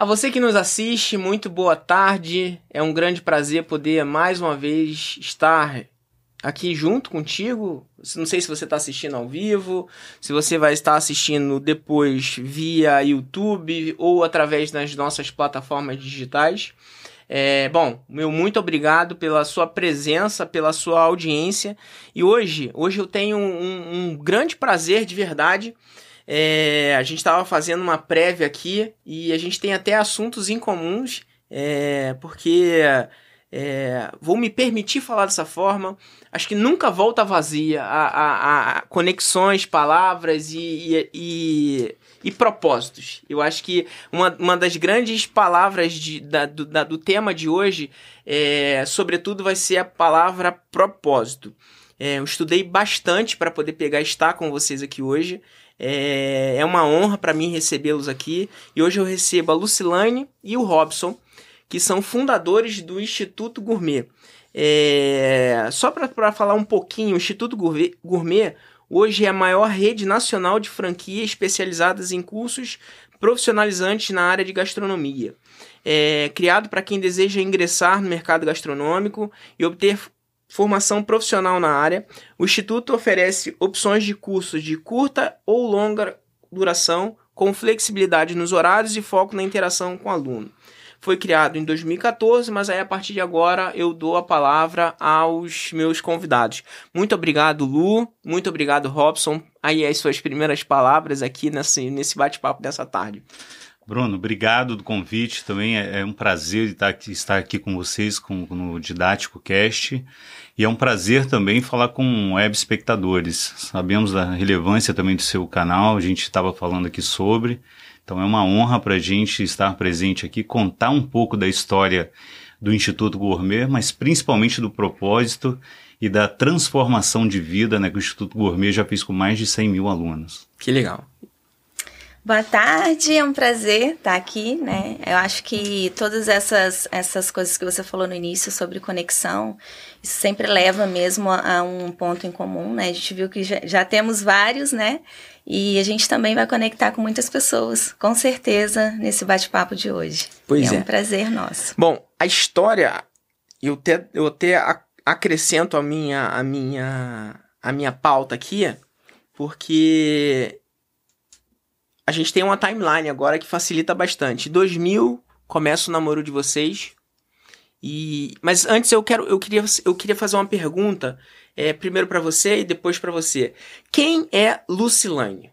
A você que nos assiste, muito boa tarde. É um grande prazer poder mais uma vez estar aqui junto contigo. Não sei se você está assistindo ao vivo, se você vai estar assistindo depois via YouTube ou através das nossas plataformas digitais. É, bom, meu muito obrigado pela sua presença, pela sua audiência. E hoje, hoje eu tenho um, um grande prazer de verdade é, a gente estava fazendo uma prévia aqui e a gente tem até assuntos incomuns, é, porque é, vou me permitir falar dessa forma. Acho que nunca volta vazia a, a, a conexões, palavras e, e, e, e, propósitos. Eu acho que uma, uma das grandes palavras de, da, do, da, do tema de hoje, é, sobretudo, vai ser a palavra propósito. É, eu estudei bastante para poder pegar estar com vocês aqui hoje. É, é uma honra para mim recebê-los aqui. E hoje eu recebo a Lucilane e o Robson, que são fundadores do Instituto Gourmet. É, só para falar um pouquinho, o Instituto Gourmet hoje é a maior rede nacional de franquia especializadas em cursos profissionalizantes na área de gastronomia. É, criado para quem deseja ingressar no mercado gastronômico e obter formação profissional na área, o Instituto oferece opções de cursos de curta ou longa duração, com flexibilidade nos horários e foco na interação com o aluno. Foi criado em 2014, mas aí a partir de agora eu dou a palavra aos meus convidados. Muito obrigado, Lu. Muito obrigado, Robson. Aí as suas primeiras palavras aqui nesse, nesse bate-papo dessa tarde. Bruno, obrigado do convite. Também é, é um prazer estar aqui, estar aqui com vocês com, no Didático Cast. E é um prazer também falar com web espectadores. Sabemos da relevância também do seu canal, a gente estava falando aqui sobre. Então é uma honra para a gente estar presente aqui, contar um pouco da história do Instituto Gourmet, mas principalmente do propósito e da transformação de vida né, que o Instituto Gourmet já fez com mais de 100 mil alunos. Que legal. Boa tarde, é um prazer estar aqui, né? Eu acho que todas essas, essas coisas que você falou no início sobre conexão, isso sempre leva mesmo a, a um ponto em comum, né? A gente viu que já, já, temos vários, né? E a gente também vai conectar com muitas pessoas, com certeza, nesse bate-papo de hoje. Pois é. É um prazer nosso. Bom, a história, eu até, eu até acrescento a minha, a minha, a minha pauta aqui, porque a gente tem uma timeline agora que facilita bastante. 2000 começa o namoro de vocês. E mas antes eu quero eu queria eu queria fazer uma pergunta, é, primeiro para você e depois para você. Quem é Lucilane?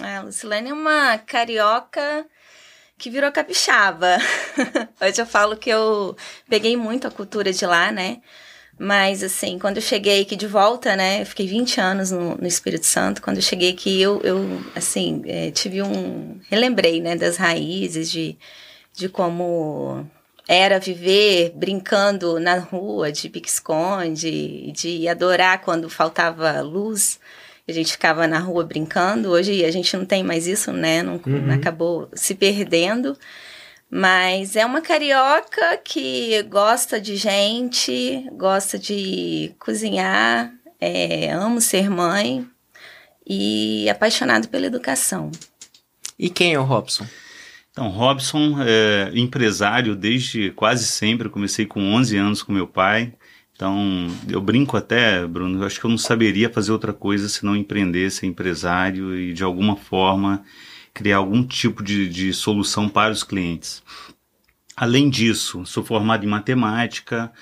A Lucilane é uma carioca que virou capixaba. Hoje eu falo que eu peguei muito a cultura de lá, né? Mas, assim, quando eu cheguei aqui de volta, né? Eu fiquei 20 anos no, no Espírito Santo. Quando eu cheguei aqui, eu, eu assim, é, tive um. Relembrei, né? Das raízes, de, de como era viver brincando na rua, de pique-esconde, de adorar quando faltava luz. A gente ficava na rua brincando. Hoje a gente não tem mais isso, né? Não, uhum. Acabou se perdendo. Mas é uma carioca que gosta de gente, gosta de cozinhar, é, amo ser mãe e apaixonado pela educação. E quem é o Robson? Então, Robson é empresário desde quase sempre. Eu comecei com 11 anos com meu pai. Então, eu brinco até, Bruno, eu acho que eu não saberia fazer outra coisa se não empreender, ser empresário e de alguma forma criar algum tipo de, de solução para os clientes. Além disso, sou formado em matemática,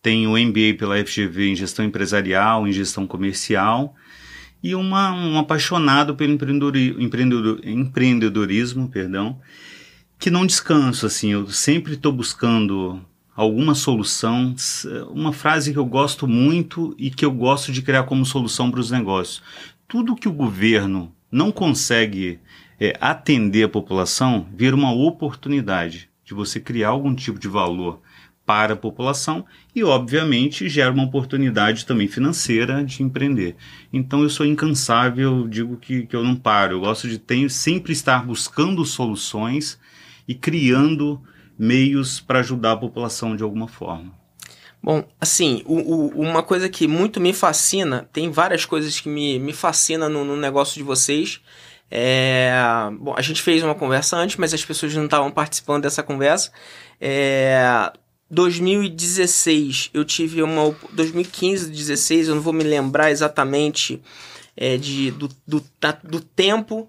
tenho MBA pela FGV em gestão empresarial, em gestão comercial e uma, um apaixonado pelo empreendedor, empreendedorismo, perdão, que não descanso, assim, eu sempre estou buscando alguma solução, uma frase que eu gosto muito e que eu gosto de criar como solução para os negócios. Tudo que o governo não consegue é, atender a população vira uma oportunidade de você criar algum tipo de valor para a população e, obviamente, gera uma oportunidade também financeira de empreender. Então, eu sou incansável, digo que, que eu não paro. Eu gosto de ter, sempre estar buscando soluções e criando meios para ajudar a população de alguma forma. Bom, assim, o, o, uma coisa que muito me fascina, tem várias coisas que me, me fascinam no, no negócio de vocês, É, bom, a gente fez uma conversa antes, mas as pessoas não estavam participando dessa conversa. É, 2016 eu tive uma 2015 16 eu não vou me lembrar exatamente é, de do, do, do tempo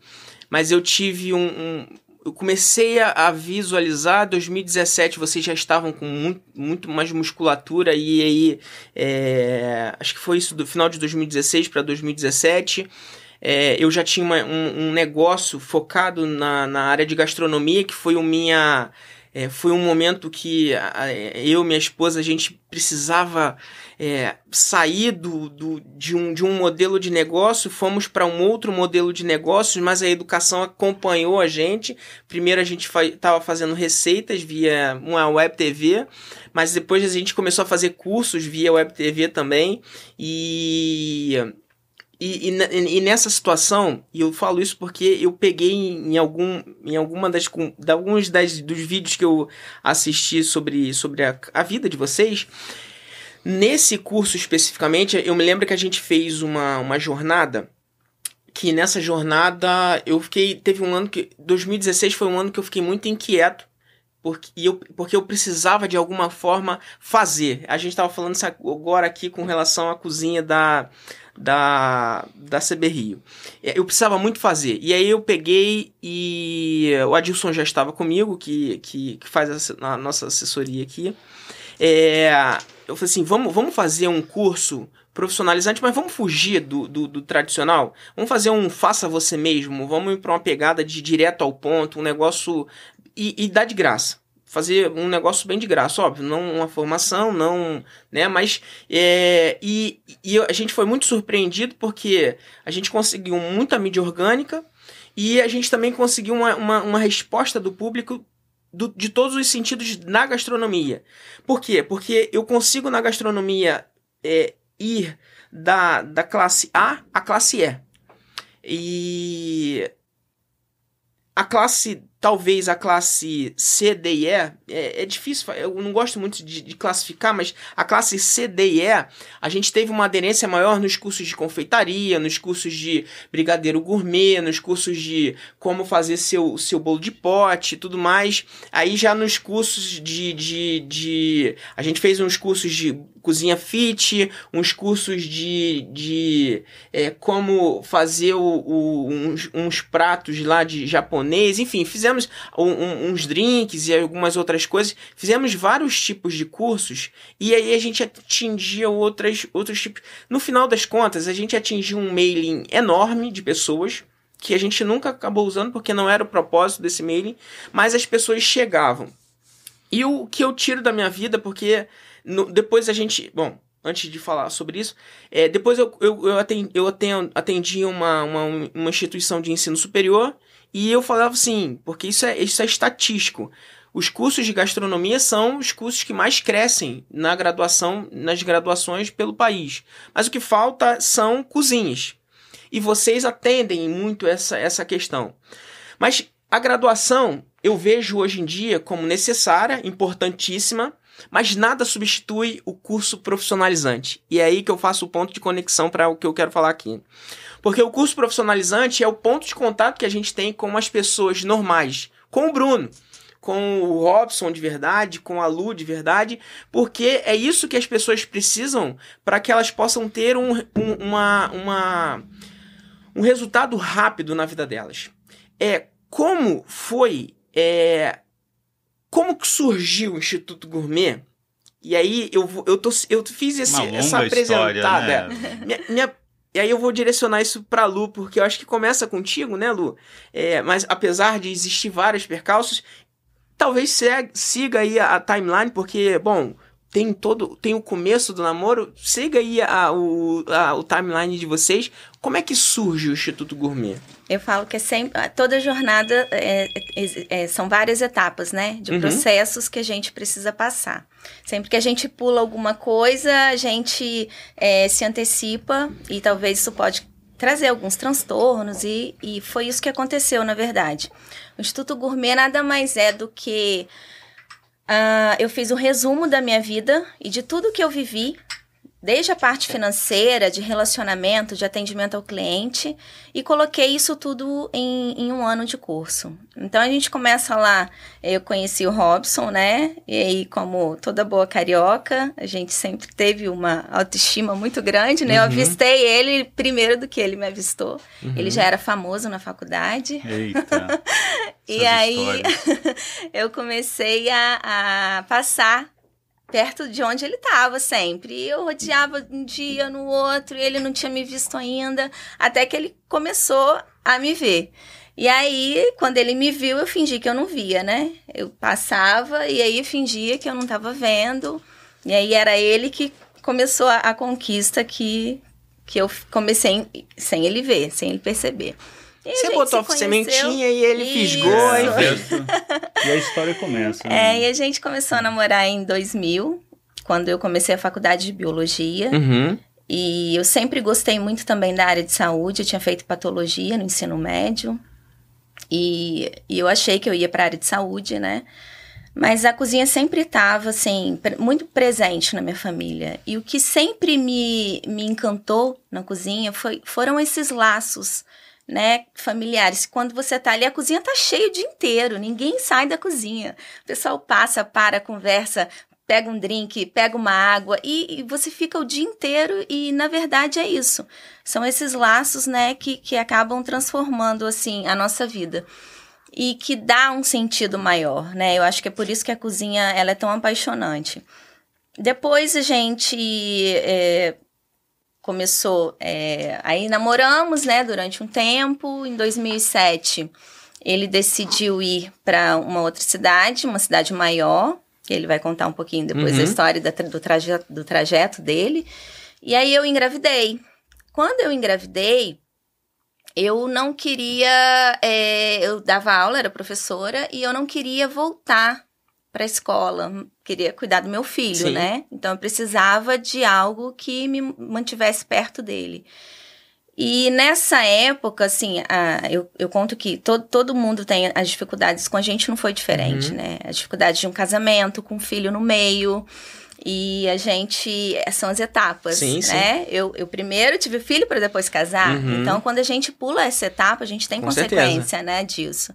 mas eu tive um, um eu comecei a, a, visualizar 2017 vocês já estavam com muito, muito mais musculatura e aí é, acho que foi isso do final de 2016 para 2017 é, eu já tinha uma, um, um, negócio focado na, na área de gastronomia que foi o minha é, foi um momento que a, eu e minha esposa, a gente precisava é, sair do, do, de, um, de um modelo de negócio, fomos para um outro modelo de negócios, mas a educação acompanhou a gente. Primeiro a gente estava fa fazendo receitas via uma web TV, mas depois a gente começou a fazer cursos via web TV também. E e, e, e, nessa situação, e eu falo isso porque eu peguei em, algum, em alguma das, de alguns das, dos vídeos que eu assisti sobre, sobre a, a vida de vocês. Nesse curso especificamente, eu me lembro que a gente fez uma, uma jornada que nessa jornada eu fiquei. Teve um ano que. 2016 foi um ano que eu fiquei muito inquieto. Porque eu, porque eu precisava de alguma forma fazer. A gente estava falando isso agora aqui com relação à cozinha da, da, da CB Rio. Eu precisava muito fazer. E aí eu peguei e o Adilson já estava comigo, que, que, que faz a, a, nossa assessoria aqui. É, eu falei assim, vamos, vamos fazer um curso profissionalizante, mas vamos fugir do, do, do, tradicional. Vamos fazer um faça você mesmo, vamos ir para uma pegada de direto ao ponto, um negócio e, e dá de graça fazer um negócio bem de graça, óbvio, não uma formação, não, né, mas é, e, e a gente foi muito surpreendido porque a gente conseguiu muita mídia orgânica e a gente também conseguiu uma, uma, uma resposta do público do, de todos os sentidos na gastronomia. Por quê? Porque eu consigo na gastronomia é, ir da, da classe A à classe E. E a classe talvez a classe C, D e E, é, é difícil, eu não gosto muito de, de, classificar, mas a classe C, D e E, a gente teve uma aderência maior nos cursos de confeitaria, nos cursos de brigadeiro gourmet, nos cursos de como fazer seu, seu bolo de pote e tudo mais. Aí já nos cursos de, de, de. A gente fez uns cursos de cozinha fit, uns cursos de, de é, como fazer o, o, uns, uns pratos lá de japonês, enfim, fizemos um, uns drinks e algumas outras coisas, fizemos vários tipos de cursos e aí a gente atingia outras, outros tipos. No final das contas, a gente atingiu um mailing enorme de pessoas que a gente nunca acabou usando porque não era o propósito desse mailing, mas as pessoas chegavam. E o que eu tiro da minha vida, porque no, depois a gente. Bom, antes de falar sobre isso, é, depois eu, eu, eu, atendi, eu atendi uma, uma, uma instituição de ensino superior e eu falava assim, porque isso é, isso é estatístico. Os cursos de gastronomia são os cursos que mais crescem na graduação, nas graduações pelo país. Mas o que falta são cozinhas. E vocês atendem muito essa, essa questão. Mas a graduação eu vejo hoje em dia como necessária, importantíssima, mas nada substitui o curso profissionalizante. E é aí que eu faço o ponto de conexão para o que eu quero falar aqui. Porque o curso profissionalizante é o ponto de contato que a gente tem com as pessoas normais, com o Bruno, com o Robson de verdade, com a Lu de verdade, porque é isso que as pessoas precisam para que elas possam ter um, um, uma, uma, um resultado rápido na vida delas. É como foi, é, como que surgiu o Instituto Gourmet? E aí eu, eu, tô, eu fiz esse, essa apresentada. História, né? minha, minha e aí eu vou direcionar isso pra Lu, porque eu acho que começa contigo, né, Lu? É, mas apesar de existir vários percalços, talvez siga aí a, a timeline, porque, bom, tem todo tem o começo do namoro. Siga aí a, o, a, o timeline de vocês. Como é que surge o Instituto Gourmet? Eu falo que é sempre toda jornada é, é, é, são várias etapas, né, de uhum. processos que a gente precisa passar. Sempre que a gente pula alguma coisa, a gente é, se antecipa e talvez isso pode trazer alguns transtornos e, e foi isso que aconteceu, na verdade. O Instituto Gourmet nada mais é do que Uh, eu fiz um resumo da minha vida e de tudo que eu vivi desde a parte financeira, de relacionamento, de atendimento ao cliente, e coloquei isso tudo em, em, um ano de curso. Então a gente começa lá, eu conheci o Robson, né? E aí, como toda boa carioca, a gente sempre teve uma autoestima muito grande, né? Uhum. Eu avistei ele primeiro do que ele me avistou. Uhum. Ele já era famoso na faculdade. Eita! e aí eu comecei a, a passar perto de onde ele estava sempre. E eu rodeava um dia no outro, e ele não tinha me visto ainda, até que ele começou a me ver. E aí, quando ele me viu, eu fingi que eu não via, né? Eu passava e aí fingia que eu não estava vendo. E aí era ele que começou a, a conquista que, que eu comecei sem ele ver, sem ele perceber. E você botou a sementinha e ele Isso. fisgou. É, e a história começa. Né? É, e a gente começou a namorar em 2000, quando eu comecei a faculdade de biologia. Uhum. E eu sempre gostei muito também da área de saúde. Eu tinha feito patologia no ensino médio. E, e eu achei que eu ia para a área de saúde, né? Mas a cozinha sempre estava, assim, muito presente na minha família. E o que sempre me, me encantou na cozinha foi, foram esses laços né, familiares. Quando você tá ali, a cozinha tá cheia o dia inteiro, ninguém sai da cozinha. O pessoal passa, para, conversa, pega um drink, pega uma água e, e, você fica o dia inteiro e na verdade é isso. São esses laços, né, que, que acabam transformando assim a nossa vida e que dá um sentido maior, né? Eu acho que é por isso que a cozinha ela é tão apaixonante. Depois a gente é, começou. É, aí namoramos, né, durante um tempo. Em 2007, ele decidiu ir para uma outra cidade, uma cidade maior. Que ele vai contar um pouquinho depois uhum. da história da, do, trajeto, do trajeto dele. E aí eu engravidei. Quando eu engravidei, eu não queria. É, eu dava aula, era professora, e eu não queria voltar para a escola, queria cuidar do meu filho, Sim. né? Então eu precisava de algo que me mantivesse perto dele. E nessa época, assim, a, eu, eu conto que todo, todo mundo tem as dificuldades, com a gente não foi diferente, uhum. né? As dificuldades de um casamento, com um filho no meio. E a gente. São as etapas, sim, né? Sim. Eu, eu primeiro tive filho para depois casar. Uhum. Então, quando a gente pula essa etapa, a gente tem com consequência, certeza. né, disso.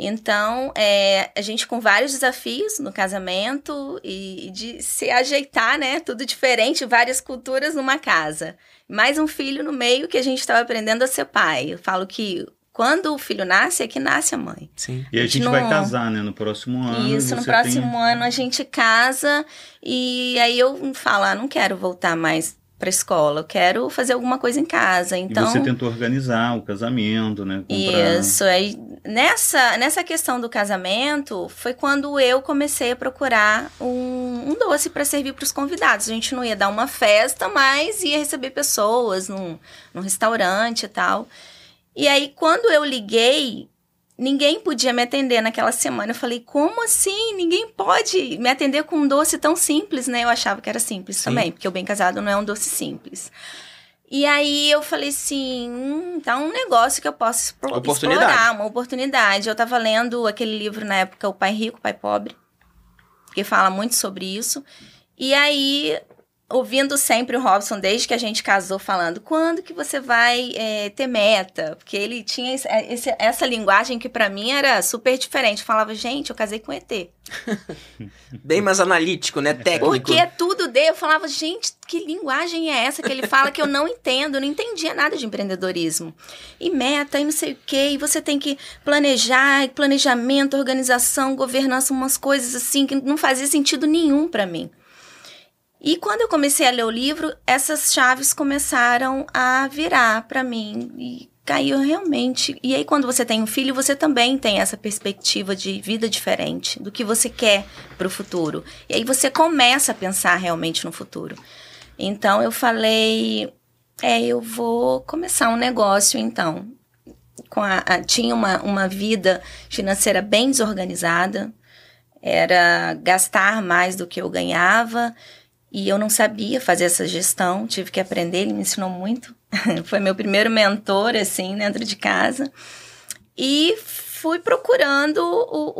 Então, é, a gente com vários desafios no casamento e de se ajeitar, né? Tudo diferente, várias culturas numa casa. Mais um filho no meio que a gente estava aprendendo a ser pai. Eu falo que quando o filho nasce, é que nasce a mãe. Sim. E a gente, a gente não... vai casar, né? No próximo ano. Isso, no próximo tem... ano a gente casa e aí eu falo, ah, não quero voltar mais para escola, eu quero fazer alguma coisa em casa. Então, e você tentou organizar o casamento, né? Comprar... Isso, aí nessa, nessa questão do casamento foi quando eu comecei a procurar um, um doce para servir para os convidados. A gente não ia dar uma festa, mas ia receber pessoas num, num restaurante e tal. E aí, quando eu liguei Ninguém podia me atender naquela semana. Eu falei, como assim? Ninguém pode me atender com um doce tão simples, né? Eu achava que era simples Sim. também, porque o bem casado não é um doce simples. E aí eu falei assim, hum, tá um negócio que eu posso explorar, uma oportunidade. Eu tava lendo aquele livro na época, O Pai Rico, o Pai Pobre, que fala muito sobre isso. E aí ouvindo sempre o Robson desde que a gente casou, falando quando que você vai é, ter meta, porque ele tinha esse, esse, essa linguagem que para mim era super diferente. Eu falava, gente, eu casei com ET. Bem mais analítico, né? Técnico. Porque é tudo dele. Eu falava, gente, que linguagem é essa que ele fala que eu não entendo? Eu não entendia nada de empreendedorismo. E meta, e não sei o quê, e você tem que planejar, planejamento, organização, governança, umas coisas assim que não fazia sentido nenhum para mim. E quando eu comecei a ler o livro, essas chaves começaram a virar para mim e caiu realmente. E aí quando você tem um filho, você também tem essa perspectiva de vida diferente do que você quer para o futuro. E aí você começa a pensar realmente no futuro. Então eu falei, é, eu vou começar um negócio então. A, a, tinha uma, uma vida financeira bem desorganizada, era gastar mais do que eu ganhava e eu não sabia fazer essa gestão, tive que aprender, ele me ensinou muito. Foi meu primeiro mentor, assim, dentro de casa. E fui procurando o,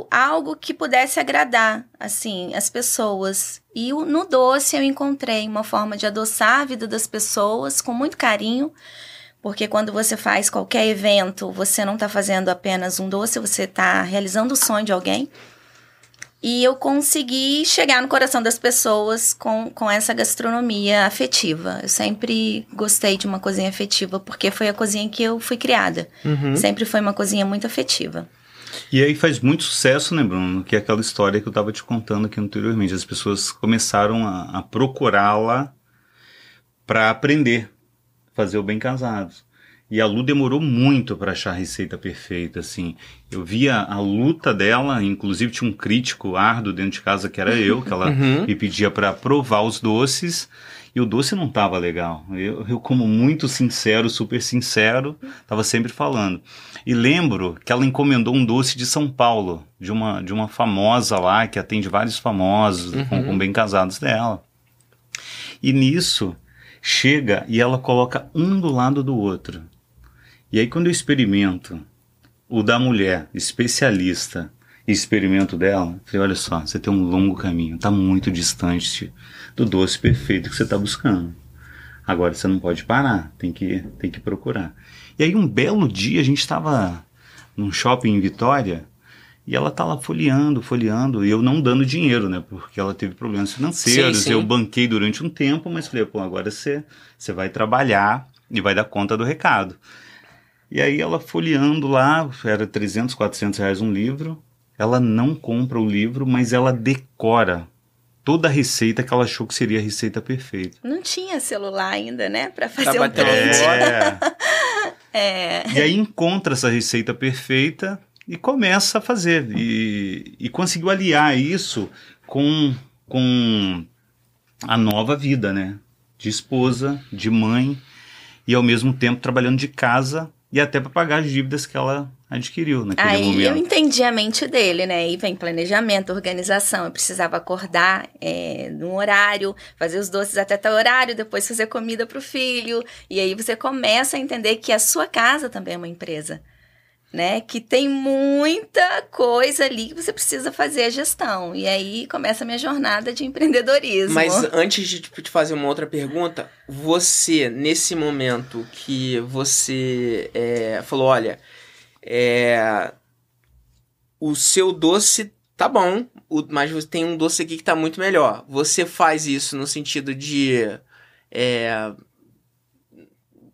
o, algo que pudesse agradar, assim, as pessoas. E no doce eu encontrei uma forma de adoçar a vida das pessoas com muito carinho, porque quando você faz qualquer evento, você não está fazendo apenas um doce, você está realizando o sonho de alguém. E eu consegui chegar no coração das pessoas com, com essa gastronomia afetiva. Eu sempre gostei de uma cozinha afetiva, porque foi a cozinha que eu fui criada. Uhum. Sempre foi uma cozinha muito afetiva. E aí faz muito sucesso, né, Bruno? Que é aquela história que eu estava te contando aqui anteriormente. As pessoas começaram a, a procurá-la para aprender a fazer o bem casados. E a Lu demorou muito para achar a receita perfeita, assim. Eu via a luta dela, inclusive tinha um crítico árduo dentro de casa que era eu, que ela uhum. me pedia para provar os doces e o doce não estava legal. Eu, eu, como muito sincero, super sincero, estava sempre falando. E lembro que ela encomendou um doce de São Paulo, de uma, de uma famosa lá, que atende vários famosos, uhum. com, com bem casados dela. E nisso, chega e ela coloca um do lado do outro. E aí, quando eu experimento o da mulher, especialista, e experimento dela, falei: olha só, você tem um longo caminho, está muito distante do doce perfeito que você está buscando. Agora você não pode parar, tem que, tem que procurar. E aí, um belo dia, a gente estava num shopping em Vitória e ela tá lá folheando, folheando, e eu não dando dinheiro, né? Porque ela teve problemas financeiros. Sim, sim. Eu banquei durante um tempo, mas falei, pô, agora você, você vai trabalhar e vai dar conta do recado. E aí ela folheando lá, era 300, 400 reais um livro. Ela não compra o livro, mas ela decora toda a receita que ela achou que seria a receita perfeita. Não tinha celular ainda, né? Para fazer um print. É. é. E aí encontra essa receita perfeita e começa a fazer. E, e conseguiu aliar isso com, com a nova vida, né? De esposa, de mãe, e ao mesmo tempo trabalhando de casa e até para pagar as dívidas que ela adquiriu naquele Aí momento. eu entendi a mente dele, né? E vem planejamento, organização. Eu precisava acordar é, no horário, fazer os doces até tal horário, depois fazer comida para o filho. E aí você começa a entender que a sua casa também é uma empresa né? Que tem muita coisa ali que você precisa fazer a gestão. E aí começa a minha jornada de empreendedorismo. Mas antes de tipo, te fazer uma outra pergunta, você, nesse momento que você é, falou, olha, é, o seu doce tá bom, mas tem um doce aqui que tá muito melhor. Você faz isso no sentido de. É,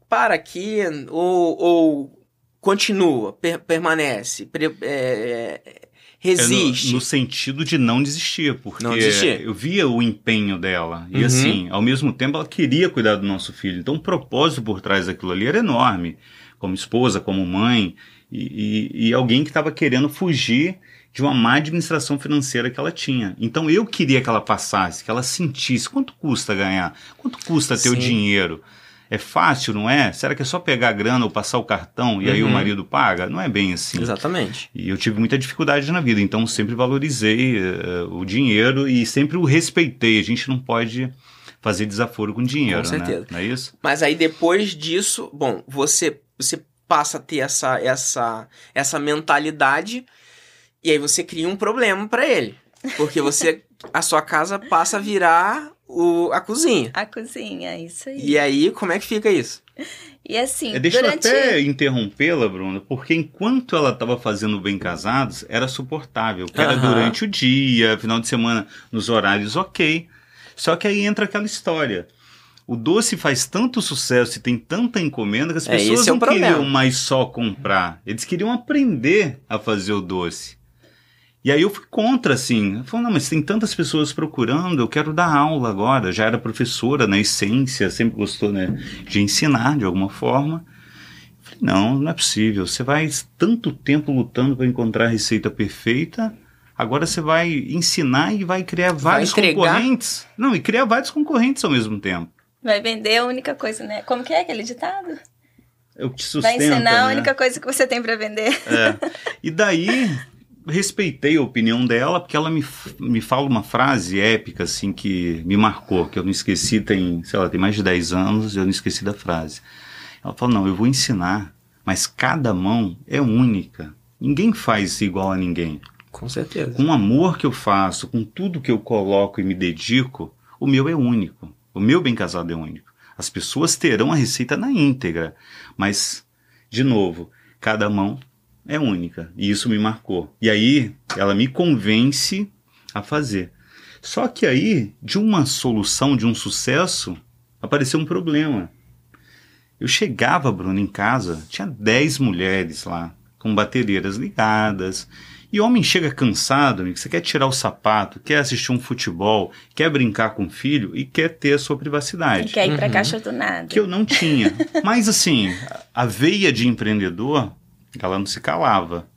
para aqui, ou, ou continua, per, permanece, per, é, resiste. É no, no, sentido de não desistir, porque não desistir. eu via o empenho dela. E uhum. assim, ao mesmo tempo, ela queria cuidar do nosso filho. Então o propósito por trás daquilo ali era enorme. Como esposa, como mãe, e, e, e alguém que estava querendo fugir de uma má administração financeira que ela tinha. Então eu queria que ela passasse, que ela sentisse quanto custa ganhar, quanto custa ter Sim. o dinheiro. É fácil, não é? Será que é só pegar a grana ou passar o cartão e uhum. aí o uhum. marido paga? Não é bem assim. Exatamente. E eu tive muita dificuldade na vida, então sempre valorizei uh, o dinheiro e sempre o respeitei. A gente não pode fazer desaforo com dinheiro, com né? certeza. Né? Não é isso? Mas aí depois disso, bom, você você passa a ter essa essa essa mentalidade e aí você cria um problema para ele, porque você a sua casa passa a virar o, a cozinha. A cozinha, isso aí. E aí, como é que fica isso? E assim, é, Deixa durante... eu até interrompê-la, Bruna, porque enquanto ela estava fazendo Bem Casados, era suportável, porque era durante o dia, final de semana, nos horários ok. Só que aí entra aquela história. O doce faz tanto sucesso e tem tanta encomenda que as é, pessoas é, não queriam mais só comprar. Eles queriam aprender a fazer o doce. E aí eu fui contra, assim. Eu falei, não, mas tem tantas pessoas procurando, eu quero dar aula agora. Já era professora na essência, sempre gostou né, de ensinar de alguma forma. Eu falei, não, não é possível. Você vai tanto tempo lutando para encontrar a receita perfeita, agora você vai ensinar e vai criar vários vai concorrentes. Não, e criar vários concorrentes ao mesmo tempo. Vai vender a única coisa, né? Como que é aquele ditado? Eu te sustento, Vai ensinar né? a única coisa que você tem para vender. É. E daí respeitei a opinião dela, porque ela me, me fala uma frase épica, assim, que me marcou, que eu não esqueci, tem, sei lá, tem mais de 10 anos, eu não esqueci da frase. Ela fala, não, eu vou ensinar, mas cada mão é única. Ninguém faz igual a ninguém. Com certeza. Com o amor que eu faço, com tudo que eu coloco e me dedico, o meu é único. O meu bem casado é único. As pessoas terão a receita na íntegra, mas, de novo, cada mão é única. E isso me marcou. E aí, ela me convence a fazer. Só que aí, de uma solução, de um sucesso, apareceu um problema. Eu chegava, Bruno, em casa, tinha 10 mulheres lá, com baterias ligadas. E o homem chega cansado, amigo, você quer tirar o sapato, quer assistir um futebol, quer brincar com o filho e quer ter a sua privacidade. E quer ir pra uhum. caixa do nada. Que eu não tinha. Mas assim, a veia de empreendedor, ela não se calava.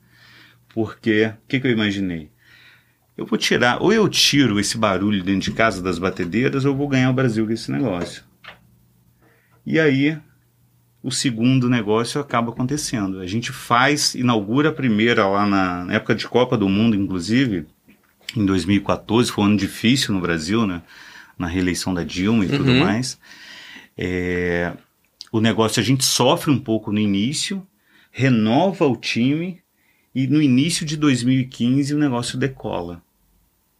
Porque, o que, que eu imaginei? Eu vou tirar, ou eu tiro esse barulho dentro de casa das batedeiras, ou eu vou ganhar o Brasil com esse negócio. E aí, o segundo negócio acaba acontecendo. A gente faz, inaugura a primeira lá na, na época de Copa do Mundo, inclusive, em 2014, foi um ano difícil no Brasil, né? Na reeleição da Dilma e uhum. tudo mais. É, o negócio a gente sofre um pouco no início, renova o time e no início de 2015 o negócio decola.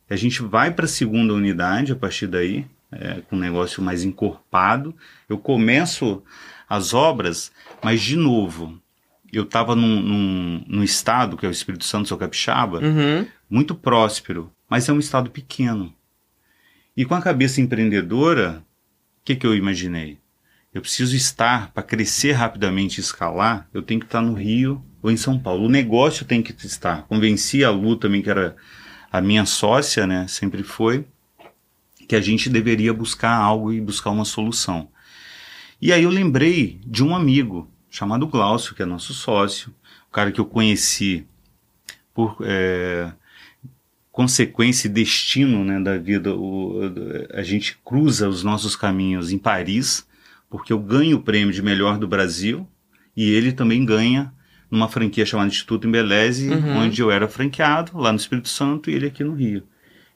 A gente vai para a segunda unidade a partir daí, é, com um negócio mais encorpado. Eu começo as obras, mas de novo, eu estava num, num, num, estado, que é o Espírito Santo, São Capixaba, uhum. muito próspero, mas é um estado pequeno. E com a cabeça empreendedora, o que, que eu imaginei? Eu preciso estar, para crescer rapidamente e escalar, eu tenho que estar no Rio ou em São Paulo. O negócio tem que estar. Convenci a Lu também, que era a minha sócia, né, sempre foi, que a gente deveria buscar algo e buscar uma solução. E aí eu lembrei de um amigo chamado Glaucio, que é nosso sócio, o cara que eu conheci por é, consequência e destino né, da vida. O, a gente cruza os nossos caminhos em Paris, porque eu ganho o prêmio de melhor do Brasil e ele também ganha numa franquia chamada Instituto Embeleze, uhum. onde eu era franqueado, lá no Espírito Santo, e ele aqui no Rio.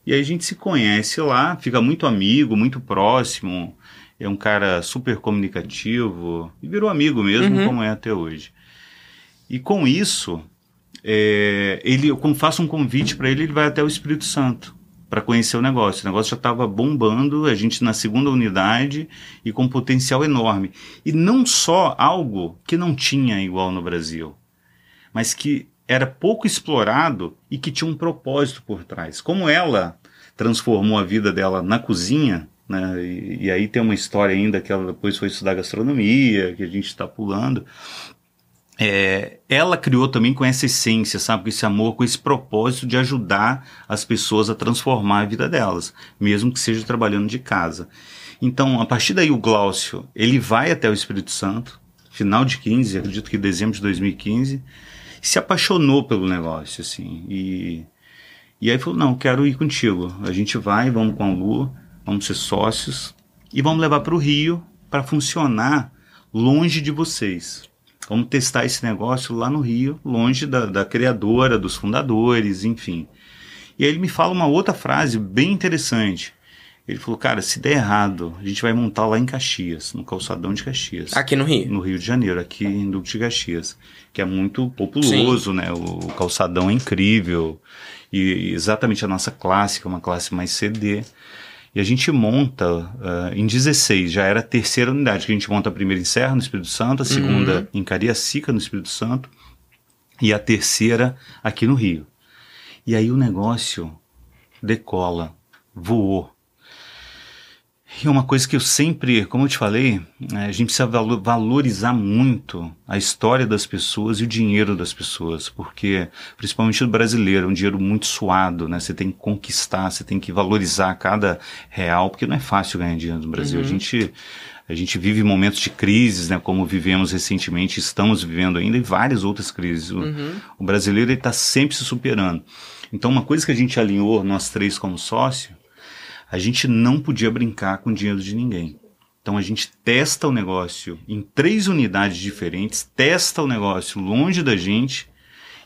E aí a gente se conhece lá, fica muito amigo, muito próximo é um cara super comunicativo e virou amigo mesmo, uhum. como é até hoje. E com isso, é, ele, eu faço um convite para ele, ele vai até o Espírito Santo para conhecer o negócio. O negócio já estava bombando, a gente na segunda unidade e com potencial enorme. E não só algo que não tinha igual no Brasil, mas que era pouco explorado e que tinha um propósito por trás. Como ela transformou a vida dela na cozinha, né? E, e, aí tem uma história ainda que ela depois foi estudar gastronomia, que a gente está pulando. É, ela criou também com essa essência, sabe, com esse amor, com esse propósito de ajudar as pessoas a transformar a vida delas, mesmo que seja trabalhando de casa. Então, a partir daí, o Glaucio, ele vai até o Espírito Santo, final de 15, acredito que dezembro de 2015, e se apaixonou pelo negócio, assim, e, e aí falou, não, quero ir contigo, a gente vai, vamos com a Lu, vamos ser sócios e vamos levar para o Rio para funcionar longe de vocês. Vamos testar esse negócio lá no Rio, longe da, da criadora, dos fundadores, enfim. E aí ele me fala uma outra frase bem interessante. Ele falou, cara, se der errado, a gente vai montar lá em Caxias, no calçadão de Caxias. Aqui no Rio? No Rio de Janeiro, aqui em Duque de Caxias. Que é muito populoso, Sim. né? O calçadão é incrível. E exatamente a nossa classe, que é uma classe mais CD. E a gente monta uh, em 16, já era a terceira unidade, que a gente monta a primeira em Serra, no Espírito Santo, a segunda uhum. em Cariacica, no Espírito Santo, e a terceira aqui no Rio. E aí o negócio decola, voou. E uma coisa que eu sempre, como eu te falei, né, a gente precisa valorizar muito a história das pessoas e o dinheiro das pessoas, porque, principalmente do brasileiro, é um dinheiro muito suado, né? Você tem que conquistar, você tem que valorizar cada real, porque não é fácil ganhar dinheiro no Brasil. Uhum. A gente a gente vive momentos de crises, né, como vivemos recentemente, estamos vivendo ainda, e várias outras crises. O, uhum. o brasileiro está sempre se superando. Então, uma coisa que a gente alinhou, nós três como sócio, a gente não podia brincar com o dinheiro de ninguém. Então a gente testa o negócio em três unidades diferentes, testa o negócio longe da gente,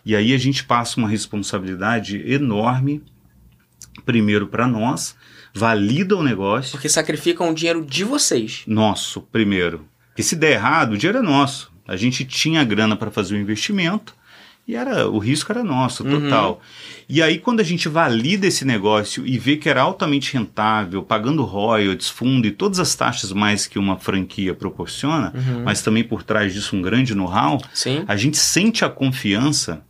e aí a gente passa uma responsabilidade enorme, primeiro para nós, valida o negócio. Porque sacrificam o dinheiro de vocês. Nosso, primeiro. Porque se der errado, o dinheiro é nosso. A gente tinha grana para fazer o investimento e era o risco era nosso, total. Uhum. E aí, quando a gente valida esse negócio e vê que era altamente rentável, pagando royalties, fundo e todas as taxas mais que uma franquia proporciona, uhum. mas também por trás disso um grande know-how, a gente sente a confiança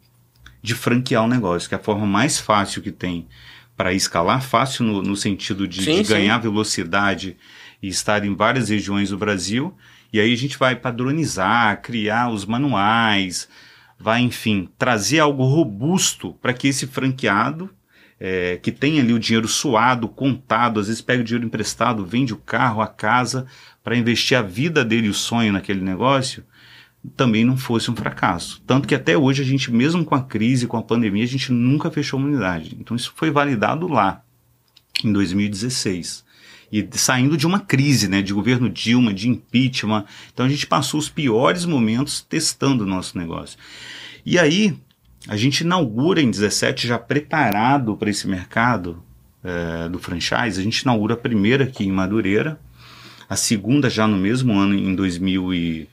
de franquear o negócio, que é a forma mais fácil que tem para escalar, fácil no, no sentido de, sim, de ganhar velocidade e estar em várias regiões do Brasil. E aí a gente vai padronizar, criar os manuais, vai, enfim, trazer algo robusto para que esse franqueado, é, que tem ali o dinheiro suado, contado, às vezes pega o dinheiro emprestado, vende o carro, a casa, para investir a vida dele, o sonho naquele negócio, também não fosse um fracasso. Tanto que até hoje a gente, mesmo com a crise, com a pandemia, a gente nunca fechou uma unidade. Então isso foi validado lá, em 2016. E saindo de uma crise, né, de governo Dilma, de impeachment. Então a gente passou os piores momentos testando o nosso negócio. E aí, a gente inaugura em 17, já preparado para esse mercado é, do franchise, a gente inaugura a primeira aqui em Madureira, a segunda já no mesmo ano, em 2000 e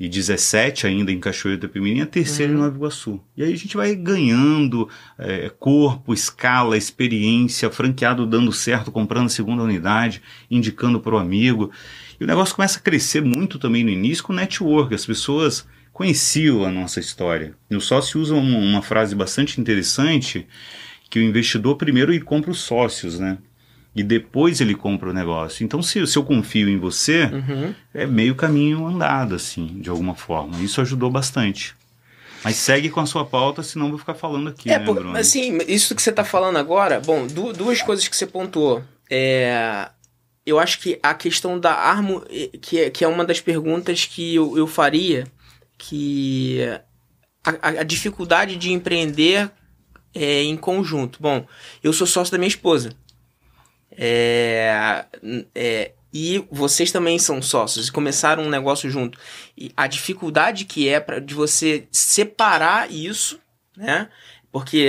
e 17 ainda em Cachoeira do Pimirim, a terceira uhum. em Nova Iguaçu. E aí a gente vai ganhando é, corpo, escala, experiência, franqueado dando certo, comprando a segunda unidade, indicando para o amigo. E o negócio começa a crescer muito também no início com network. As pessoas conheciam a nossa história. E o sócio usa uma, uma frase bastante interessante que o investidor primeiro ele compra os sócios, né? E depois ele compra o negócio. Então, se, se eu confio em você, uhum. é meio caminho andado, assim, de alguma forma. Isso ajudou bastante. Mas segue com a sua pauta, senão eu vou ficar falando aqui, é, né, Bruno? Assim, isso que você está falando agora, bom, du duas coisas que você pontuou. É, eu acho que a questão da arma, que é, que é uma das perguntas que eu, eu faria, que a, a dificuldade de empreender é, em conjunto. Bom, eu sou sócio da minha esposa. É, é, e vocês também são sócios e começaram um negócio junto. E a dificuldade que é para de você separar isso, né? Porque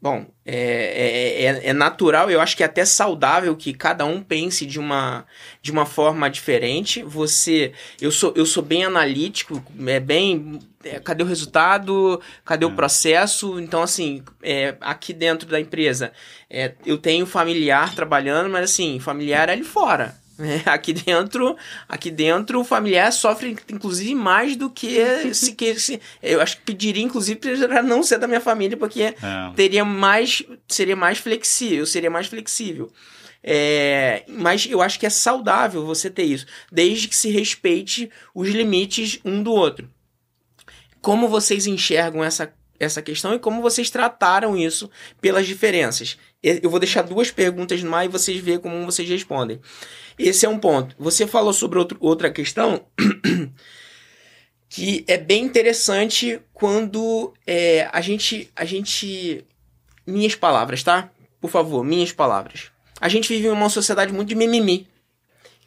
Bom, é, é, é, é, natural, eu acho que é até saudável que cada um pense de uma, de uma forma diferente. Você, eu sou, eu sou bem analítico, é bem, é, cadê o resultado, cadê o hum. processo? Então, assim, é, aqui dentro da empresa, é, eu tenho familiar trabalhando, mas assim, familiar é ali fora. É, aqui dentro, aqui dentro o familiar sofre inclusive mais do que se que se, eu acho que pediria inclusive para não ser da minha família porque é. teria mais seria mais flexível, seria mais flexível. É, mas eu acho que é saudável você ter isso, desde que se respeite os limites um do outro. Como vocês enxergam essa essa questão e como vocês trataram isso pelas diferenças? Eu vou deixar duas perguntas no ar e vocês veem como vocês respondem. Esse é um ponto. Você falou sobre outro, outra questão que é bem interessante quando é, a gente a gente minhas palavras, tá? Por favor, minhas palavras. A gente vive em uma sociedade muito de mimimi.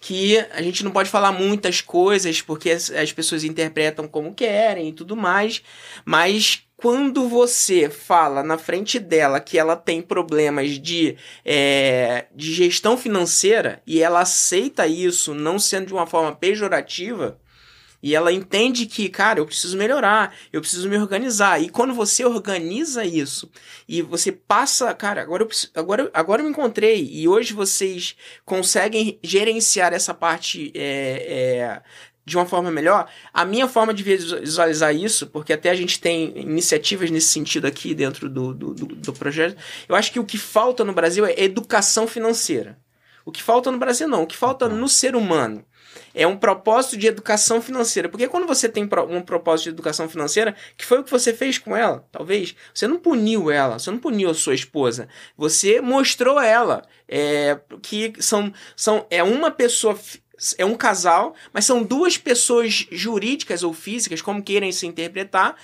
Que a gente não pode falar muitas coisas porque as, as pessoas interpretam como querem e tudo mais, mas quando você fala na frente dela que ela tem problemas de, é, de gestão financeira e ela aceita isso não sendo de uma forma pejorativa, e ela entende que, cara, eu preciso melhorar, eu preciso me organizar. E quando você organiza isso e você passa, cara, agora eu, preciso, agora, agora eu me encontrei e hoje vocês conseguem gerenciar essa parte é, é, de uma forma melhor. A minha forma de visualizar isso, porque até a gente tem iniciativas nesse sentido aqui dentro do, do, do, do projeto, eu acho que o que falta no Brasil é educação financeira. O que falta no Brasil não, o que falta no ser humano é um propósito de educação financeira. Porque quando você tem um propósito de educação financeira, que foi o que você fez com ela, talvez, você não puniu ela, você não puniu a sua esposa, você mostrou a ela é, que são, são, é uma pessoa é um casal, mas são duas pessoas jurídicas ou físicas, como queiram se interpretar,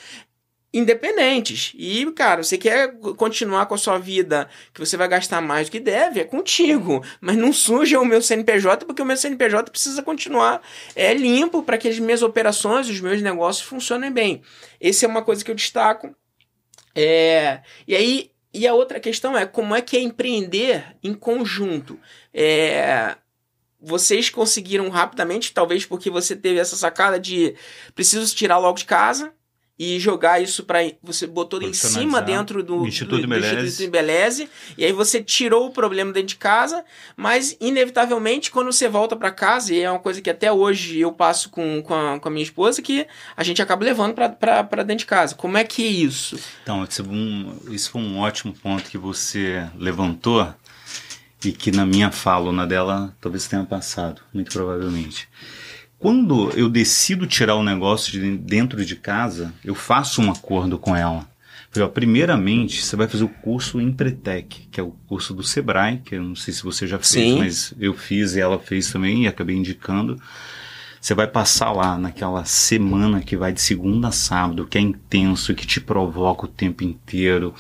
independentes. E, cara, você quer continuar com a sua vida, que você vai gastar mais do que deve, é contigo. Mas não suja o meu CNPJ, porque o meu CNPJ precisa continuar é, limpo para que as minhas operações, os meus negócios funcionem bem. Essa é uma coisa que eu destaco. É, e aí, e a outra questão é como é que é empreender em conjunto. É, vocês conseguiram rapidamente, talvez porque você teve essa sacada de preciso tirar logo de casa e jogar isso para você botou em cima dentro do Instituto, do, do, Instituto Embeleze e aí você tirou o problema dentro de casa, mas inevitavelmente quando você volta para casa e é uma coisa que até hoje eu passo com, com, a, com a minha esposa que a gente acaba levando para dentro de casa. Como é que é isso? Então, isso, é um, isso foi um ótimo ponto que você levantou e que na minha fala ou na dela talvez tenha passado, muito provavelmente. Quando eu decido tirar o negócio de dentro de casa, eu faço um acordo com ela. Falei, ó, primeiramente, você vai fazer o curso Empretec, que é o curso do Sebrae, que eu não sei se você já fez, Sim. mas eu fiz e ela fez também e acabei indicando. Você vai passar lá naquela semana que vai de segunda a sábado, que é intenso, que te provoca o tempo inteiro,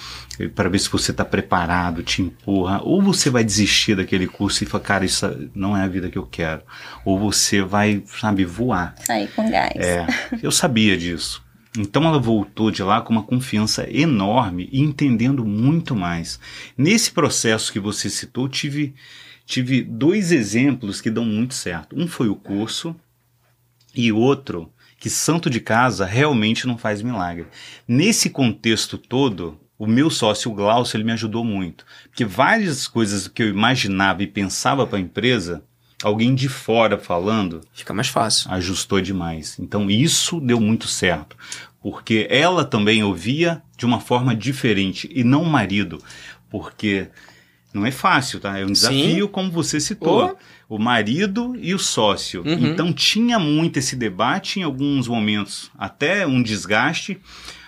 para ver se você está preparado, te empurra. Ou você vai desistir daquele curso e falar, cara, isso não é a vida que eu quero. Ou você vai, sabe, voar. Sair com gás. É, eu sabia disso. Então ela voltou de lá com uma confiança enorme e entendendo muito mais. Nesse processo que você citou, tive, tive dois exemplos que dão muito certo. Um foi o curso, e outro que santo de casa realmente não faz milagre. Nesse contexto todo, o meu sócio, o Glaucio, ele me ajudou muito. Porque várias coisas que eu imaginava e pensava para a empresa, alguém de fora falando. Fica mais fácil. Ajustou demais. Então isso deu muito certo. Porque ela também ouvia de uma forma diferente. E não o marido. Porque não é fácil, tá? É um desafio, Sim. como você citou. Oh o marido e o sócio. Uhum. Então tinha muito esse debate em alguns momentos, até um desgaste.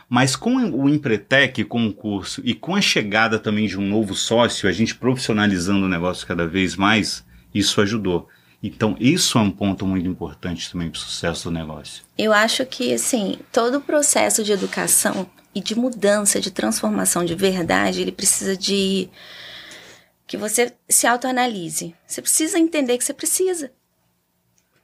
Mas com o Empretec, com o curso e com a chegada também de um novo sócio, a gente profissionalizando o negócio cada vez mais, isso ajudou. Então, isso é um ponto muito importante também para o sucesso do negócio. Eu acho que, assim, todo o processo de educação e de mudança, de transformação de verdade, ele precisa de que você se autoanalise. Você precisa entender que você precisa.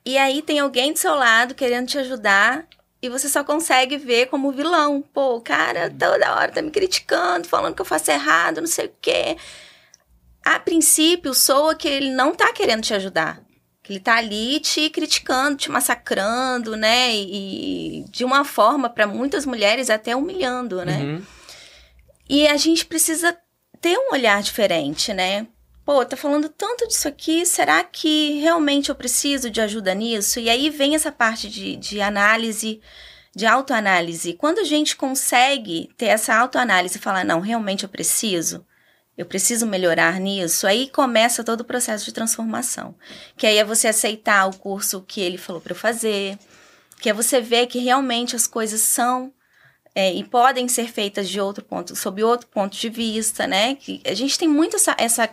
E aí tem alguém do seu lado querendo te ajudar e você só consegue ver como vilão. Pô, o cara toda hora tá me criticando, falando que eu faço errado, não sei o quê. A princípio, soa que ele não tá querendo te ajudar. Que ele tá ali te criticando, te massacrando, né? E de uma forma, para muitas mulheres, até humilhando, né? Uhum. E a gente precisa ter um olhar diferente, né? Pô, tá falando tanto disso aqui, será que realmente eu preciso de ajuda nisso? E aí vem essa parte de, de análise, de autoanálise. Quando a gente consegue ter essa autoanálise e falar, não, realmente eu preciso, eu preciso melhorar nisso, aí começa todo o processo de transformação. Que aí é você aceitar o curso que ele falou para eu fazer, que é você ver que realmente as coisas são é, e podem ser feitas de outro ponto, sob outro ponto de vista, né? Que a gente tem muito essa, essa,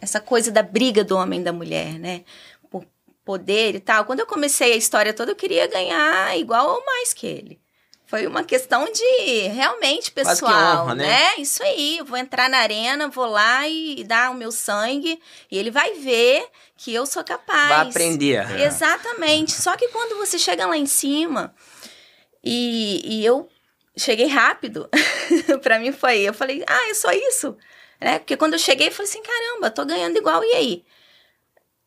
essa coisa da briga do homem e da mulher, né? Por poder e tal. Quando eu comecei a história toda, eu queria ganhar igual ou mais que ele. Foi uma questão de realmente pessoal, honra, né? né? Isso aí, eu vou entrar na arena, vou lá e dar o meu sangue e ele vai ver que eu sou capaz. Vai aprender. É. Exatamente. Só que quando você chega lá em cima e, e eu cheguei rápido. para mim foi, eu falei, ah, é só isso? Né? Porque quando eu cheguei, eu falei assim, caramba, tô ganhando igual, e aí?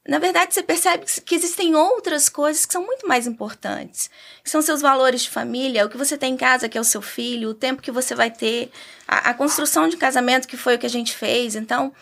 Na verdade, você percebe que existem outras coisas que são muito mais importantes. Que são seus valores de família, o que você tem em casa, que é o seu filho, o tempo que você vai ter, a, a construção de casamento, que foi o que a gente fez. Então,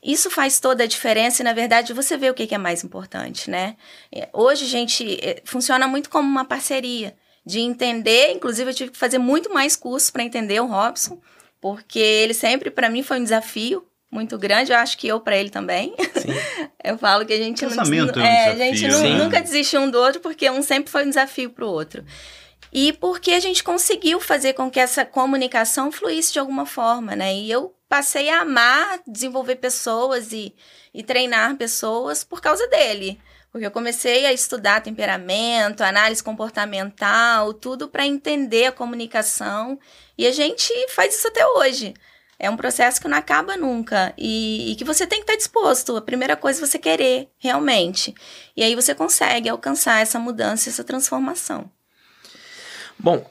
isso faz toda a diferença e, na verdade, você vê o que é mais importante, né? É, hoje, gente, é, funciona muito como uma parceria de entender. Inclusive, eu tive que fazer muito mais cursos para entender o Robson, porque ele sempre, para mim, foi um desafio muito grande. Eu acho que eu para ele também. eu falo que a gente não, é, um a gente não, nunca desistiu um do outro, porque um sempre foi um desafio para o outro. E porque a gente conseguiu fazer com que essa comunicação fluísse de alguma forma, né? E eu passei a amar desenvolver pessoas e, e treinar pessoas por causa dele. Porque eu comecei a estudar temperamento, análise comportamental, tudo para entender a comunicação. E a gente faz isso até hoje. É um processo que não acaba nunca. E, e, que você tem que estar disposto. A primeira coisa é você querer, realmente. E aí você consegue alcançar essa mudança, essa transformação. Bom,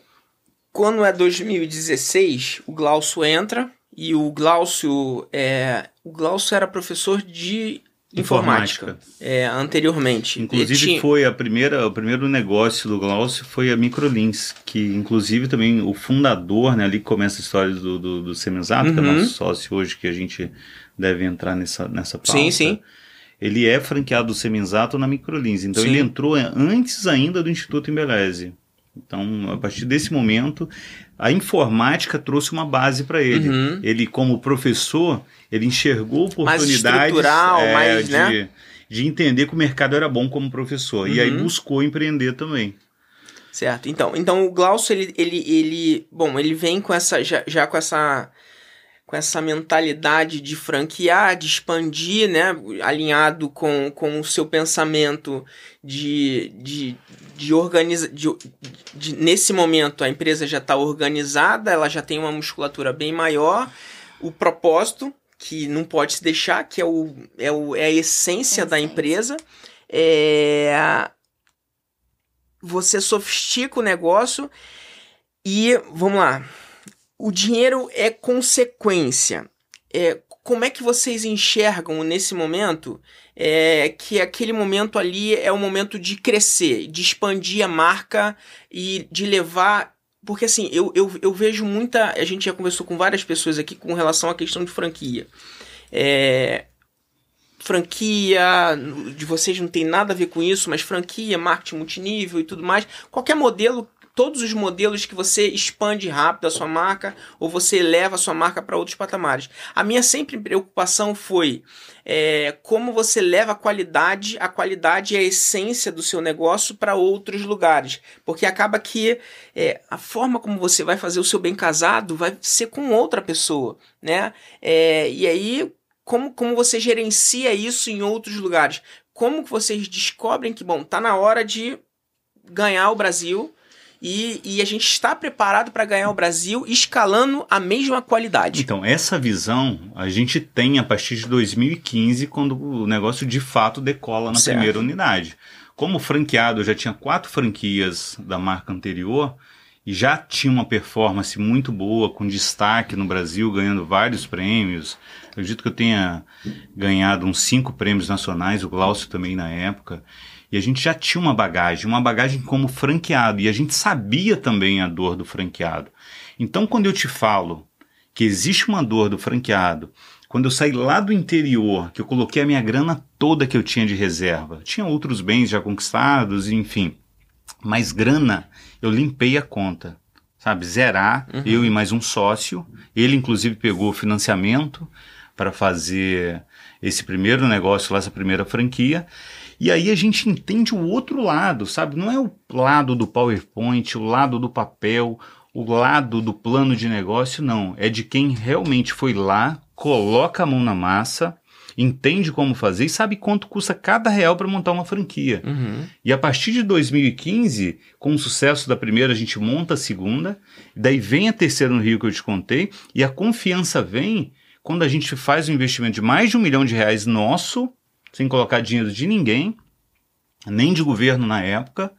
quando é 2016, o Glaucio entra. E o Glaucio, é, o Glaucio era professor de informática, é, anteriormente. Inclusive tinha... foi a primeira, o primeiro negócio do Glaucio foi a Microlins, que inclusive também o fundador, né, ali que começa a história do, do, do Semenzato, uhum. que é nosso sócio hoje, que a gente deve entrar nessa, nessa pauta. Sim, sim. Ele é franqueado do Semenzato na Microlins, então sim. ele entrou antes ainda do Instituto Embeleze. Então, a partir desse momento, a informática trouxe uma base para ele. Uhum. Ele, como professor, ele enxergou oportunidades mais estrutural, é, mais, de, né? de entender que o mercado era bom como professor. Uhum. E aí uhum. buscou empreender também. Certo. Então, então o Glaucio, ele, ele, ele, bom, ele vem com essa, já, já com essa com essa mentalidade de franquear, de expandir, né, alinhado com, com o seu pensamento de, de, de organizar. De, de, nesse momento, a empresa já está organizada, ela já tem uma musculatura bem maior, o propósito, que não pode se deixar, que é, o, é, o, é a essência é da empresa, é. Você sofistica o negócio e, vamos lá, o dinheiro é consequência. É, como é que vocês enxergam nesse momento é, que aquele momento ali é o momento de crescer, de expandir a marca e de levar. Porque assim, eu, eu, eu vejo muita. A gente já conversou com várias pessoas aqui com relação à questão de franquia. É, franquia, de vocês não tem nada a ver com isso, mas franquia, marketing multinível e tudo mais. Qualquer modelo todos os modelos que você expande rápido a sua marca ou você leva a sua marca para outros patamares. A minha sempre preocupação foi é, como você leva a qualidade, a qualidade e a essência do seu negócio para outros lugares, porque acaba que é, a forma como você vai fazer o seu bem casado vai ser com outra pessoa, né? É, e aí como, como você gerencia isso em outros lugares? Como que vocês descobrem que, bom, tá na hora de ganhar o Brasil e, e a gente está preparado para ganhar o Brasil escalando a mesma qualidade. Então, essa visão a gente tem a partir de 2015, quando o negócio de fato decola na certo. primeira unidade. Como franqueado, eu já tinha quatro franquias da marca anterior e já tinha uma performance muito boa, com destaque no Brasil, ganhando vários prêmios. Eu acredito que eu tenha ganhado uns cinco prêmios nacionais, o Glaucio também na época. E a gente já tinha uma bagagem, uma bagagem como franqueado, e a gente sabia também a dor do franqueado. Então, quando eu te falo que existe uma dor do franqueado, quando eu saí lá do interior, que eu coloquei a minha grana toda que eu tinha de reserva, tinha outros bens já conquistados, enfim, mas grana, eu limpei a conta, sabe? Zerar, uhum. eu e mais um sócio. Ele, inclusive, pegou financiamento para fazer esse primeiro negócio lá, essa primeira franquia. E aí a gente entende o outro lado, sabe? Não é o lado do PowerPoint, o lado do papel, o lado do plano de negócio, não. É de quem realmente foi lá, coloca a mão na massa, entende como fazer e sabe quanto custa cada real para montar uma franquia. Uhum. E a partir de 2015, com o sucesso da primeira, a gente monta a segunda, daí vem a terceira no Rio que eu te contei, e a confiança vem quando a gente faz um investimento de mais de um milhão de reais nosso sem colocar dinheiro de ninguém, nem de governo na época.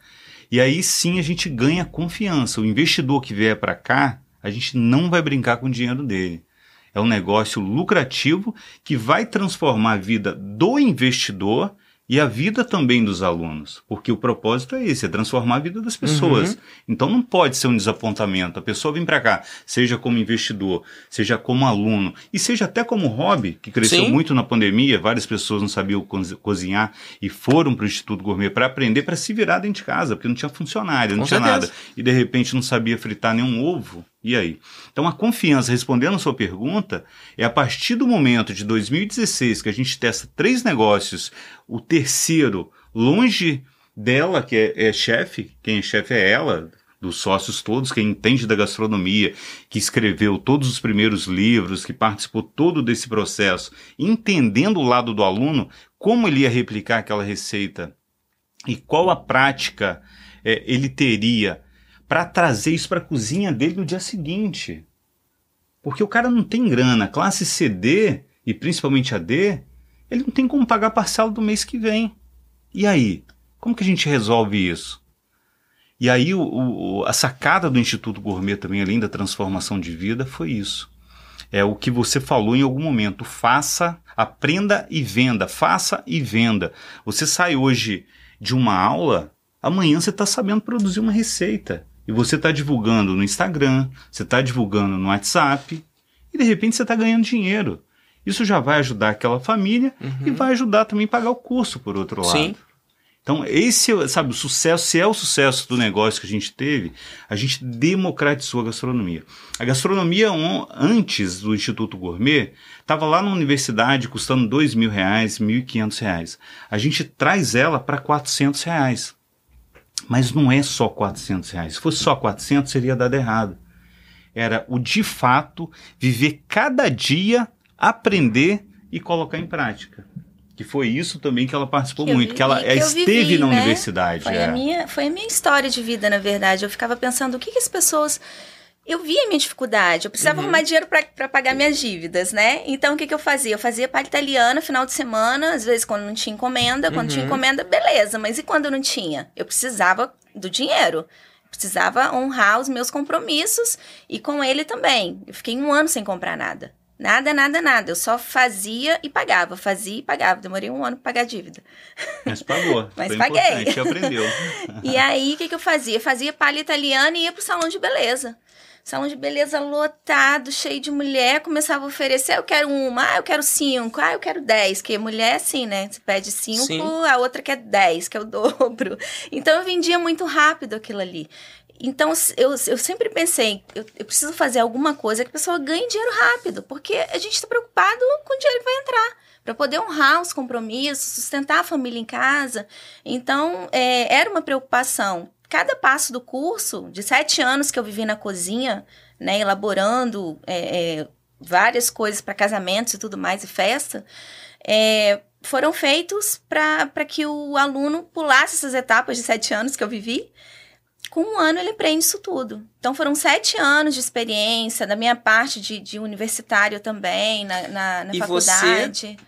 E aí sim a gente ganha confiança. O investidor que vier para cá, a gente não vai brincar com o dinheiro dele. É um negócio lucrativo que vai transformar a vida do investidor e a vida também dos alunos, porque o propósito é esse, é transformar a vida das pessoas. Uhum. Então não pode ser um desapontamento. A pessoa vem para cá, seja como investidor, seja como aluno e seja até como hobby, que cresceu Sim. muito na pandemia, várias pessoas não sabiam cozinhar e foram para o Instituto Gourmet para aprender para se virar dentro de casa, porque não tinha funcionário, não com tinha certeza. nada. E de repente não sabia fritar nenhum ovo. E aí? Então a confiança, respondendo a sua pergunta, é a partir do momento de 2016 que a gente testa três negócios, o terceiro longe dela, que é, é chefe, quem é chefe é ela, dos sócios todos, quem entende da gastronomia, que escreveu todos os primeiros livros, que participou todo desse processo, entendendo o lado do aluno, como ele ia replicar aquela receita e qual a prática é, ele teria para trazer isso para a cozinha dele no dia seguinte. Porque o cara não tem grana. Classe CD e principalmente a D, ele não tem como pagar a parcela do mês que vem. E aí? Como que a gente resolve isso? E aí o, o, a sacada do Instituto Gourmet também, além da transformação de vida, foi isso. é o que você falou em algum momento. Faça, aprenda e venda. Faça e venda. Você sai hoje de uma aula, amanhã você está sabendo produzir uma receita. E você está divulgando no Instagram, você está divulgando no WhatsApp, e de repente você está ganhando dinheiro. Isso já vai ajudar aquela família uhum. e vai ajudar também a pagar o curso, por outro lado. Sim. Então, esse, sabe, o sucesso, se é o sucesso do negócio que a gente teve, a gente democratizou a gastronomia. A gastronomia, um, antes do Instituto Gourmet, estava lá na universidade custando dois mil reais, mil e quinhentos reais. A gente traz ela para quatrocentos reais. Mas não é só quatrocentos reais. Se fosse só quatrocentos, seria dado errado. Era o de fato viver cada dia, aprender e colocar em prática. Que foi isso também que ela participou que muito, que ela que esteve vivi, na né? universidade. Foi, é. a minha, foi a minha história de vida, na verdade. Eu ficava pensando, o que, que as pessoas eu via a minha dificuldade. Eu precisava uhum. arrumar dinheiro para pagar minhas dívidas, né? Então, o que, que eu fazia? Eu fazia palha italiana final de semana, às vezes quando não tinha encomenda. Quando uhum. tinha encomenda, beleza. Mas e quando não tinha? Eu precisava do dinheiro. precisava honrar os meus compromissos e com ele também. Eu fiquei um ano sem comprar nada. Nada, nada, nada. Eu só fazia e pagava, fazia e pagava. Demorei um ano para pagar a dívida. Mas pagou. Mas Foi paguei. aprendeu. e aí, o que, que eu fazia? Eu fazia palha italiana e ia pro salão de beleza. Salão de beleza lotado, cheio de mulher, começava a oferecer, eu quero uma, ah, eu quero cinco, ah, eu quero dez, que mulher é assim, né? Você pede cinco, Sim. a outra quer dez, que é o dobro. Então eu vendia muito rápido aquilo ali. Então, eu, eu sempre pensei, eu, eu, preciso fazer alguma coisa que a pessoa ganhe dinheiro rápido, porque a gente está preocupado com o dinheiro que vai entrar, para poder honrar os compromissos, sustentar a família em casa. Então, é, era uma preocupação. Cada passo do curso, de sete anos que eu vivi na cozinha, né, elaborando é, é, várias coisas para casamentos e tudo mais, e festa, é, foram feitos para que o aluno pulasse essas etapas de sete anos que eu vivi com um ano ele aprende isso tudo. Então foram sete anos de experiência, da minha parte de, de universitário também, na, na, na e faculdade.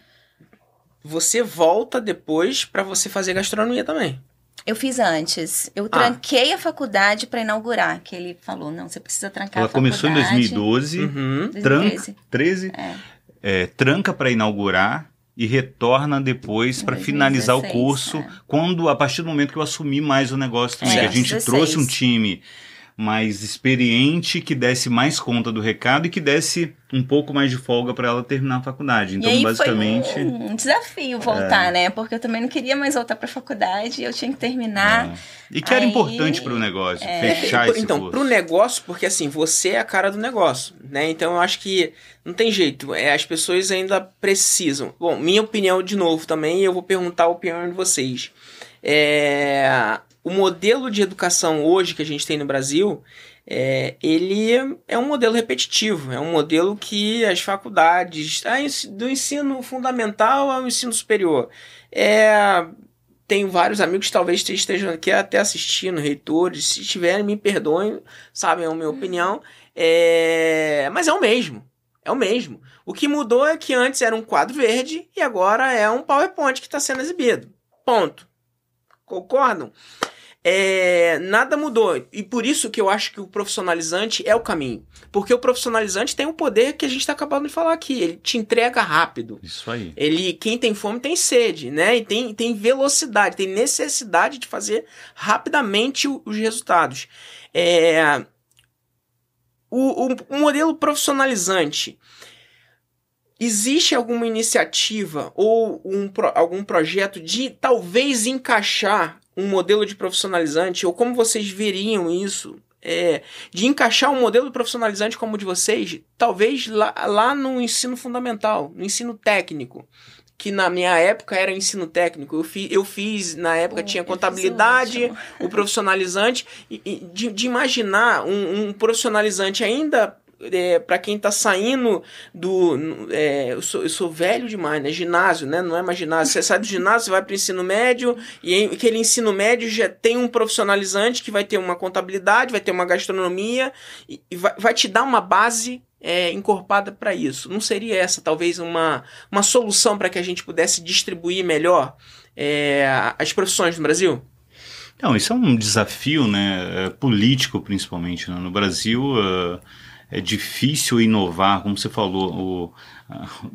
Você, você volta depois para você fazer gastronomia também. Eu fiz antes. Eu ah. tranquei a faculdade para inaugurar, que ele falou, não, você precisa trancar Ela a faculdade. começou em 2012, uhum. tranca, 13, é. É, tranca para inaugurar e retorna depois para finalizar o curso, é. quando a partir do momento que eu assumi mais o negócio também. É, a gente 16. trouxe um time mais experiente, que desse mais conta do recado e que desse um pouco mais de folga para ela terminar a faculdade. Então, e aí basicamente. Foi um, desafio voltar, é... né? Porque eu também não queria mais voltar para a faculdade, eu tinha que terminar. É. E que era importante para o negócio, é... fechar esse Então, para o negócio, porque assim, você é a cara do negócio, né? Então eu acho que não tem jeito, é, as pessoas ainda precisam. Bom, minha opinião de novo também, eu vou perguntar a opinião de vocês. É, o modelo de educação hoje que a gente tem no Brasil, é, ele é um modelo repetitivo, é um modelo que as faculdades, do ensino fundamental ao ensino superior, é, tenho vários amigos que talvez estejam aqui até assistindo, reitores, se tiverem, me perdoem, sabem a minha opinião, é, mas é o mesmo, é o mesmo. O que mudou é que antes era um quadro verde e agora é um PowerPoint que está sendo exibido. Ponto. Concordam? É, nada mudou. E por isso que eu acho que o profissionalizante é o caminho. Porque o profissionalizante tem o um poder que a gente está acabando de falar aqui. Ele te entrega rápido. Isso aí. Ele, quem tem fome tem sede, né? E tem, tem velocidade, tem necessidade de fazer rapidamente os resultados. É, o, o, o modelo profissionalizante. Existe alguma iniciativa ou um, algum projeto de talvez encaixar um modelo de profissionalizante, ou como vocês veriam isso, é, de encaixar um modelo profissionalizante como o de vocês, talvez lá, lá no ensino fundamental, no ensino técnico, que na minha época era ensino técnico. Eu, fi, eu fiz, na época, tinha contabilidade, o profissionalizante, e, e de, de, imaginar um, um profissionalizante ainda é, para quem tá saindo do. É, eu, sou, eu sou velho demais, né? Ginásio, né? Não é mais ginásio. Você sai do ginásio, vai para ensino médio, e aquele ensino médio já tem um profissionalizante que vai ter uma contabilidade, vai ter uma gastronomia, e, e vai, vai te dar uma base é, encorpada para isso. Não seria essa talvez uma, uma solução para que a gente pudesse distribuir melhor é, as profissões no Brasil? Não, isso é um desafio né, é, político, principalmente. Né? No Brasil. Uh é difícil inovar, como você falou, o,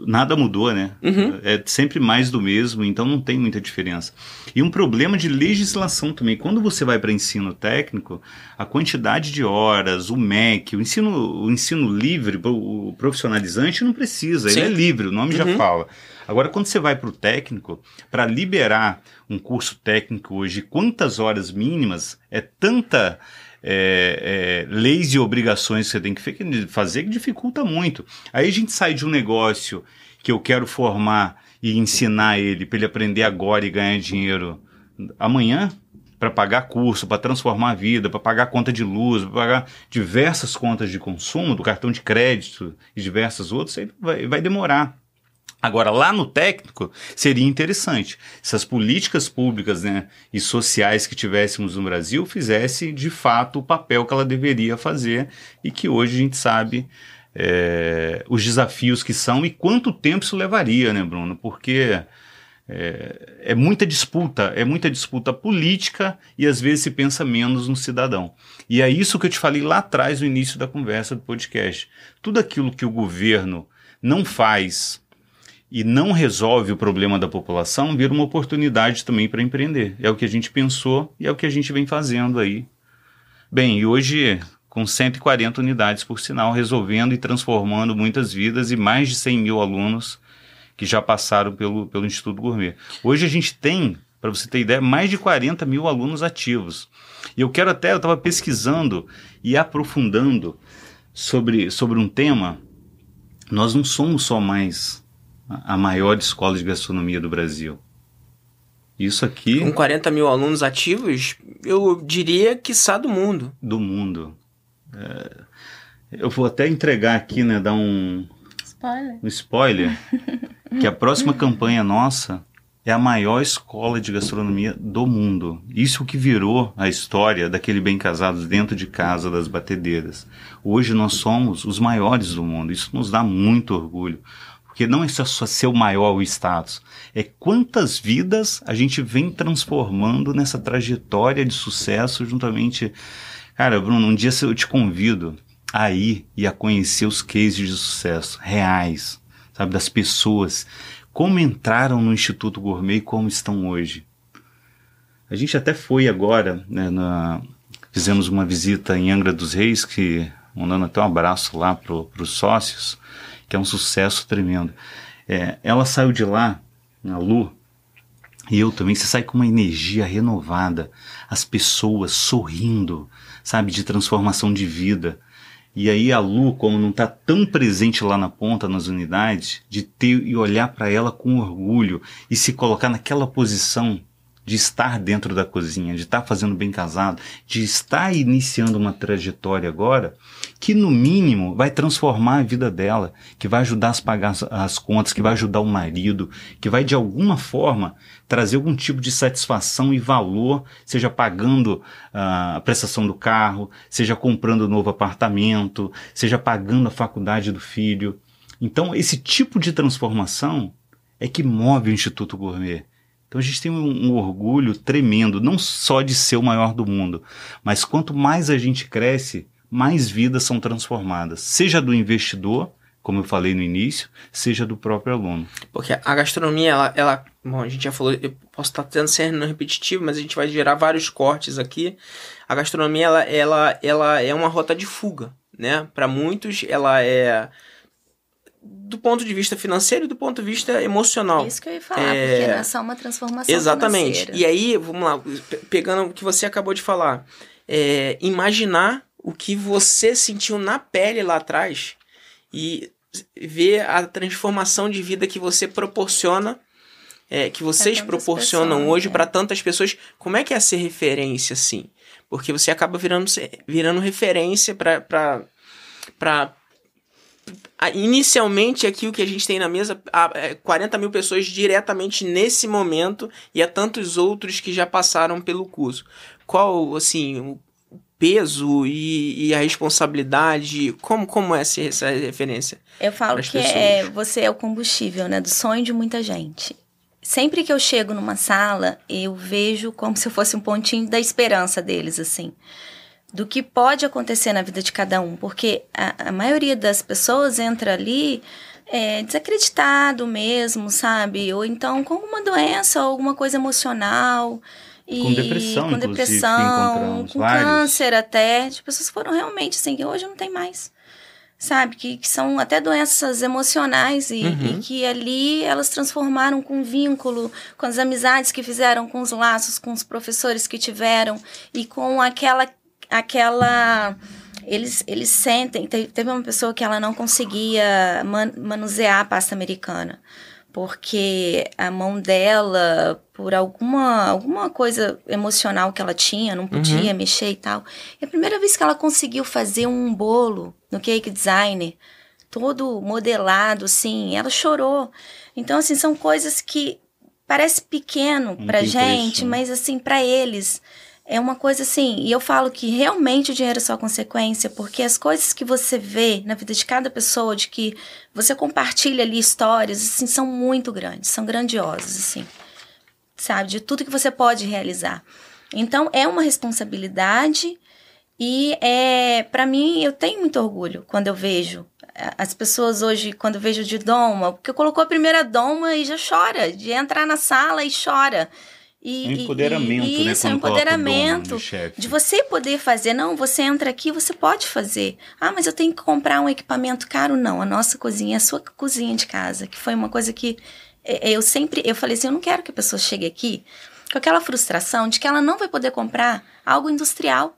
nada mudou, né? Uhum. É sempre mais do mesmo, então não tem muita diferença. E um problema de legislação também. Quando você vai para ensino técnico, a quantidade de horas, o MEC, o ensino, o ensino livre, o profissionalizante não precisa, Sim. ele é livre, o nome uhum. já fala. Agora, quando você vai para o técnico, para liberar um curso técnico hoje, quantas horas mínimas, é tanta é, é, leis e obrigações que você tem que fazer que dificulta muito. Aí a gente sai de um negócio que eu quero formar e ensinar ele para ele aprender agora e ganhar dinheiro amanhã para pagar curso, para transformar a vida, para pagar conta de luz, para pagar diversas contas de consumo do cartão de crédito e diversas outras, aí vai, vai demorar. Agora, lá no técnico, seria interessante se as políticas públicas né, e sociais que tivéssemos no Brasil fizessem de fato o papel que ela deveria fazer e que hoje a gente sabe é, os desafios que são e quanto tempo isso levaria, né, Bruno? Porque é, é, muita disputa, é muita disputa política e às vezes se pensa menos no cidadão. E é isso que eu te falei lá atrás, no início da conversa do podcast. Tudo aquilo que o governo não faz e não resolve o problema da população, vira uma oportunidade também para empreender. É o que a gente pensou e é o que a gente vem fazendo aí. Bem, e hoje com 140 unidades por sinal, resolvendo e transformando muitas vidas e mais de 100 mil alunos que já passaram pelo, pelo Instituto Gourmet. Hoje a gente tem, para você ter ideia, mais de 40 mil alunos ativos. E eu quero até, eu estava pesquisando e aprofundando sobre, sobre um tema. Nós não somos só mais a maior escola de gastronomia do Brasil. Isso aqui. Com 40 mil alunos ativos, eu diria que está do mundo. Do mundo. É, eu vou até entregar aqui, né? Dar um. Spoiler. Um spoiler. que a próxima campanha nossa é a maior escola de gastronomia do mundo. Isso que virou a história daquele bem casados dentro de casa das batedeiras. Hoje nós somos os maiores do mundo. Isso nos dá muito orgulho. Porque não é só ser o maior o status, é quantas vidas a gente vem transformando nessa trajetória de sucesso juntamente. Cara, Bruno, um dia eu te convido a ir e a conhecer os cases de sucesso reais, sabe, das pessoas, como entraram no Instituto Gourmet e como estão hoje. A gente até foi agora, né, na, fizemos uma visita em Angra dos Reis, que mandando até um abraço lá para os sócios, que é um sucesso tremendo. É, ela saiu de lá, a Lu, e eu também, você sai com uma energia renovada, as pessoas sorrindo, sabe, de transformação de vida. E aí a Lu, como não está tão presente lá na ponta, nas unidades, de ter e olhar para ela com orgulho e se colocar naquela posição de estar dentro da cozinha, de estar fazendo bem casado, de estar iniciando uma trajetória agora que no mínimo vai transformar a vida dela, que vai ajudar a pagar as, as contas, que vai ajudar o marido, que vai de alguma forma trazer algum tipo de satisfação e valor, seja pagando uh, a prestação do carro, seja comprando um novo apartamento, seja pagando a faculdade do filho. Então, esse tipo de transformação é que move o Instituto Gourmet. Então a gente tem um, um, orgulho tremendo, não só de ser o maior do mundo, mas quanto mais a gente cresce, mais vidas são transformadas, seja do investidor, como eu falei no início, seja do próprio aluno. Porque a gastronomia, ela, ela bom, a gente já falou, eu posso estar tendo sendo repetitivo, mas a gente vai gerar vários cortes aqui. A gastronomia, ela, ela, ela é uma rota de fuga, né? Para muitos, ela é do ponto de vista financeiro e do ponto de vista emocional. Isso que eu ia falar, é... porque não é só uma transformação Exatamente. Financeira. E aí, vamos lá, pegando o que você acabou de falar, é, imaginar o que você sentiu na pele lá atrás e ver a transformação de vida que você proporciona, é, que vocês proporcionam pessoas, hoje é. para tantas pessoas. Como é que é ser referência assim? Porque você acaba virando, virando referência para Inicialmente, aqui o que a gente tem na mesa, 40 é, mil pessoas diretamente nesse momento e há tantos outros que já passaram pelo curso. Qual, assim, o peso e, e a responsabilidade? Como, como é essa, essa referência? Eu falo que é, você é o combustível né, do sonho de muita gente. Sempre que eu chego numa sala, eu vejo como se eu fosse um pontinho da esperança deles, assim do que pode acontecer na vida de cada um, porque a, a maioria das pessoas entra ali é, desacreditado mesmo, sabe? Ou então com alguma doença ou alguma coisa emocional. E com depressão, com depressão, com vários. câncer até. As pessoas foram realmente assim, que hoje não tem mais. Sabe? Que, que são até doenças emocionais e, Uhum. e que ali elas transformaram com vínculo, com as amizades que fizeram, com os laços, com os professores que tiveram e com aquela. Aquela eles, eles sentem. te- Teve uma pessoa que ela não conseguia man- manusear a pasta americana, porque a mão dela, por alguma, alguma coisa emocional que ela tinha, não podia mexer e tal. E a primeira vez que ela conseguiu fazer um bolo no Cake Designer, todo modelado, assim, ela chorou. Então, assim, são coisas que parece pequeno Não pra gente, mas assim, pra eles é uma coisa assim, e eu falo que realmente o dinheiro é só consequência, porque as coisas que você vê na vida de cada pessoa, de que você compartilha ali histórias, assim, são muito grandes, são grandiosas, assim, sabe, de tudo que você pode realizar. Então, é uma responsabilidade e é, para mim, eu tenho muito orgulho quando eu vejo as pessoas hoje, quando eu vejo de doma, porque colocou a primeira doma e já chora, de entrar na sala e chora. E, É um e- empoderamento, e, né? Isso, é um empoderamento. de chefe. De você poder fazer, não, você entra aqui, você pode fazer. Ah, mas eu tenho que comprar um equipamento caro. Não, a nossa cozinha é a sua cozinha de casa, que foi uma coisa que eh, eu sempre, eu falei assim, eu não quero que a pessoa chegue aqui com aquela frustração de que ela não vai poder comprar algo industrial.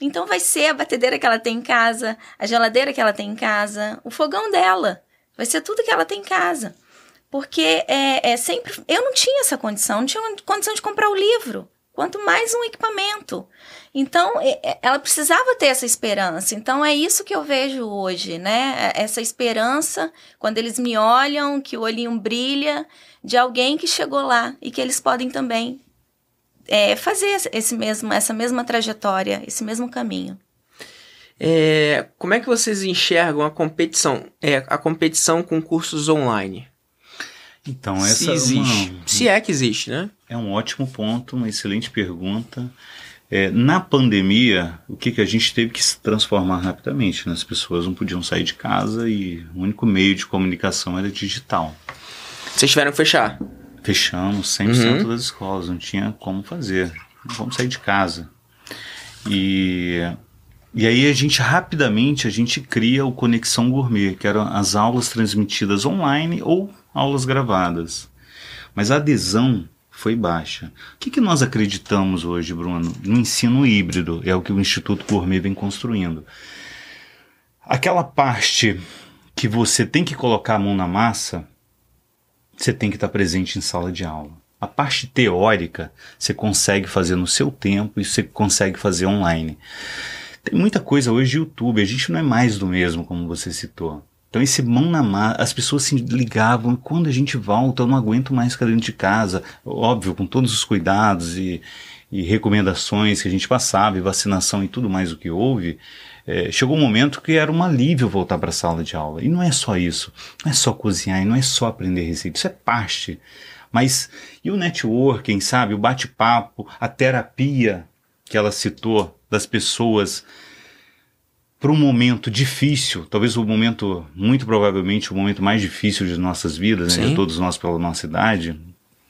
Então vai ser a batedeira que ela tem em casa, a geladeira que ela tem em casa, o fogão dela. Vai ser tudo que ela tem em casa. Porque é, é sempre. Eu não tinha essa condição, não tinha condição de comprar o livro, quanto mais um equipamento. Então, é- é- ela precisava ter essa esperança. Então, é isso que eu vejo hoje, né? Essa esperança, quando eles me olham, que o olhinho brilha, de alguém que chegou lá e que eles podem também é, fazer esse mesmo, essa mesma trajetória, esse mesmo caminho. É, como é que vocês enxergam a competição? É, a competição com cursos online? Então, se essa é existe. uma- Se é que existe, né? É um ótimo ponto, uma excelente pergunta. É, na pandemia, o que, que a gente teve que se transformar rapidamente? né? As pessoas não podiam sair de casa e o único meio de comunicação era digital. Vocês tiveram que fechar. Fechamos 100% Uhum. das escolas, não tinha como fazer. Não vamos sair de casa. E, e aí a gente rapidamente a gente cria o Conexão Gourmet, que eram as aulas transmitidas online ou aulas gravadas. Mas a adesão foi baixa. O que, que nós acreditamos hoje, Bruno? No ensino híbrido, é o que o Instituto Gourmet vem construindo. Aquela parte que você tem que colocar a mão na massa, você tem que estar presente em sala de aula. A parte teórica você consegue fazer no seu tempo e você consegue fazer online. Tem muita coisa hoje de YouTube, a gente não é mais do mesmo, como você citou. Então esse mão na massa, as pessoas se ligavam, quando a gente volta, eu não aguento mais ficar dentro de casa. Óbvio, com todos os cuidados e, e recomendações que a gente passava, e vacinação e tudo mais o que houve, é, chegou um momento que era um alívio voltar para a sala de aula. E não é só isso, não é só cozinhar, e não é só aprender receita, isso é parte. Mas e o networking, sabe? O bate-papo, a terapia que ela citou das pessoas para um momento difícil, talvez o momento, muito provavelmente, o momento mais difícil de nossas vidas, né? De todos nós pela nossa idade,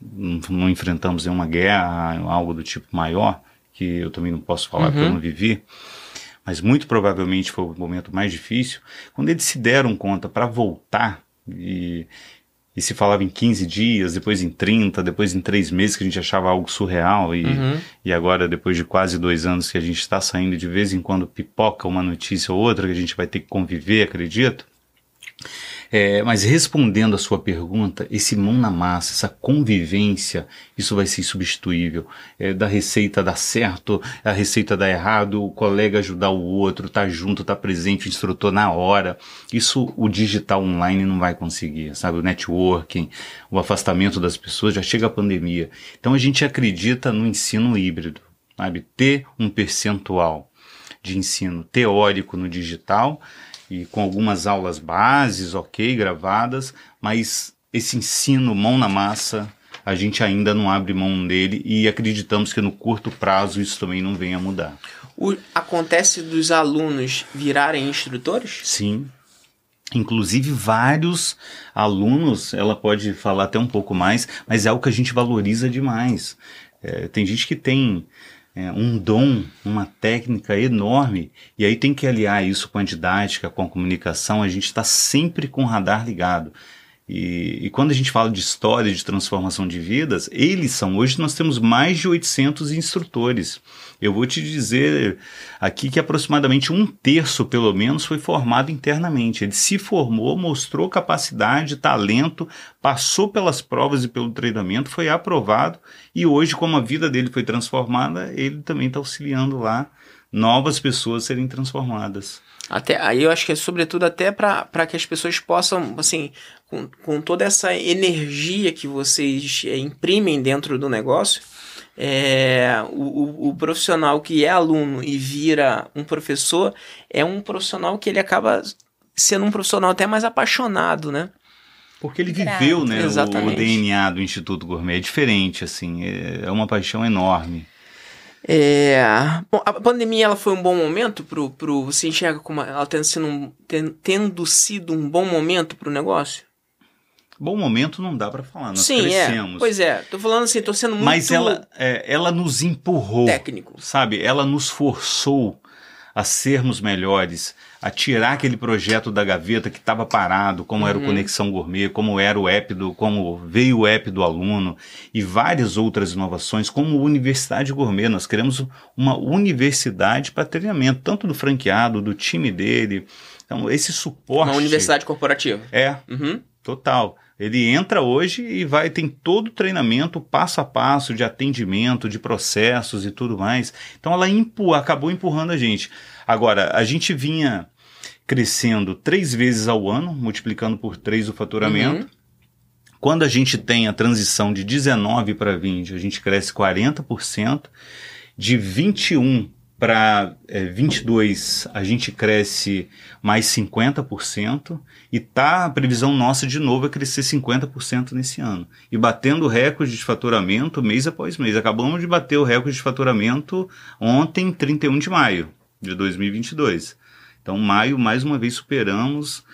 não, não enfrentamos nenhuma guerra, algo do tipo maior, que eu também não posso falar porque eu Uhum. não vivi, mas muito provavelmente foi o momento mais difícil, quando eles se deram conta para voltar e, e se falava em 15 dias, depois em 30, depois em 3 meses, que a gente achava algo surreal, e, Uhum. e agora, depois de quase dois anos que a gente está saindo de vez em quando pipoca uma notícia ou outra que a gente vai ter que conviver, acredito. É, mas respondendo a sua pergunta, esse mão na massa, essa convivência, isso vai ser insubstituível. É, da receita dar certo, a receita dar errado, o colega ajudar o outro, tá junto, tá presente, o instrutor na hora. Isso o digital online não vai conseguir, sabe? O networking, o afastamento das pessoas, já chega a pandemia. Então a gente acredita no ensino híbrido, sabe? Ter um percentual de ensino teórico no digital e com algumas aulas bases, ok, gravadas, mas esse ensino mão na massa, a gente ainda não abre mão dele e acreditamos que no curto prazo isso também não venha a mudar. O, acontece dos alunos virarem instrutores? Sim. Inclusive, vários alunos, ela pode falar até um pouco mais, mas é algo que a gente valoriza demais. É, tem gente que tem é, um dom, uma técnica enorme, e aí tem que aliar isso com a didática, com a comunicação, a gente está sempre com o radar ligado. E, e, quando a gente fala de história de transformação de vidas, eles são. Hoje nós temos mais de 800 instrutores. Eu vou te dizer aqui que aproximadamente um terço, pelo menos, foi formado internamente. Ele se formou, mostrou capacidade, talento, passou pelas provas e pelo treinamento, foi aprovado. E hoje, como a vida dele foi transformada, ele também está auxiliando lá novas pessoas serem transformadas. Até aí eu acho que é sobretudo até para que as pessoas possam, assim, com, com toda essa energia que vocês é, imprimem dentro do negócio, é, o, o, o, profissional que é aluno e vira um professor é um profissional que ele acaba sendo um profissional até mais apaixonado, né? Porque ele viveu, né, o, o, DNA do Instituto Gourmet. É diferente, assim, é, é uma paixão enorme. É, bom, a pandemia ela foi um bom momento pro, pro você enxerga como ela tendo sido um, tendo sido um bom momento para o negócio? Bom momento não dá para falar, nós Sim, é. crescemos. É. Pois é, tô falando assim, tô sendo muito Mas ela, é, ela nos empurrou. Técnico. Sabe? Ela nos forçou a sermos melhores, a tirar aquele projeto da gaveta que estava parado, como uhum. era o uhum. Conexão Gourmet, como era o app do, como veio o app do aluno e várias outras inovações, como Universidade Gourmet. Nós queremos uma universidade para treinamento, tanto do franqueado, do time dele. Então, esse suporte. Uma universidade corporativa. É, uhum. total. Ele entra hoje e vai tem todo o treinamento passo a passo de atendimento, de processos e tudo mais. Então ela acabou empurrando a gente. Agora, a gente vinha crescendo três vezes ao ano, multiplicando por três o faturamento. Uhum. Quando a gente tem a transição de 19 para 20, a gente cresce 40%. De 21 para é, 22 a gente cresce mais 50% e tá a previsão nossa de novo é crescer 50% nesse ano. E batendo recorde de faturamento mês após mês. Acabamos de bater o recorde de faturamento ontem, 31 de maio de 2022. Então, maio, mais uma vez, superamos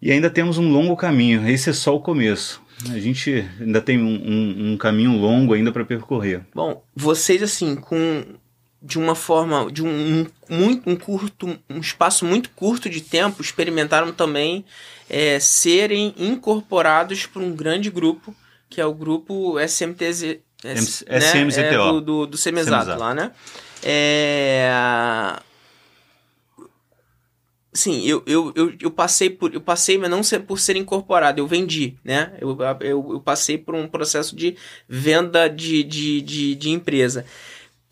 e ainda temos um longo caminho. Esse é só o começo. A gente ainda tem um, um, um caminho longo ainda para percorrer. Bom, vocês, assim, com de uma forma, de um, um, muito, um curto, um espaço muito curto de tempo, experimentaram também é, serem incorporados por um grande grupo, que é o grupo SMTZ, S, né? SMZTO. É, do, do, do lá, né? É... Sim, eu, eu, eu, eu, passei por. Eu passei, mas não por ser incorporado, eu vendi, né? Eu, eu, eu passei por um processo de venda de, de, de, de empresa.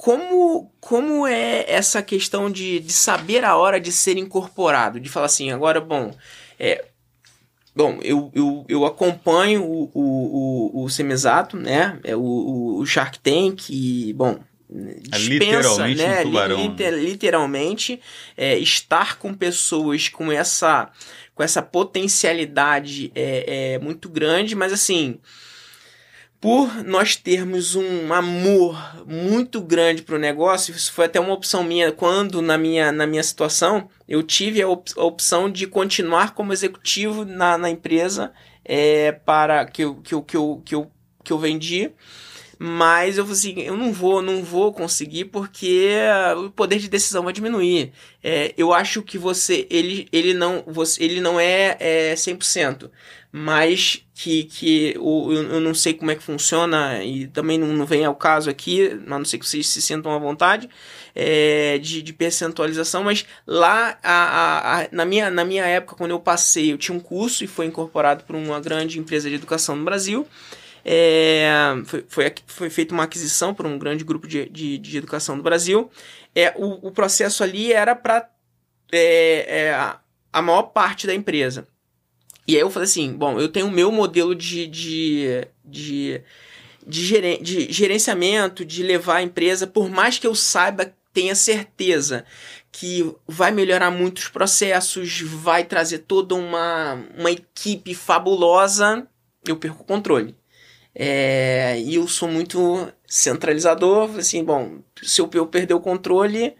Como, como é essa questão de, de saber a hora de ser incorporado? De falar assim, agora, bom, é, Bom, eu, eu, eu acompanho o, o, o, o Semizato, né? É o, o Shark Tank, e, bom, é dispensa, literalmente né? Um. Liter, literalmente, é, estar com pessoas com essa, com essa potencialidade é, é muito grande, mas assim por nós termos um amor muito grande para o negócio, isso foi até uma opção minha quando na minha, na minha situação eu tive a, op a opção de continuar como executivo na, na empresa é, para que eu, que, eu, que, eu, que, eu, que eu vendi. Mas eu assim, eu não vou, não vou conseguir porque o poder de decisão vai diminuir. É, eu acho que você, ele, ele não, você, ele não é, é 100% mas que, que eu, eu não sei como é que funciona e também não, não vem ao caso aqui, a não sei que vocês se sentam à vontade é, de, de percentualização, mas lá a, a, a, na, minha, na minha época, quando eu passei, eu tinha um curso e foi incorporado por uma grande empresa de educação no Brasil. É, foi, foi, foi feita uma aquisição por um grande grupo de, de, de educação do Brasil. É, o, o processo ali era para é, é, a maior parte da empresa. E aí eu falei assim, bom, eu tenho o meu modelo de, de, de, de, geren de gerenciamento, de levar a empresa, por mais que eu saiba, tenha certeza que vai melhorar muitos processos, vai trazer toda uma, uma equipe fabulosa, eu perco o controle. É, e eu sou muito centralizador, assim, bom, se eu, eu perder o controle,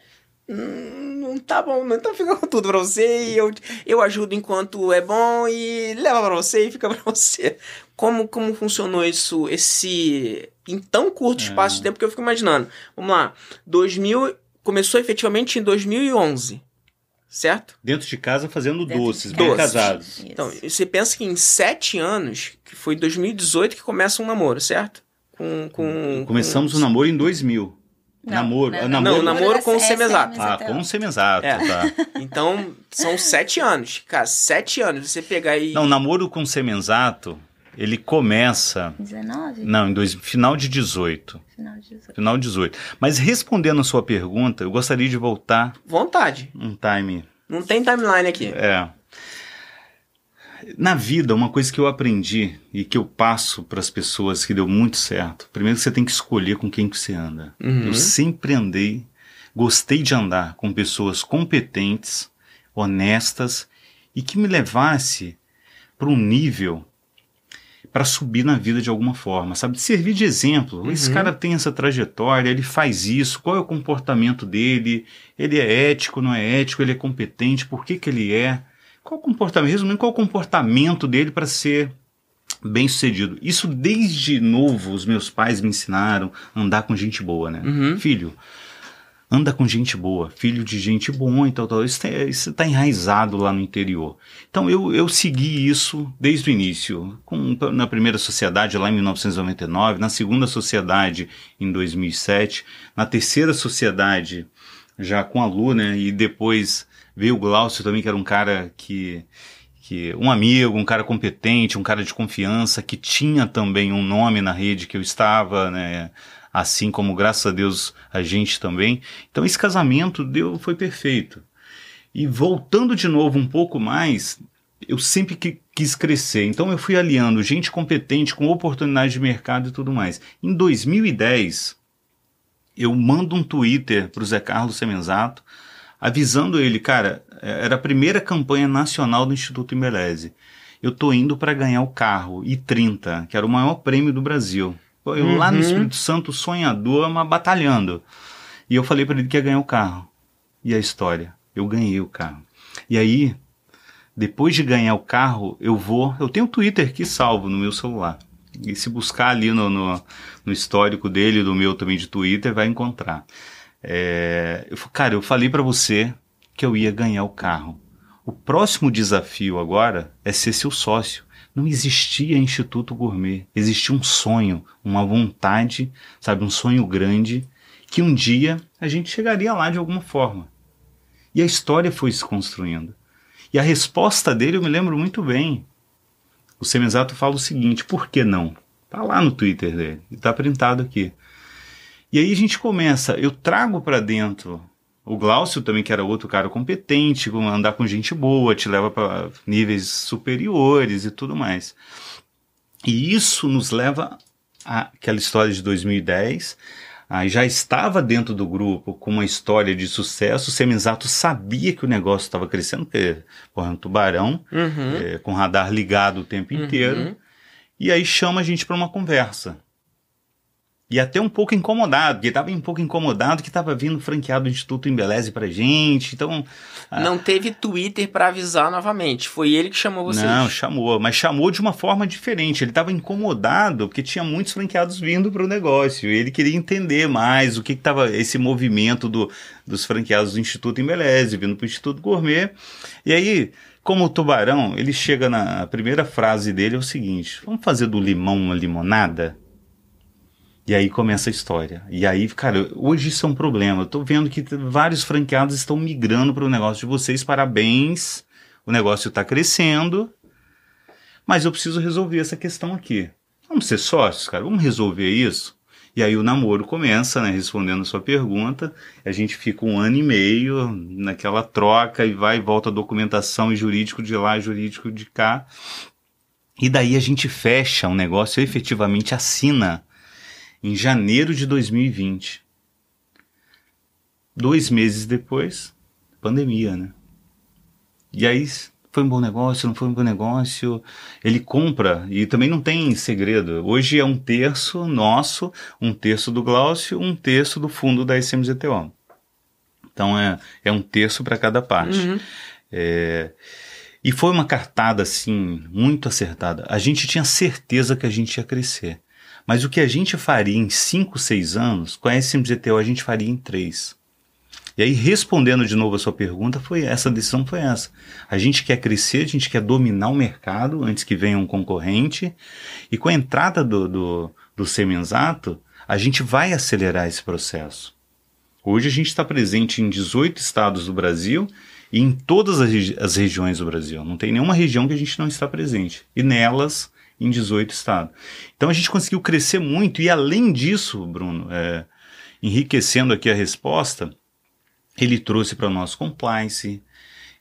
hum, não tá bom, não, então fica com tudo pra você e eu, eu ajudo enquanto é bom e leva pra você e fica pra você. Como, como funcionou isso, esse, em tão curto espaço de tempo que eu fico imaginando. Vamos lá, 2000, começou efetivamente em 2011, certo? Dentro de casa fazendo Dentro de doces, bem casados. Isso. Então, você pensa que em sete anos, que foi 2018 que começa um namoro, certo? Com, com, Começamos com... o namoro em 2000. Não, namoro, não, namoro, Não, namoro com o é semiexato. Ah, semi-exato. com o semiexato, É. tá. Então, são sete anos. Cara, sete anos. Você pegar aí. Não, namoro com semiexato, ele começa, 19? não, em dois, final de 18. Final de 18. Final de 18. Mas respondendo a sua pergunta, eu gostaria de voltar Vontade. um time. Não tem timeline aqui. É. Na vida, uma coisa que eu aprendi e que eu passo para as pessoas que deu muito certo. Primeiro você tem que escolher com quem que você anda. Uhum. Eu sempre andei, gostei de andar com pessoas competentes, honestas e que me levasse para um nível para subir na vida de alguma forma, sabe? Servir de exemplo. Esse Uhum. cara tem essa trajetória, ele faz isso, qual é o comportamento dele? Ele é ético, não é ético? Ele é competente? Por que, que ele é? Qual o comportamento? Resumindo, qual o comportamento dele para ser bem sucedido? Isso desde novo os meus pais me ensinaram a andar com gente boa, né? Uhum. Filho, anda com gente boa, filho de gente boa e tal, tal. Isso está enraizado lá no interior. Então eu, eu segui isso desde o início. Com, na primeira sociedade, lá em 1999, na segunda sociedade, em 2007, na terceira sociedade, já com a Lu, né? E depois veio o Glaucio também, que era um cara que. que um amigo, um cara competente, um cara de confiança, que tinha também um nome na rede que eu estava, né? assim como graças a Deus a gente também. Então esse casamento deu foi perfeito. E voltando de novo um pouco mais, eu sempre que, quis crescer. Então eu fui aliando gente competente com oportunidade de mercado e tudo mais. Em 2010, eu mando um Twitter para o Zé Carlos Semenzato, avisando ele, cara, era a primeira campanha nacional do Instituto Embeleze. Eu tô indo para ganhar o carro I30, que era o maior prêmio do Brasil. Eu lá no Uhum. Espírito Santo, sonhador, mas batalhando. E eu falei para ele que ia ganhar o carro. E a história? Eu ganhei o carro. E aí, depois de ganhar o carro, eu vou. Eu tenho o Twitter aqui salvo no meu celular. E se buscar ali no, no, no histórico dele, do meu também de Twitter, vai encontrar. É, eu, cara, eu falei para você que eu ia ganhar o carro. O próximo desafio agora é ser seu sócio. Não existia Instituto Gourmet. Existia um sonho, uma vontade, sabe, um sonho grande, que um dia a gente chegaria lá de alguma forma. E a história foi se construindo. E a resposta dele eu me lembro muito bem. O Semenzato fala o seguinte: por que não? Tá lá no Twitter dele, e tá printado aqui. E aí a gente começa, eu trago para dentro o Glaucio também, que era outro cara competente, com andar com gente boa, te leva para níveis superiores e tudo mais. E isso nos leva àquela história de 2010. Aí já estava dentro do grupo com uma história de sucesso. O Semizato sabia que o negócio estava crescendo, porque porra, é um tubarão, Uhum. é, com radar ligado o tempo inteiro. Uhum. E aí chama a gente para uma conversa. E até um pouco incomodado, porque estava um pouco incomodado que estava vindo franqueado do Instituto Embeleze pra gente. Então. ah, Não teve Twitter pra avisar novamente. Foi ele que chamou vocês. Não, chamou, mas chamou de uma forma diferente. Ele estava incomodado porque tinha muitos franqueados vindo para o negócio. E ele queria entender mais o que estava esse movimento do, dos franqueados do Instituto Embeleze, vindo para o Instituto Gourmet. E aí, como o tubarão, ele chega na a primeira frase dele é o seguinte: vamos fazer do limão uma limonada? E aí começa a história. E aí, cara, hoje isso é um problema. Eu tô vendo que vários franqueados estão migrando para o negócio de vocês. Parabéns. O negócio está crescendo. Mas eu preciso resolver essa questão aqui. Vamos ser sócios, cara? Vamos resolver isso? E aí o namoro começa, né? Respondendo a sua pergunta. A gente fica um ano e meio naquela troca e vai e volta a documentação e jurídico de lá, jurídico de cá. E daí a gente fecha um negócio, efetivamente assina em janeiro de 2020. Dois meses depois, pandemia, né? E aí foi um bom negócio, não foi um bom negócio. Ele compra e também não tem segredo. Hoje é um terço nosso, um terço do Glaucio, um terço do fundo da SMZTO. Então é, é um terço para cada parte. Uhum. É, e foi uma cartada assim, muito acertada. A gente tinha certeza que a gente ia crescer. Mas o que a gente faria em 5, 6 anos, com a SMGTO a gente faria em 3. E aí, respondendo de novo a sua pergunta, foi essa decisão foi essa. A gente quer crescer, a gente quer dominar o mercado antes que venha um concorrente. E com a entrada do, do, do Semenzato, a gente vai acelerar esse processo. Hoje a gente está presente em 18 estados do Brasil e em todas as, regi as, regiões do Brasil. Não tem nenhuma região que a gente não está presente. E nelas, em 18 estados. Então a gente conseguiu crescer muito e além disso, Bruno, é, enriquecendo aqui a resposta, ele trouxe para nós compliance,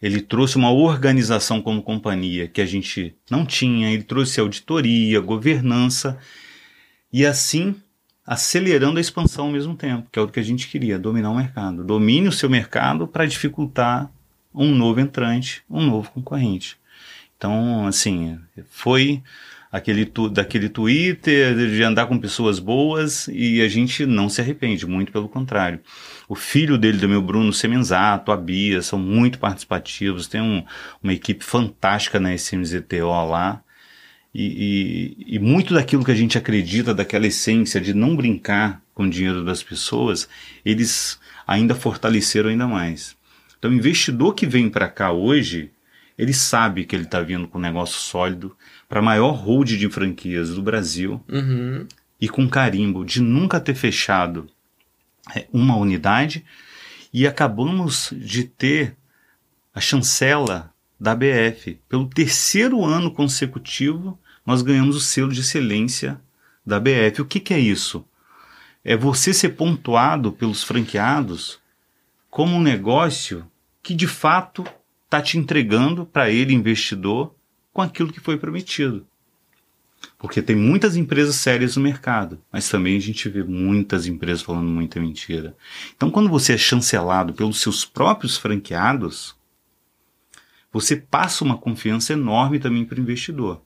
ele trouxe uma organização como companhia que a gente não tinha, ele trouxe auditoria, governança e assim acelerando a expansão ao mesmo tempo, que é o que a gente queria, dominar o mercado. Domine o seu mercado para dificultar um novo entrante, um novo concorrente. Então, assim, foi aquele tu, daquele Twitter, de andar com pessoas boas e a gente não se arrepende, muito pelo contrário. O filho dele, do meu Bruno Semenzato, a Bia, são muito participativos, tem um, uma equipe fantástica na SMZTO lá. E, e, e, muito daquilo que a gente acredita, daquela essência de não brincar com o dinheiro das pessoas, eles ainda fortaleceram ainda mais. Então, o investidor que vem para cá hoje, ele sabe que ele está vindo com um negócio sólido para a maior hold de franquias do Brasil uhum. e com carimbo de nunca ter fechado é, uma unidade e acabamos de ter a chancela da BF. Pelo terceiro ano consecutivo, nós ganhamos o selo de excelência da BF. O que, que é isso? É você ser pontuado pelos franqueados como um negócio que de fato está te entregando para ele, investidor, com aquilo que foi prometido. Porque tem muitas empresas sérias no mercado, mas também a gente vê muitas empresas falando muita mentira. Então, quando você é chancelado pelos seus próprios franqueados, você passa uma confiança enorme também para o investidor,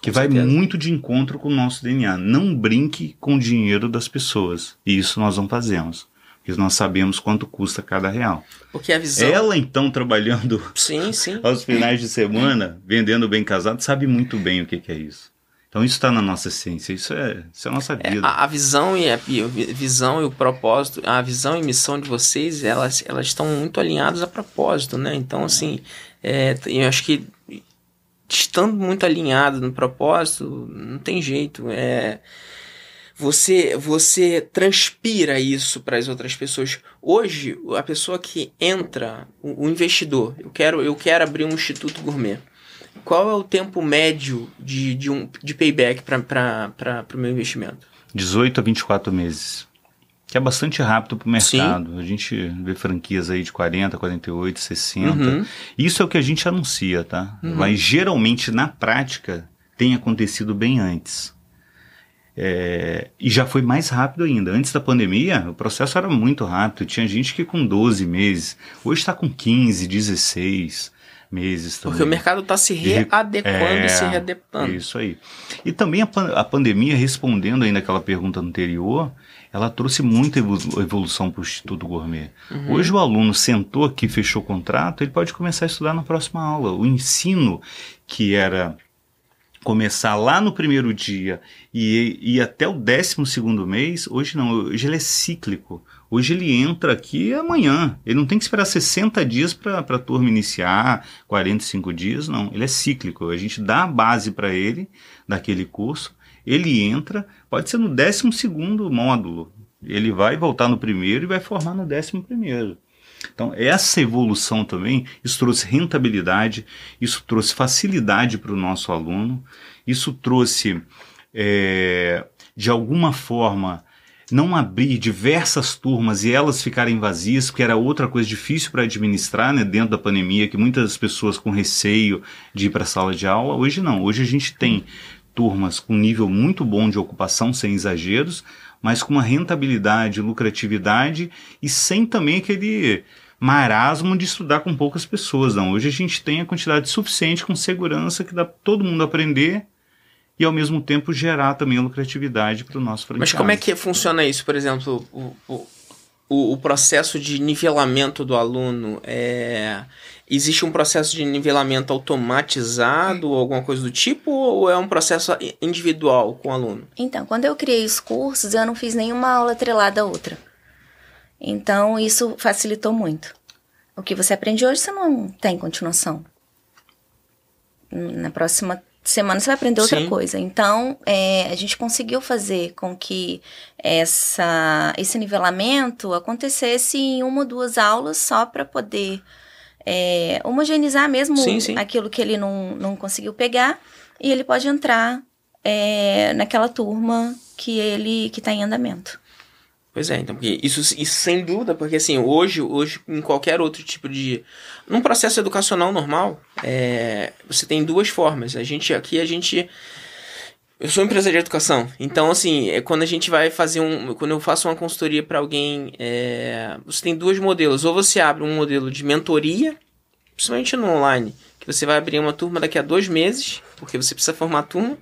que vai muito de encontro com o nosso DNA. Não brinque com o dinheiro das pessoas. E isso nós não fazemos porque nós sabemos quanto custa cada real. Porque a visão. Ela, então, trabalhando sim, sim. aos finais de semana, vendendo bem casado, sabe muito bem o que, que é isso. Então isso está na nossa essência, isso é, isso é a nossa é, vida. É, a, a, visão e a, a, visão e o propósito, a visão e missão de vocês, elas, elas estão muito alinhadas a propósito, né? Então, assim, é, eu acho que estando muito alinhado no propósito, não tem jeito. É, você você transpira isso para as outras pessoas. Hoje, a pessoa que entra, o, o, investidor, eu quero eu quero abrir um instituto gourmet. Qual é o tempo médio de, de, um, de payback para o meu investimento? 18 a 24 meses. Que é bastante rápido para o mercado. Sim. A gente vê franquias aí de 40, 48, 60. Uhum. Isso é o que a gente anuncia, tá? Uhum. Mas geralmente, na prática, tem acontecido bem antes. É, e já foi mais rápido ainda. Antes da pandemia, o processo era muito rápido. Tinha gente que com 12 meses, hoje está com 15, 16 meses também. Porque o mercado está se readequando é, e se readaptando. Isso aí. E também a, a pandemia, respondendo ainda aquela pergunta anterior, ela trouxe muita evolução para o Instituto Gourmet. Uhum. Hoje o aluno sentou aqui, fechou o contrato, ele pode começar a estudar na próxima aula. O ensino que era começar lá no primeiro dia e ir até o décimo segundo mês, hoje não, hoje ele é cíclico. Hoje ele entra aqui amanhã. Ele não tem que esperar 60 dias para a turma iniciar, 45 dias, não. Ele é cíclico. A gente dá a base para ele daquele curso, ele entra, pode ser no décimo segundo módulo. Ele vai voltar no primeiro e vai formar no décimo primeiro. Então, essa evolução também, isso trouxe rentabilidade, isso trouxe facilidade para o nosso aluno, isso trouxe, é, de alguma forma, não abrir diversas turmas e elas ficarem vazias, porque era outra coisa difícil para administrar né, dentro da pandemia, que muitas pessoas com receio de ir para a sala de aula. Hoje não, hoje a gente tem turmas com nível muito bom de ocupação, sem exageros, mas com uma rentabilidade, lucratividade e sem também aquele marasmo de estudar com poucas pessoas. Não, hoje a gente tem a quantidade suficiente com segurança que dá para todo mundo aprender e ao mesmo tempo gerar também lucratividade para o nosso franqueado. Mas como é que funciona isso? Por exemplo, o, o, o, o processo de nivelamento do aluno é Existe um processo de nivelamento automatizado ou alguma coisa do tipo, ou é um processo individual com o aluno? Então, quando eu criei os cursos, eu não fiz nenhuma aula atrelada a outra. Então, isso facilitou muito. O que você aprende hoje, você não tem continuação. Na próxima semana você vai aprender outra Sim. coisa. Então, é, a gente conseguiu fazer com que essa, esse nivelamento acontecesse em uma ou duas aulas só para poder é, homogeneizar mesmo sim, sim. aquilo que ele não, não conseguiu pegar e ele pode entrar é, naquela turma que ele que está em andamento. Pois é, então, porque isso, isso sem dúvida, porque assim, hoje, hoje, em qualquer outro tipo de. Num processo educacional normal, é, você tem duas formas. A gente, aqui, a gente. Eu sou empresa de educação, então assim, é quando a gente vai fazer um, quando eu faço uma consultoria para alguém, é, você tem dois modelos. Ou você abre um modelo de mentoria, principalmente no online, que você vai abrir uma turma daqui a dois meses, porque você precisa formar turma.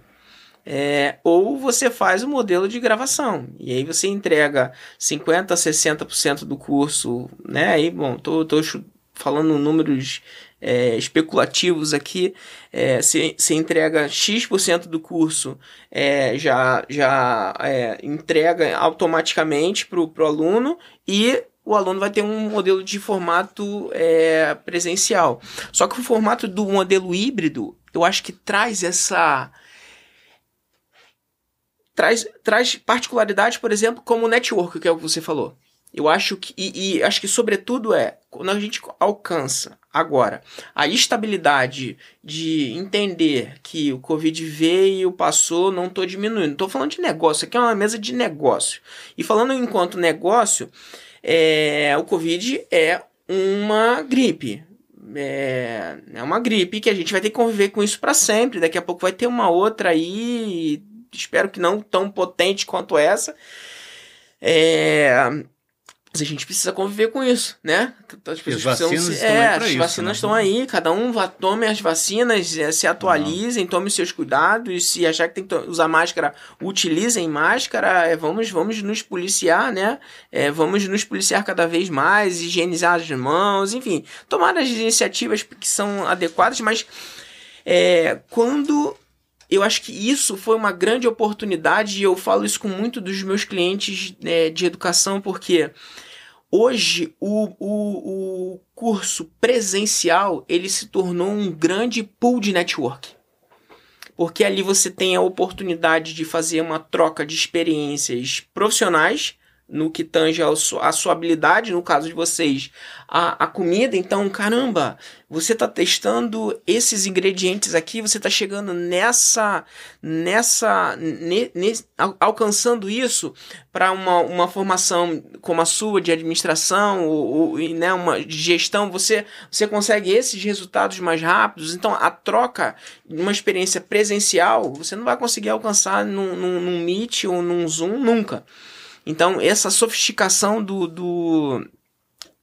É, ou você faz o um modelo de gravação. E aí você entrega 50% a 60% do curso, né? Aí, bom, tô, tô falando números é, especulativos aqui. É, você entrega X% do curso, é, já, já é, entrega automaticamente para o aluno e o aluno vai ter um modelo de formato é, presencial. Só que o formato do modelo híbrido, eu acho que traz essa traz, traz particularidades, por exemplo, como o network, que é o que você falou. Eu acho que, e, e, acho que sobretudo é, quando a gente alcança agora a estabilidade de entender que o Covid veio, passou, não estou diminuindo. Estou falando de negócio, aqui é uma mesa de negócio. E falando enquanto negócio, é, o Covid é uma gripe. É, é uma gripe que a gente vai ter que conviver com isso para sempre. Daqui a pouco vai ter uma outra aí espero que não tão potente quanto essa. É, mas a gente precisa conviver com isso, né? As, as vacinas se, estão é, aí As isso, vacinas né? estão aí, cada um vá, tome as vacinas, é, se atualizem, tome seus cuidados. Se achar que tem que usar máscara, utilizem máscara. É, vamos, vamos nos policiar, né? É, vamos nos policiar cada vez mais, higienizar as mãos, enfim, tomar as iniciativas que são adequadas, mas é, quando eu acho que isso foi uma grande oportunidade e eu falo isso com muito dos meus clientes né, de educação, porque hoje o, o, o curso presencial ele se tornou um grande pool de network. Porque ali você tem a oportunidade de fazer uma troca de experiências profissionais no que tange a sua habilidade, no caso de vocês, a, a comida. Então, caramba, você está testando esses ingredientes aqui, você está chegando nessa, nessa, ne, ne, alcançando isso para uma, uma formação como a sua de administração ou, ou né, uma gestão. Você, você consegue esses resultados mais rápidos. Então, a troca de uma experiência presencial, você não vai conseguir alcançar num, num, num Meet ou num Zoom nunca. Então, essa sofisticação do, do,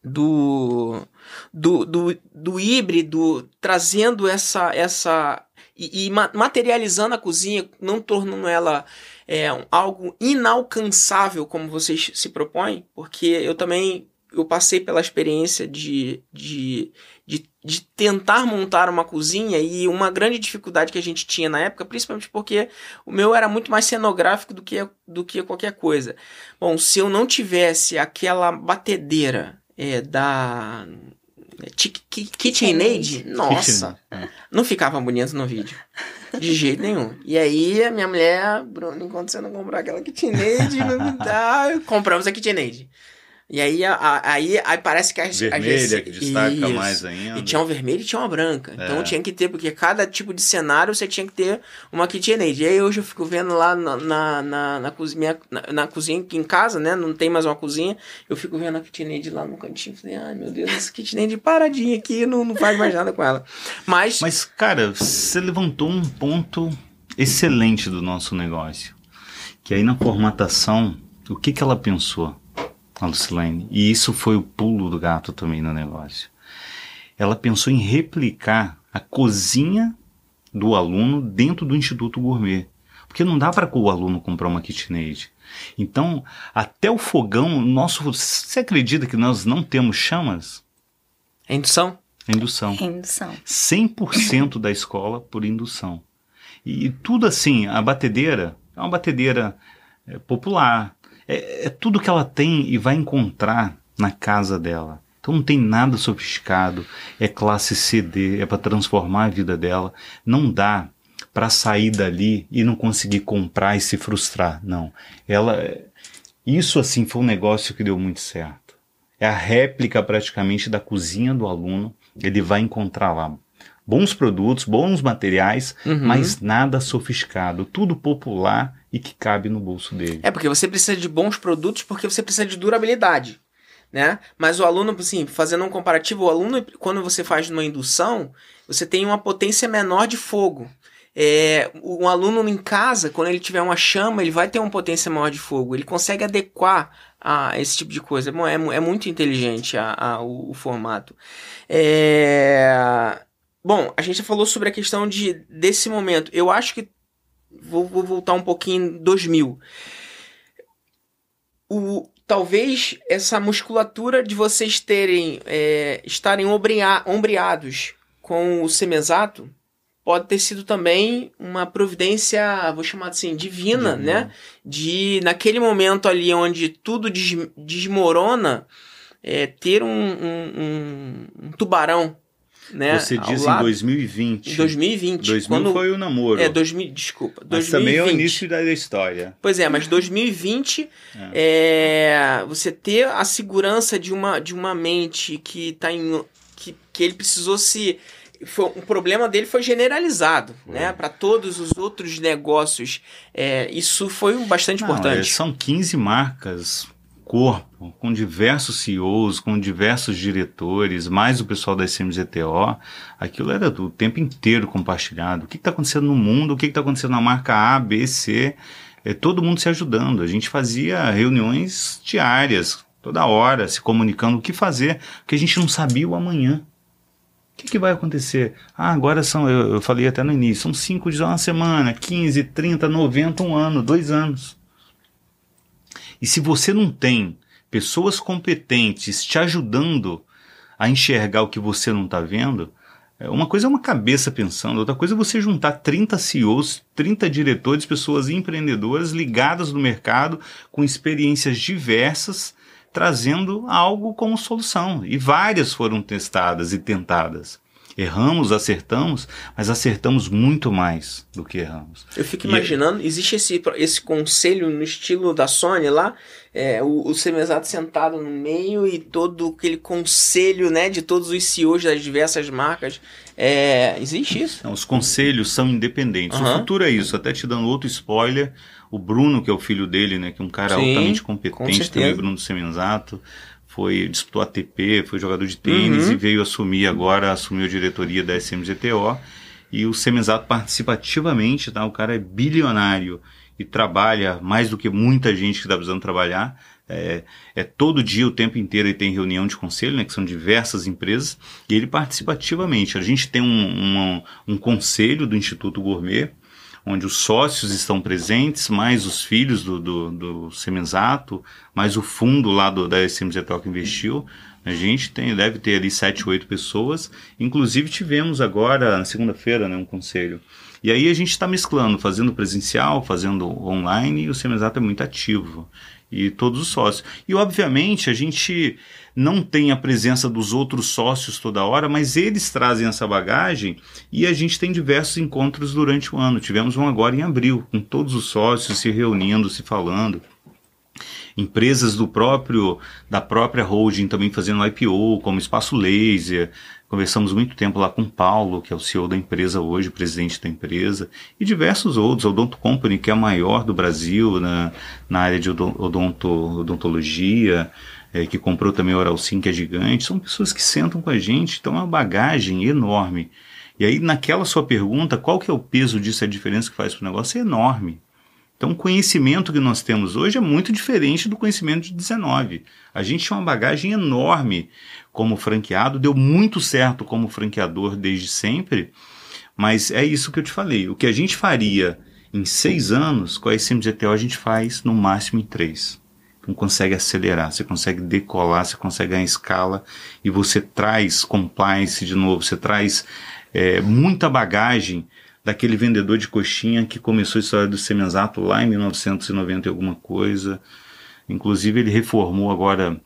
do, do, do, do híbrido, trazendo essa. essa e, e materializando a cozinha, não tornando ela é, algo inalcançável como vocês se propõem, porque eu também eu passei pela experiência de, de, de, de, tentar montar uma cozinha e uma grande dificuldade que a gente tinha na época, principalmente porque o meu era muito mais cenográfico do que, do que qualquer coisa. Bom, se eu não tivesse aquela batedeira é, da é, KitchenAid, nossa, é. não ficava bonito no vídeo. De jeito nenhum. E aí, a minha mulher, Bruno, enquanto você não comprar aquela KitchenAid, compramos a KitchenAid. E aí, a, aí, aí parece que a, Vermelha, a que destaca isso. mais ainda. E tinha um vermelho e tinha uma branca. Então, é. Então tinha que ter, porque cada tipo de cenário você tinha que ter uma KitchenAid. E aí hoje eu fico vendo lá na, na, na, na cozinha, na, na, cozinha aqui em casa, né? Não tem mais uma cozinha. Eu fico vendo a KitchenAid lá no cantinho. Falei, ai meu Deus, essa KitchenAid paradinha aqui, não, não faz mais nada com ela. Mas. Mas, cara, você levantou um ponto excelente do nosso negócio. Que aí na formatação, o que, que ela pensou? A Lucilene. E isso foi o pulo do gato também no negócio. Ela pensou em replicar a cozinha do aluno dentro do Instituto Gourmet. Porque não dá para o aluno comprar uma KitchenAid. Então, até o fogão, nosso, você acredita que nós não temos chamas? É indução? É indução. É indução. 100% da escola por indução. E tudo assim, a batedeira é uma batedeira é, popular. É, é tudo que ela tem e vai encontrar na casa dela. Então não tem nada sofisticado, é classe CD, é para transformar a vida dela. Não dá para sair dali e não conseguir comprar e se frustrar. Não. Ela isso assim foi um negócio que deu muito certo. É a réplica praticamente da cozinha do aluno. Ele vai encontrar lá bons produtos, bons materiais, uhum. mas nada sofisticado, tudo popular e que cabe no bolso dele. É porque você precisa de bons produtos porque você precisa de durabilidade né? Mas o aluno, assim, fazendo um comparativo, o aluno, quando você faz uma indução, você tem uma potência menor de fogo. É, um aluno em casa, quando ele tiver uma chama, ele vai ter uma potência maior de fogo. Ele consegue adequar a esse tipo de coisa. É, é, é muito inteligente a, a o, o, formato. É... Bom, a gente falou sobre a questão de, desse momento. Eu acho que. Vou, vou voltar um pouquinho em 2000. O, talvez essa musculatura de vocês terem é, estarem ombreados com o semesato pode ter sido também uma providência, vou chamar assim, divina, né? De naquele momento ali onde tudo des, desmorona, é, ter um, um, um, um tubarão né? Você diz em 2020. 2020. 2000 quando... foi o namoro. É, 2000, desculpa. Mas 2020. também é o início da história. Pois é, mas 2020, é. é. você ter a segurança de uma, de uma mente que tá em. que, que ele precisou se. Foi, o problema dele foi generalizado, foi. né? Para todos os outros negócios. É, isso foi bastante Não, importante. É, são 15 marcas corpo, com diversos CEOs, com diversos diretores, mais o pessoal da SMGTO, aquilo era o tempo inteiro compartilhado. O que está acontecendo no mundo, o que está acontecendo na marca A, B, C, é, todo mundo se ajudando. A gente fazia reuniões diárias, toda hora, se comunicando o que fazer, porque a gente não sabia o amanhã. O que, que, vai acontecer? Ah, agora são, eu, eu falei até no início, são cinco dias, uma semana, 15, 30, 90, um ano, dois anos. E se você não tem pessoas competentes te ajudando a enxergar o que você não está vendo, é, uma coisa é uma cabeça pensando, outra coisa é você juntar 30 CEOs, 30 diretores, pessoas empreendedoras ligadas no mercado, com experiências diversas, trazendo algo como solução. E várias foram testadas e tentadas. Erramos, acertamos, mas acertamos muito mais do que erramos. Eu fico e imaginando, existe esse, esse conselho no estilo da Sony lá, é, o, o sentado no meio e todo aquele conselho né, de todos os CEOs das diversas marcas. É, existe isso? Não, os conselhos são independentes. Uhum. O futuro é isso, até te dando outro spoiler. O Bruno, que é o filho dele, né, que é um cara Sim, altamente competente também, Bruno Semenzato foi disputou ATP, foi jogador de tênis uhum. e veio assumir agora, assumiu a diretoria da SMGTO. E o Semenzato participa ativamente, tá? O cara é bilionário e trabalha mais do que muita gente que está precisando trabalhar. É, é, todo dia, o tempo inteiro, ele tem reunião de conselho, né, que são diversas empresas, e ele participa ativamente. A gente tem um, um, um conselho do Instituto Gourmet, onde os sócios estão presentes, mais os filhos do, do, do Semenzato, mais o fundo lá do, da SMZ que investiu. A gente tem, deve ter ali sete, oito pessoas. Inclusive tivemos agora, na segunda-feira, né, um conselho. E aí a gente está mesclando, fazendo presencial, fazendo online, e o Semenzato é muito ativo. E todos os sócios. E obviamente a gente não tem a presença dos outros sócios toda hora, mas eles trazem essa bagagem e a gente tem diversos encontros durante o ano. Tivemos um agora em abril, com todos os sócios se reunindo, se falando empresas do próprio da própria holding também fazendo IPO, como Espaço Laser. Conversamos muito tempo lá com o Paulo, que é o CEO da empresa hoje, presidente da empresa, e diversos outros. A Odonto Company, que é a maior do Brasil na, na área de odonto, odontologia é, que comprou também o Oral Sim, que é gigante, são pessoas que sentam com a gente, então é uma bagagem enorme. E aí, naquela sua pergunta, qual que é o peso disso, a diferença que faz para o negócio? É enorme. Então, o conhecimento que nós temos hoje é muito diferente do conhecimento de 19. A gente tinha uma bagagem enorme como franqueado, deu muito certo como franqueador desde sempre, mas é isso que eu te falei. O que a gente faria em seis anos, com a SMGTO a gente faz no máximo em três. Consegue acelerar, você consegue decolar, você consegue ganhar escala e você traz compliance de novo, você traz é, muita bagagem daquele vendedor de coxinha que começou a história do semiexato lá em 1990 e alguma coisa. Inclusive ele reformou agora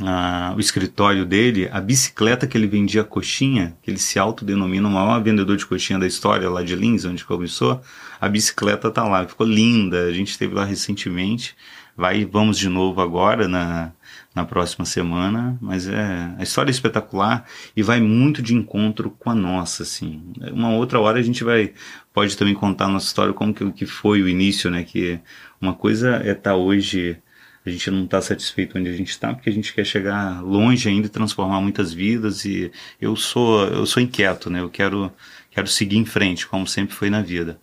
ah, o escritório dele, a bicicleta que ele vendia coxinha, que ele se autodenomina o maior vendedor de coxinha da história lá de Lins, onde começou, a bicicleta tá lá, ficou linda, a gente esteve lá recentemente, vai vamos de novo agora na, na próxima semana, mas é a história é espetacular e vai muito de encontro com a nossa, assim. Uma outra hora a gente vai pode também contar a nossa história como que, que foi o início, né, que uma coisa é estar tá hoje a gente não está satisfeito onde a gente está porque a gente quer chegar longe ainda e transformar muitas vidas e eu sou eu sou inquieto né eu quero quero seguir em frente como sempre foi na vida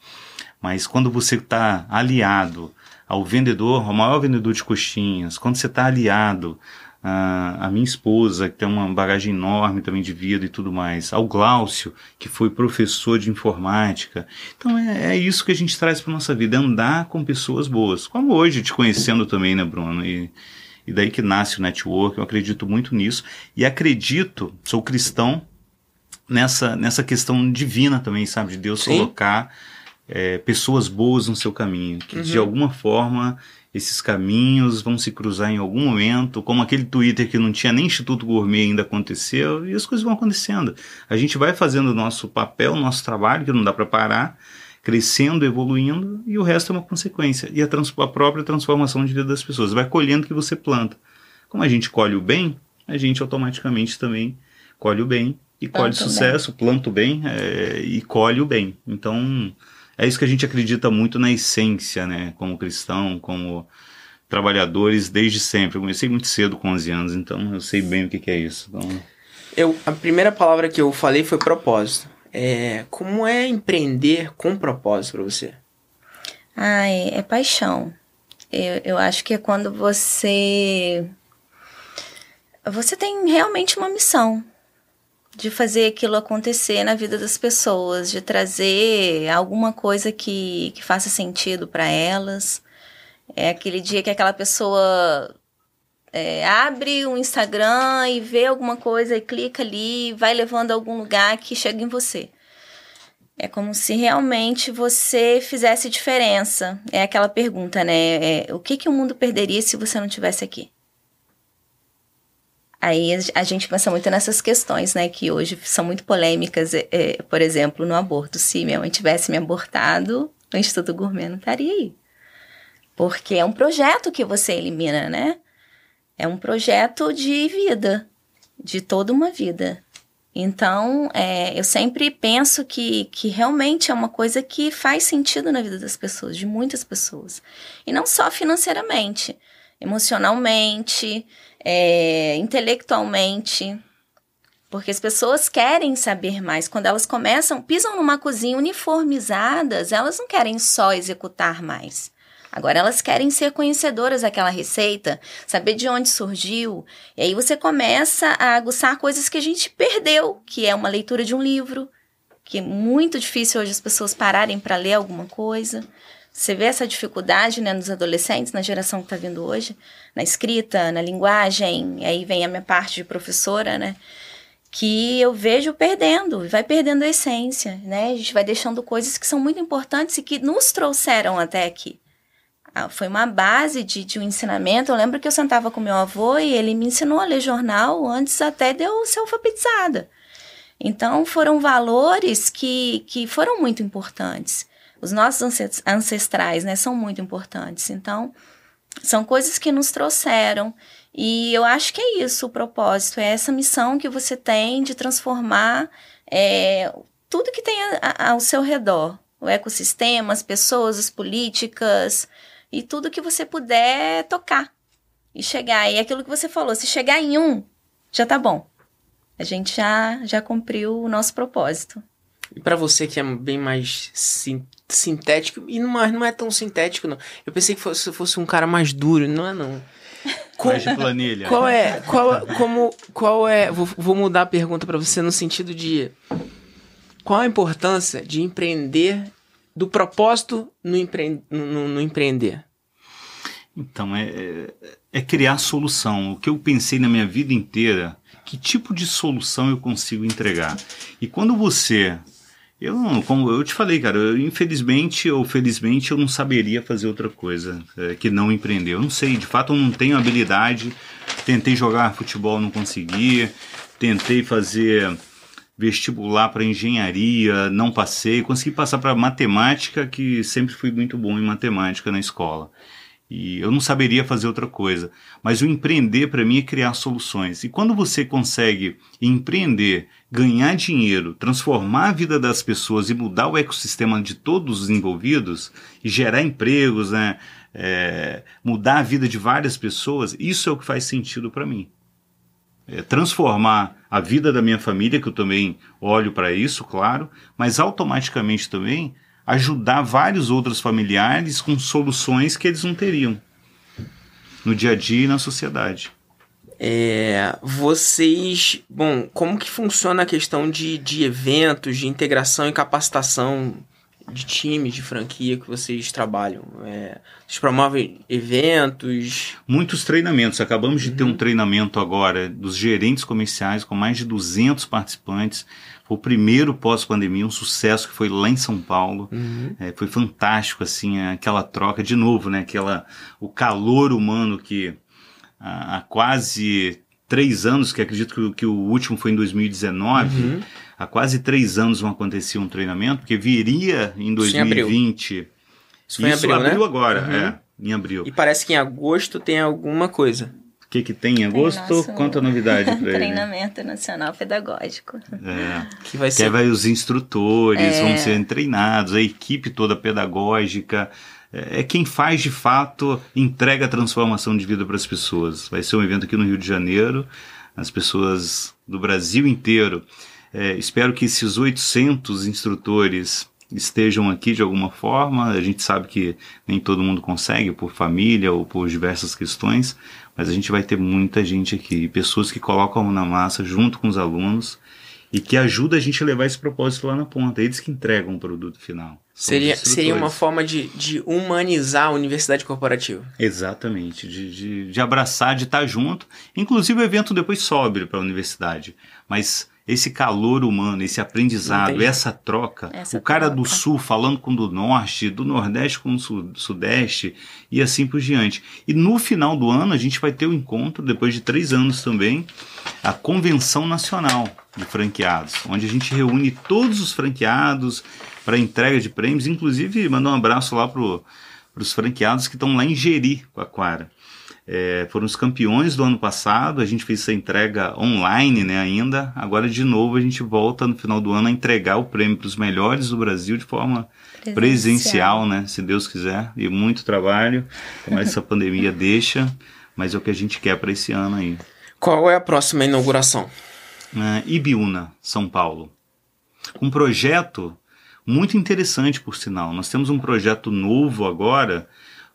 mas quando você está aliado ao vendedor ao maior vendedor de coxinhas quando você está aliado a, a minha esposa, que tem uma bagagem enorme também de vida e tudo mais, ao Glaucio, que foi professor de informática. Então é, é isso que a gente traz para nossa vida, é andar com pessoas boas. Como hoje, te conhecendo também, né, Bruno? E, e daí que nasce o network, eu acredito muito nisso. E acredito, sou cristão, nessa, nessa questão divina também, sabe? De Deus Sim. colocar é, pessoas boas no seu caminho, que uhum. de alguma forma esses caminhos vão se cruzar em algum momento, como aquele Twitter que não tinha nem Instituto Gourmet ainda aconteceu, e as coisas vão acontecendo. A gente vai fazendo o nosso papel, o nosso trabalho, que não dá para parar, crescendo, evoluindo, e o resto é uma consequência. E a, a, própria transformação de vida das pessoas. Vai colhendo o que você planta. Como a gente colhe o bem, a gente automaticamente também colhe o bem, e colhe sucesso, bem. planta o bem é, e colhe o bem. Então é isso que a gente acredita muito na essência, né? Como cristão, como trabalhadores desde sempre. Eu comecei muito cedo, com 11 anos, então eu sei bem o que, que é isso. Então... Eu, a primeira palavra que eu falei foi propósito. É, como é empreender com propósito para você? Ah, é, é paixão. Eu, eu acho que é quando você. Você tem realmente uma missão de fazer aquilo acontecer na vida das pessoas, de trazer alguma coisa que, que faça sentido para elas. É aquele dia que aquela pessoa é, abre o Instagram e vê alguma coisa e clica ali, vai levando a algum lugar que chega em você. É como se realmente você fizesse diferença. É aquela pergunta, né? É, o que, que o mundo perderia se você não tivesse aqui? Aí a gente pensa muito nessas questões, né, que hoje são muito polêmicas. É, por exemplo, no aborto. Se minha mãe tivesse me abortado, o Instituto Gourmet não estaria aí. Porque é um projeto que você elimina, né? É um projeto de vida, de toda uma vida. Então, é, eu sempre penso que, que realmente é uma coisa que faz sentido na vida das pessoas, de muitas pessoas. E não só financeiramente, emocionalmente, é, intelectualmente. Porque as pessoas querem saber mais. Quando elas começam, pisam numa cozinha uniformizadas, elas não querem só executar mais. Agora elas querem ser conhecedoras daquela receita, saber de onde surgiu. E aí você começa a aguçar coisas que a gente perdeu, que é uma leitura de um livro, que é muito difícil hoje as pessoas pararem para ler alguma coisa. Você vê essa dificuldade né, nos adolescentes, na geração que está vindo hoje, na escrita, na linguagem, aí vem a minha parte de professora, né? Que eu vejo perdendo, vai perdendo a essência, né? A gente vai deixando coisas que são muito importantes e que nos trouxeram até aqui. Ah, foi uma base de, de um ensinamento. Eu lembro que eu sentava com meu avô e ele me ensinou a ler jornal antes até de eu ser alfabetizada. Então, foram valores que, que foram muito importantes os nossos ancestrais, né, são muito importantes. Então, são coisas que nos trouxeram. E eu acho que é isso o propósito, é essa missão que você tem de transformar é, tudo que tem a, a, ao seu redor. O ecossistema, as pessoas, as políticas e tudo que você puder tocar e chegar. E aquilo que você falou, se chegar em um, já tá bom. A gente já, já cumpriu o nosso propósito. E para você que é bem mais sim, sintético, e não, não é tão sintético, não. Eu pensei que fosse, fosse um cara mais duro, não é não. mais de planilha. Qual é, qual, como, qual é, vou, vou mudar a pergunta para você no sentido de qual a importância de empreender do propósito no, empre... no, no empreender? Então, é, é criar solução. O que eu pensei na minha vida inteira, que tipo de solução eu consigo entregar? E quando você. Eu como eu te falei, cara, eu, infelizmente ou felizmente eu não saberia fazer outra coisa é, que não empreender. Eu não sei, de fato eu não tenho habilidade. Tentei jogar futebol, não consegui. Tentei fazer vestibular para engenharia, não passei. Consegui passar para matemática, que sempre fui muito bom em matemática na escola. E eu não saberia fazer outra coisa. Mas o empreender para mim é criar soluções. E quando você consegue empreender, ganhar dinheiro, transformar a vida das pessoas e mudar o ecossistema de todos os envolvidos e gerar empregos, né? É, mudar a vida de várias pessoas, isso é o que faz sentido para mim. É transformar a vida da minha família, que eu também olho para isso, claro, mas automaticamente também ajudar vários outros familiares com soluções que eles não teriam no dia a dia e na sociedade. É, vocês, bom, como que funciona a questão de, de eventos, de integração e capacitação de times de franquia que vocês trabalham? É, vocês promovem eventos? Muitos treinamentos. Acabamos de ter um uhum. treinamento agora dos gerentes comerciais com mais de 200 participantes foi o primeiro pós-pandemia, um sucesso que foi lá em São Paulo. Uhum. É, foi fantástico, assim, aquela troca de novo, né? Aquela, o calor humano que há, quase três anos, que acredito que, que, o último foi em 2019, uhum. Há quase três anos não acontecia um treinamento, porque viria em 2020. Isso foi em abril, abril né? agora, uhum. é, em abril. E parece que em agosto tem alguma coisa que, que tem em agosto? Tem Conta a novidade para ele. Treinamento Nacional Pedagógico. É, que vai ser. Que vai os instrutores, é. vão ser treinados, a equipe toda pedagógica. É, é quem faz de fato, entrega a transformação de vida para as pessoas. Vai ser um evento aqui no Rio de Janeiro, as pessoas do Brasil inteiro. É, espero que esses 800 instrutores estejam aqui de alguma forma. A gente sabe que nem todo mundo consegue, por família ou por diversas questões, mas a gente vai ter muita gente aqui, pessoas que colocam a mão na massa junto com os alunos e que ajuda a gente a levar esse propósito lá na ponta. Eles que entregam o produto final. Seria, seria uma forma de, de humanizar a universidade corporativa. Exatamente, de, de, de abraçar, de estar junto. Inclusive o evento depois sobe para a universidade. Mas esse calor humano, esse aprendizado, essa troca, essa o cara troca. do sul falando com o do norte, do nordeste com o sudeste e assim por diante. E no final do ano a gente vai ter o um encontro, depois de três anos também, a Convenção Nacional de Franqueados, onde a gente reúne todos os franqueados para entrega de prêmios, inclusive mandar um abraço lá para os franqueados que estão lá em Jeri, com a Quara. É, foram os campeões do ano passado, a gente fez essa entrega online né, ainda. Agora, de novo, a gente volta no final do ano a entregar o prêmio para os melhores do Brasil de forma presencial. presencial, né? Se Deus quiser. E muito trabalho, mas essa pandemia deixa, mas é o que a gente quer para esse ano aí. Qual é a próxima inauguração? Uh, Ibiúna, São Paulo. Um projeto muito interessante, por sinal. Nós temos um projeto novo agora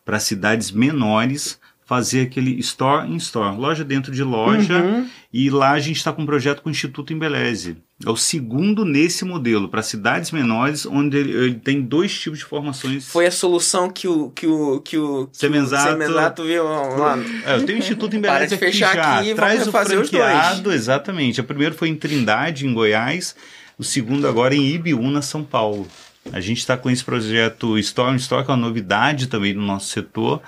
para cidades menores fazer aquele store in store, loja dentro de loja, uhum. e lá a gente está com um projeto com o Instituto Embeleze. É o segundo nesse modelo, para cidades menores, onde ele, ele, tem dois tipos de formações. Foi a solução que o que o que o, que Semenzato, o Semenzato viu lá. É, eu tenho o Instituto Embeleze aqui já. Aqui, Traz o franqueado, exatamente. O primeiro foi em Trindade, em Goiás. O segundo agora em Ibiúna, São Paulo. A gente está com esse projeto Store in Store, que é uma novidade também no nosso setor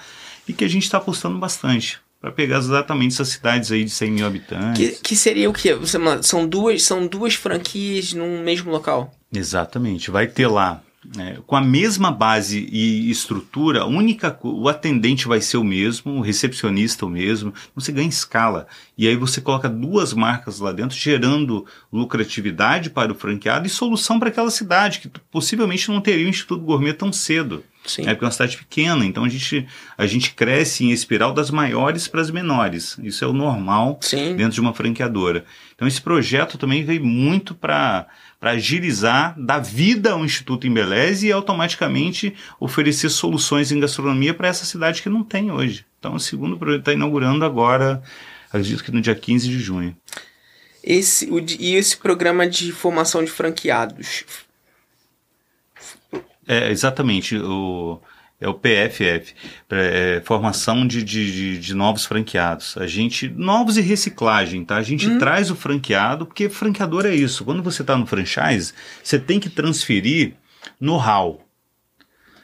e que a gente está apostando bastante para pegar exatamente essas cidades aí de 100 mil habitantes. Que, que seria o quê? São duas, são duas franquias num mesmo local? Exatamente. Vai ter lá é, com a mesma base e estrutura, única, o atendente vai ser o mesmo, o recepcionista o mesmo, você ganha escala. E aí você coloca duas marcas lá dentro, gerando lucratividade para o franqueado e solução para aquela cidade, que possivelmente não teria o Instituto Gourmet tão cedo. Sim. É porque é uma cidade pequena, então a gente, a gente cresce em espiral das maiores para as menores. Isso é o normal Sim. dentro de uma franqueadora. Então esse projeto também veio muito para agilizar, dar vida ao Instituto Embeleze e automaticamente oferecer soluções em gastronomia para essa cidade que não tem hoje. Então o segundo projeto está inaugurando agora, acredito que no dia 15 de junho. Esse, o, e esse programa de formação de franqueados É, exatamente. O, é o PFF, é, formação de, de, de, novos franqueados. A gente, novos e reciclagem, tá? A gente hum. traz o franqueado, porque franqueador é isso. Quando você está no franchise, você tem que transferir know-how.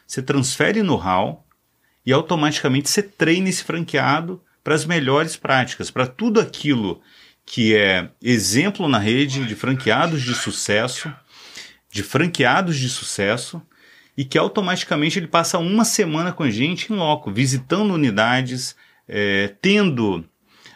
Você transfere know-how e automaticamente você treina esse franqueado para as melhores práticas, para tudo aquilo que é exemplo na rede de franqueados de sucesso, de franqueados de sucesso, e que automaticamente ele passa uma semana com a gente em loco, visitando unidades, é, tendo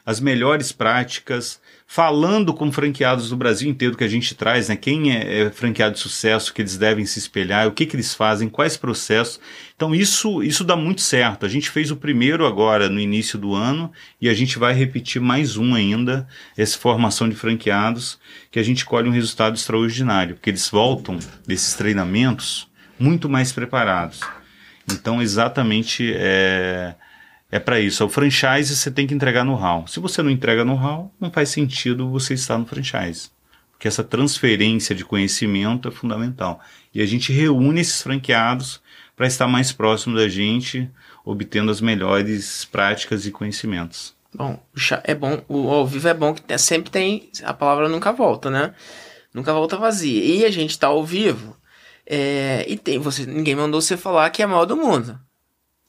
as melhores práticas, falando com franqueados do Brasil inteiro que a gente traz, né? Quem é, é franqueado de sucesso, que eles devem se espelhar, o que, que eles fazem, quais processos. Então isso, isso dá muito certo. A gente fez o primeiro agora no início do ano e a gente vai repetir mais um ainda, essa formação de franqueados, que a gente colhe um resultado extraordinário, porque eles voltam desses treinamentos muito mais preparados. Então exatamente é é para isso. O franchise você tem que entregar no how. Se você não entrega no how, não faz sentido você estar no franchise. Porque essa transferência de conhecimento é fundamental. E a gente reúne esses franqueados para estar mais próximo da gente, obtendo as melhores práticas e conhecimentos. Bom, é bom, o ao vivo é bom que sempre tem, a palavra nunca volta, né? Nunca volta vazia. E a gente tá ao vivo, é, e tem, você, ninguém mandou você falar que é mal do mundo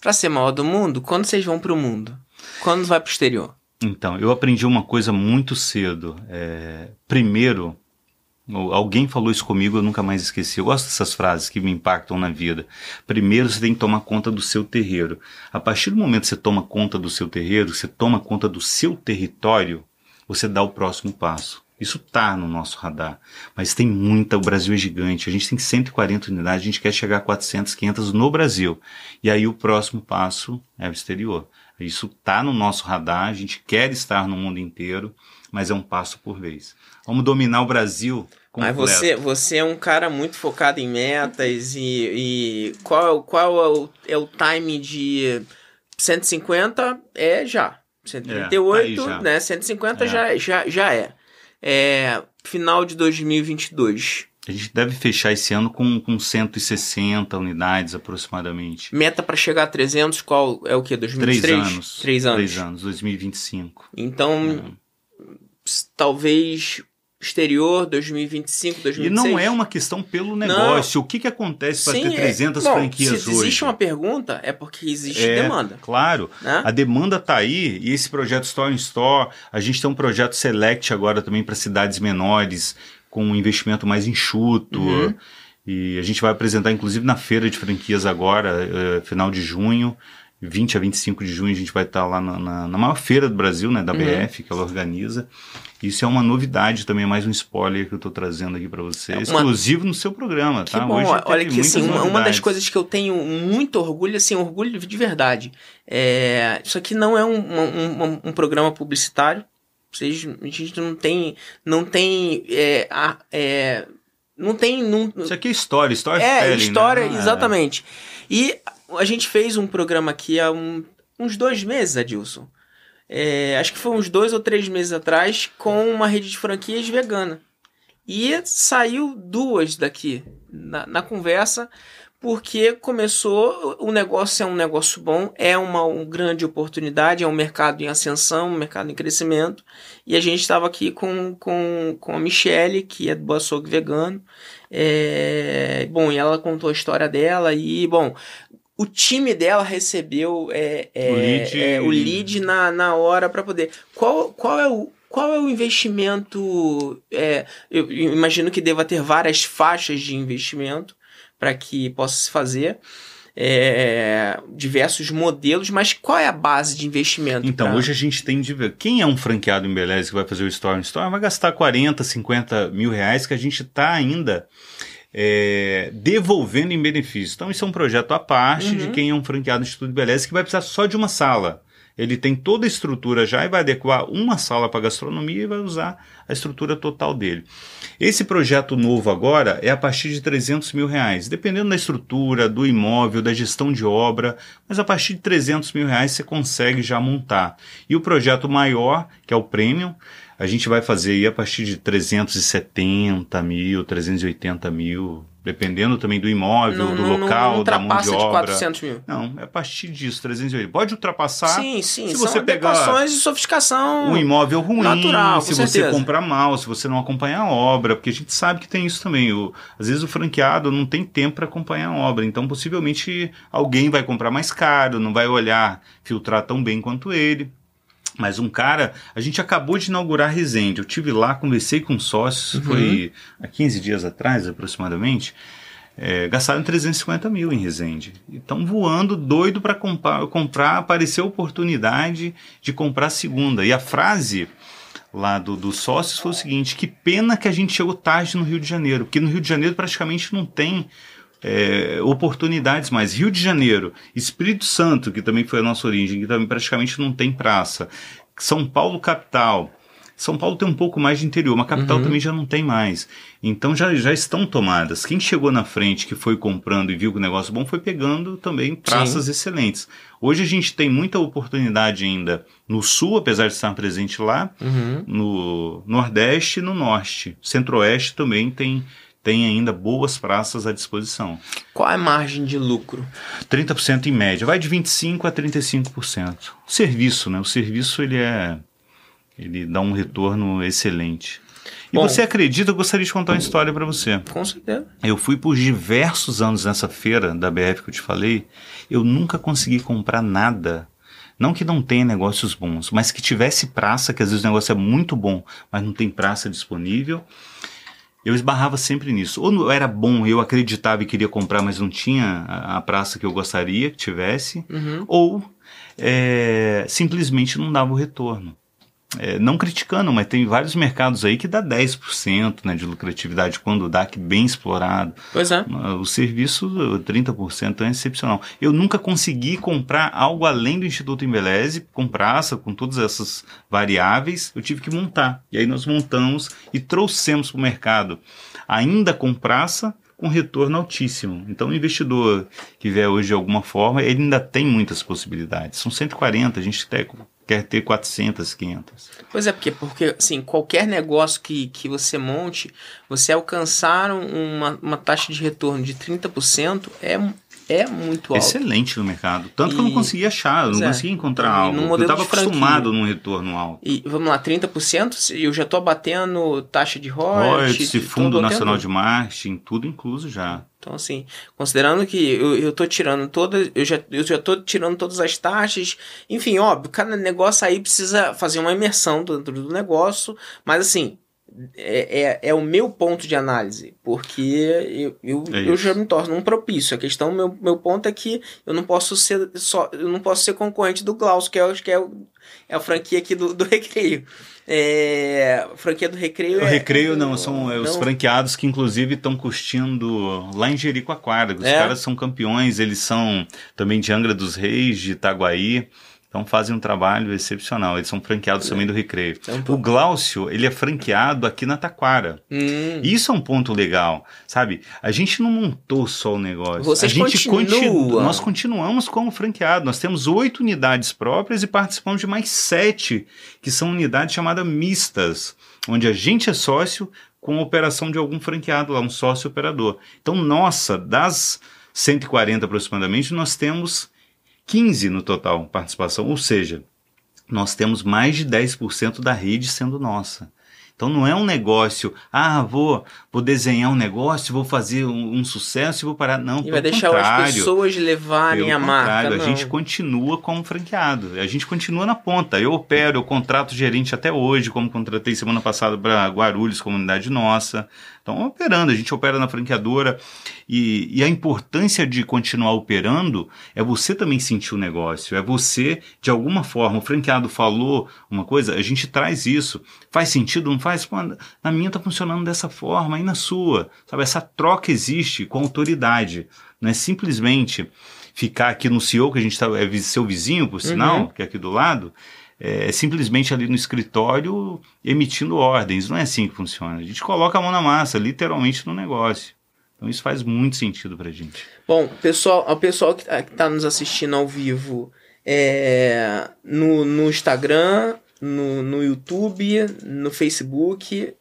para ser maior do mundo, quando vocês vão para o mundo? Quando vai para o exterior? Então, eu aprendi uma coisa muito cedo. É, primeiro, alguém falou isso comigo, eu nunca mais esqueci. Eu gosto dessas frases que me impactam na vida. Primeiro, você tem que tomar conta do seu terreiro. A partir do momento que você toma conta do seu terreiro, você toma conta do seu território, você dá o próximo passo. Isso está no nosso radar. Mas tem muita, o Brasil é gigante. A gente tem 140 unidades, a gente quer chegar a 400, 500 no Brasil. E aí o próximo passo é o exterior. Isso está no nosso radar, a gente quer estar no mundo inteiro, mas é um passo por vez. Vamos dominar o Brasil. Completo. Mas você, você é um cara muito focado em metas e, e qual, qual é, o, é o time de 150? É já. 138, é, tá né? 150 é. já, já, já é é, final de 2022. A gente deve fechar esse ano com, com 160 unidades aproximadamente. Meta para chegar a 300, qual é o que? 2023? Três anos. Três anos. Três anos, 2025. Então, é. talvez exterior 2025, 2026. E não é uma questão pelo negócio. Não. O que, que acontece para ter 300 é, bom, franquias se hoje? Se existe uma pergunta, é porque existe é, demanda. Claro. Né? A demanda está aí e esse projeto Store in Store, a gente tem um projeto Select agora também para cidades menores, com um investimento mais enxuto. Uhum. E a gente vai apresentar, inclusive, na feira de franquias agora, uh, final de junho. 20 a 25 de junho a gente vai estar lá na, na, na maior feira do Brasil, né, da uhum. BF, que ela organiza. Isso é uma novidade também, mais um spoiler que eu estou trazendo aqui para você, é uma... exclusivo no seu programa, que tá? Bom, Hoje olha que assim, uma, uma, das coisas que eu tenho muito orgulho, assim, orgulho de verdade, é... isso aqui não é um, um, um programa publicitário, vocês, a gente não tem, não tem, é, a, é, não tem, não... Isso aqui é história, história. É, história, né? exatamente. E a gente fez um programa aqui há um, uns dois meses, Adilson é, acho que foi uns dois ou três meses atrás, com uma rede de franquias vegana. E saiu duas daqui na, na conversa, porque começou, o negócio é um negócio bom, é uma, uma, grande oportunidade, é um mercado em ascensão, um mercado em crescimento. E a gente estava aqui com, com, com a Michelle, que é do açougue vegano. É, bom, e ela contou a história dela e, bom, o time dela recebeu é, é, o lead, é, o lead na, na hora para poder. Qual, qual é o. Qual é o investimento? É, eu imagino que deva ter várias faixas de investimento para que possa se fazer. É, diversos modelos, mas qual é a base de investimento? Então, pra... hoje a gente tem de ver. Quem é um franqueado em Beleza que vai fazer o Store in Store vai gastar 40, 50 mil reais que a gente está ainda é, devolvendo em benefício. Então, isso é um projeto à parte uhum. de quem é um franqueado no Instituto de Beleza que vai precisar só de uma sala. Ele tem toda a estrutura já e vai adequar uma sala para gastronomia e vai usar a estrutura total dele. Esse projeto novo agora é a partir de 300 mil reais, dependendo da estrutura, do imóvel, da gestão de obra, mas a partir de 300 mil reais você consegue já montar. E o projeto maior, que é o Premium, a gente vai fazer aí a partir de 370 mil, 380 mil, dependendo também do imóvel, Não- do não- local, não da mão de ultrapassa de obra. 400 mil. Não, é a partir disso, 380. Pode ultrapassar sim, sim. se você pegar de sofisticação. um imóvel ruim, Natural, se você certeza. comprar mal, se você não acompanhar a obra, porque a gente sabe que tem isso também. O, às vezes o franqueado não tem tempo para acompanhar a obra, então possivelmente alguém vai comprar mais caro, não vai olhar, filtrar tão bem quanto ele. Mas um cara, a gente acabou de inaugurar Resende. Eu tive lá, conversei com sócios, Uhum. foi há 15 dias atrás aproximadamente. É, gastaram 350 mil em Resende. Estão voando, doido para comprar. Apareceu a oportunidade de comprar a segunda. E a frase lá do, dos sócios foi o seguinte: que pena que a gente chegou tarde no Rio de Janeiro, porque no Rio de Janeiro praticamente não tem é, oportunidades mais. Rio de Janeiro, Espírito Santo, que também foi a nossa origem, que também praticamente não tem praça. São Paulo, capital. São Paulo tem um pouco mais de interior, mas capital também já não tem mais. Então já, já estão tomadas. Quem chegou na frente, que foi comprando e viu que o negócio bom, foi pegando também praças excelentes. Hoje a gente tem muita oportunidade ainda no sul, apesar de estar presente lá, Uhum. no Nordeste e no Norte. Centro-Oeste também tem, tem ainda boas praças à disposição. Qual é a margem de lucro? 30% em média, vai de 25% a 35%. O serviço, né? O serviço ele é. Ele dá um retorno excelente. E Bom. você acredita? Eu gostaria de contar uma história para você. Com certeza. Eu fui por diversos anos nessa feira da BF que eu te falei. Eu nunca consegui comprar nada. Não que não tenha negócios bons, mas que tivesse praça, que às vezes o negócio é muito bom, mas não tem praça disponível. Eu esbarrava sempre nisso. Ou era bom, eu acreditava e queria comprar, mas não tinha a, a praça que eu gostaria que tivesse. Uhum. Ou é, simplesmente não dava o retorno. É, não criticando, mas tem vários mercados aí que dá 10% né, de lucratividade quando dá, que bem explorado. Pois é. O serviço, 30% é excepcional. Eu nunca consegui comprar algo além do Instituto Embeleze, com praça, com todas essas variáveis, eu tive que montar. E aí nós montamos e trouxemos para o mercado, ainda com praça, com retorno altíssimo. Então o investidor que vier hoje de alguma forma, ele ainda tem muitas possibilidades. São 140, a gente até quer ter 400, 500. Pois é, porque, porque assim, qualquer negócio que, que você monte, você alcançar um- uma, uma taxa de retorno de 30% é, é muito alto. Excelente no mercado. Tanto que eu não E- conseguia achar, eu não é. conseguia encontrar E algo. Eu estava acostumado num retorno alto. E vamos lá, 30%, se eu já tô abatendo taxa de royalties. Royalties, Fundo Nacional de Marketing, tudo incluso já. Então, assim, considerando que eu, eu tô tirando todas. Eu já, eu já tô tirando todas as taxas. Enfim, óbvio, cada negócio aí precisa fazer uma imersão dentro do negócio. Mas assim. É, é, é o meu ponto de análise, porque eu, eu, É eu já me torno um propício. A questão, meu, meu ponto é que eu não posso ser só, eu não posso ser concorrente do Glaucio, que é, que é, o- é a franquia aqui do, do Recreio. É, a franquia do Recreio O é- recreio não, são é, os não. franqueados que inclusive estão curtindo lá em Jericoacoara. Os caras são campeões, eles são também de Angra dos Reis, de Itaguaí. Então fazem um trabalho excepcional. Eles são franqueados também do recreio. Então, O Glaucio, ele é franqueado aqui na Taquara. Hum. Isso é um ponto legal, sabe? A gente não montou só o negócio. Vocês a gente continuam. continu- Nós continuamos como franqueado. Nós temos oito unidades próprias e participamos de mais sete, que são unidades chamadas mistas, onde a gente é sócio com a operação de algum franqueado lá, um sócio operador. Então, nossa, das 140 aproximadamente, nós temos 15 no total participação, ou seja, nós temos mais de 10% da rede sendo nossa. Então não é um negócio, ah, vou, vou desenhar um negócio, vou fazer um, um sucesso e vou parar. Não, E vai deixar as pessoas levarem a marca. não. a gente continua como franqueado, a gente continua na ponta. Eu opero, eu contrato gerente até hoje, como contratei semana passada para Guarulhos, comunidade nossa. Então, operando, a gente opera na franqueadora. E, e a importância de continuar operando é você também sentir o negócio, é você, de alguma forma, o franqueado falou uma coisa, a gente traz isso. Faz sentido, não faz? Pô, na minha tá funcionando dessa forma, e na sua. Sabe, essa troca existe com autoridade. Não é simplesmente ficar aqui no CEO, que a gente tá, é seu vizinho, por sinal, Uhum. que é aqui do lado, é simplesmente ali no escritório emitindo ordens. Não é assim que funciona. A gente coloca a mão na massa, literalmente no negócio. Então isso faz muito sentido pra gente. Bom, pessoal, o pessoal que está nos assistindo ao vivo é, no, no Instagram, no, no YouTube, no Facebook.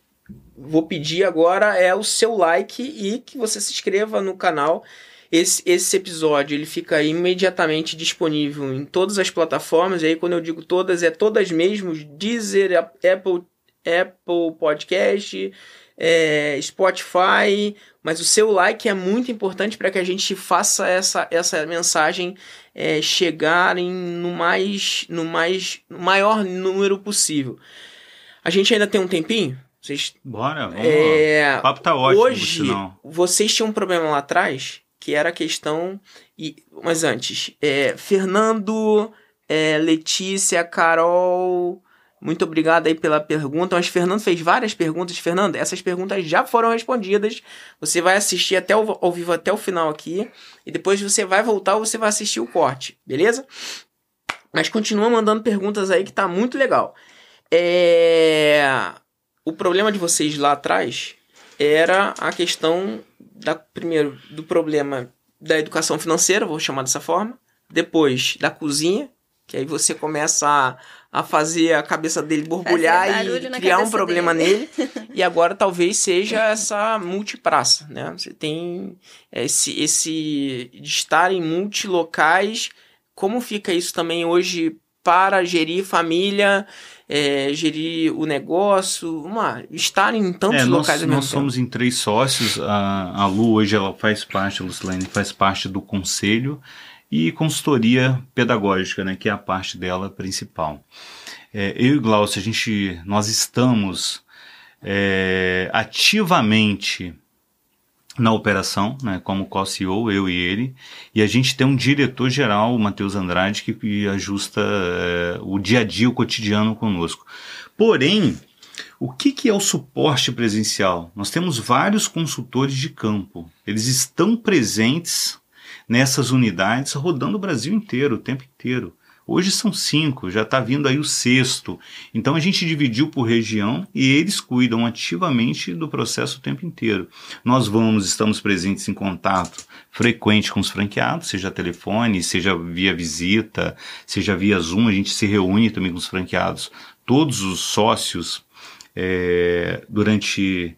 Vou pedir agora é o seu like e que você se inscreva no canal. Esse, esse episódio ele fica imediatamente disponível em todas as plataformas. E aí, quando eu digo todas, é todas mesmo: Deezer, Apple, Apple Podcast, é, Spotify. Mas o seu like é muito importante para que a gente faça essa, essa mensagem é, chegar em, no, mais, no mais no maior número possível. A gente ainda tem um tempinho? Vocês, Bora, vamos é, O papo tá ótimo. Hoje, vocês tinham um problema lá atrás, que era a questão. E, mas antes, é, Fernando, é, Letícia, Carol. Muito obrigado aí pela pergunta. Mas Fernando fez várias perguntas. Fernando, essas perguntas já foram respondidas. Você vai assistir até o, ao vivo até o final aqui. E depois você vai voltar ou você vai assistir o corte, beleza? Mas continua mandando perguntas aí que tá muito legal. É... O problema de vocês lá atrás era a questão da primeiro do problema da educação financeira, vou chamar dessa forma, depois da cozinha, que aí você começa a, a fazer a cabeça dele borbulhar e criar um problema dele. nele. e agora talvez seja essa multipraça, né? Você tem esse, esse de estar em multilocais. Como fica isso também hoje para gerir família, é, gerir o negócio, uma, estar em tantos é, nós, locais Nós somos em três sócios. A, a Lu hoje ela faz parte, a Lucilene faz parte do conselho e consultoria pedagógica, né, que é a parte dela principal. É, eu e Glaucio, a gente, nós estamos é, ativamente na operação, né, como co-CEO, eu e ele, e a gente tem um diretor-geral, o Matheus Andrade, que, que ajusta é, o dia a dia, o cotidiano conosco. Porém, o que, que é o suporte presencial? Nós temos vários consultores de campo, eles estão presentes nessas unidades rodando o Brasil inteiro, o tempo inteiro. Hoje são cinco, já está vindo aí o sexto. Então a gente dividiu por região e eles cuidam ativamente do processo o tempo inteiro. Nós vamos, estamos presentes em contato frequente com os franqueados, seja telefone, seja via visita, seja via Zoom, a gente se reúne também com os franqueados. Todos os sócios é, durante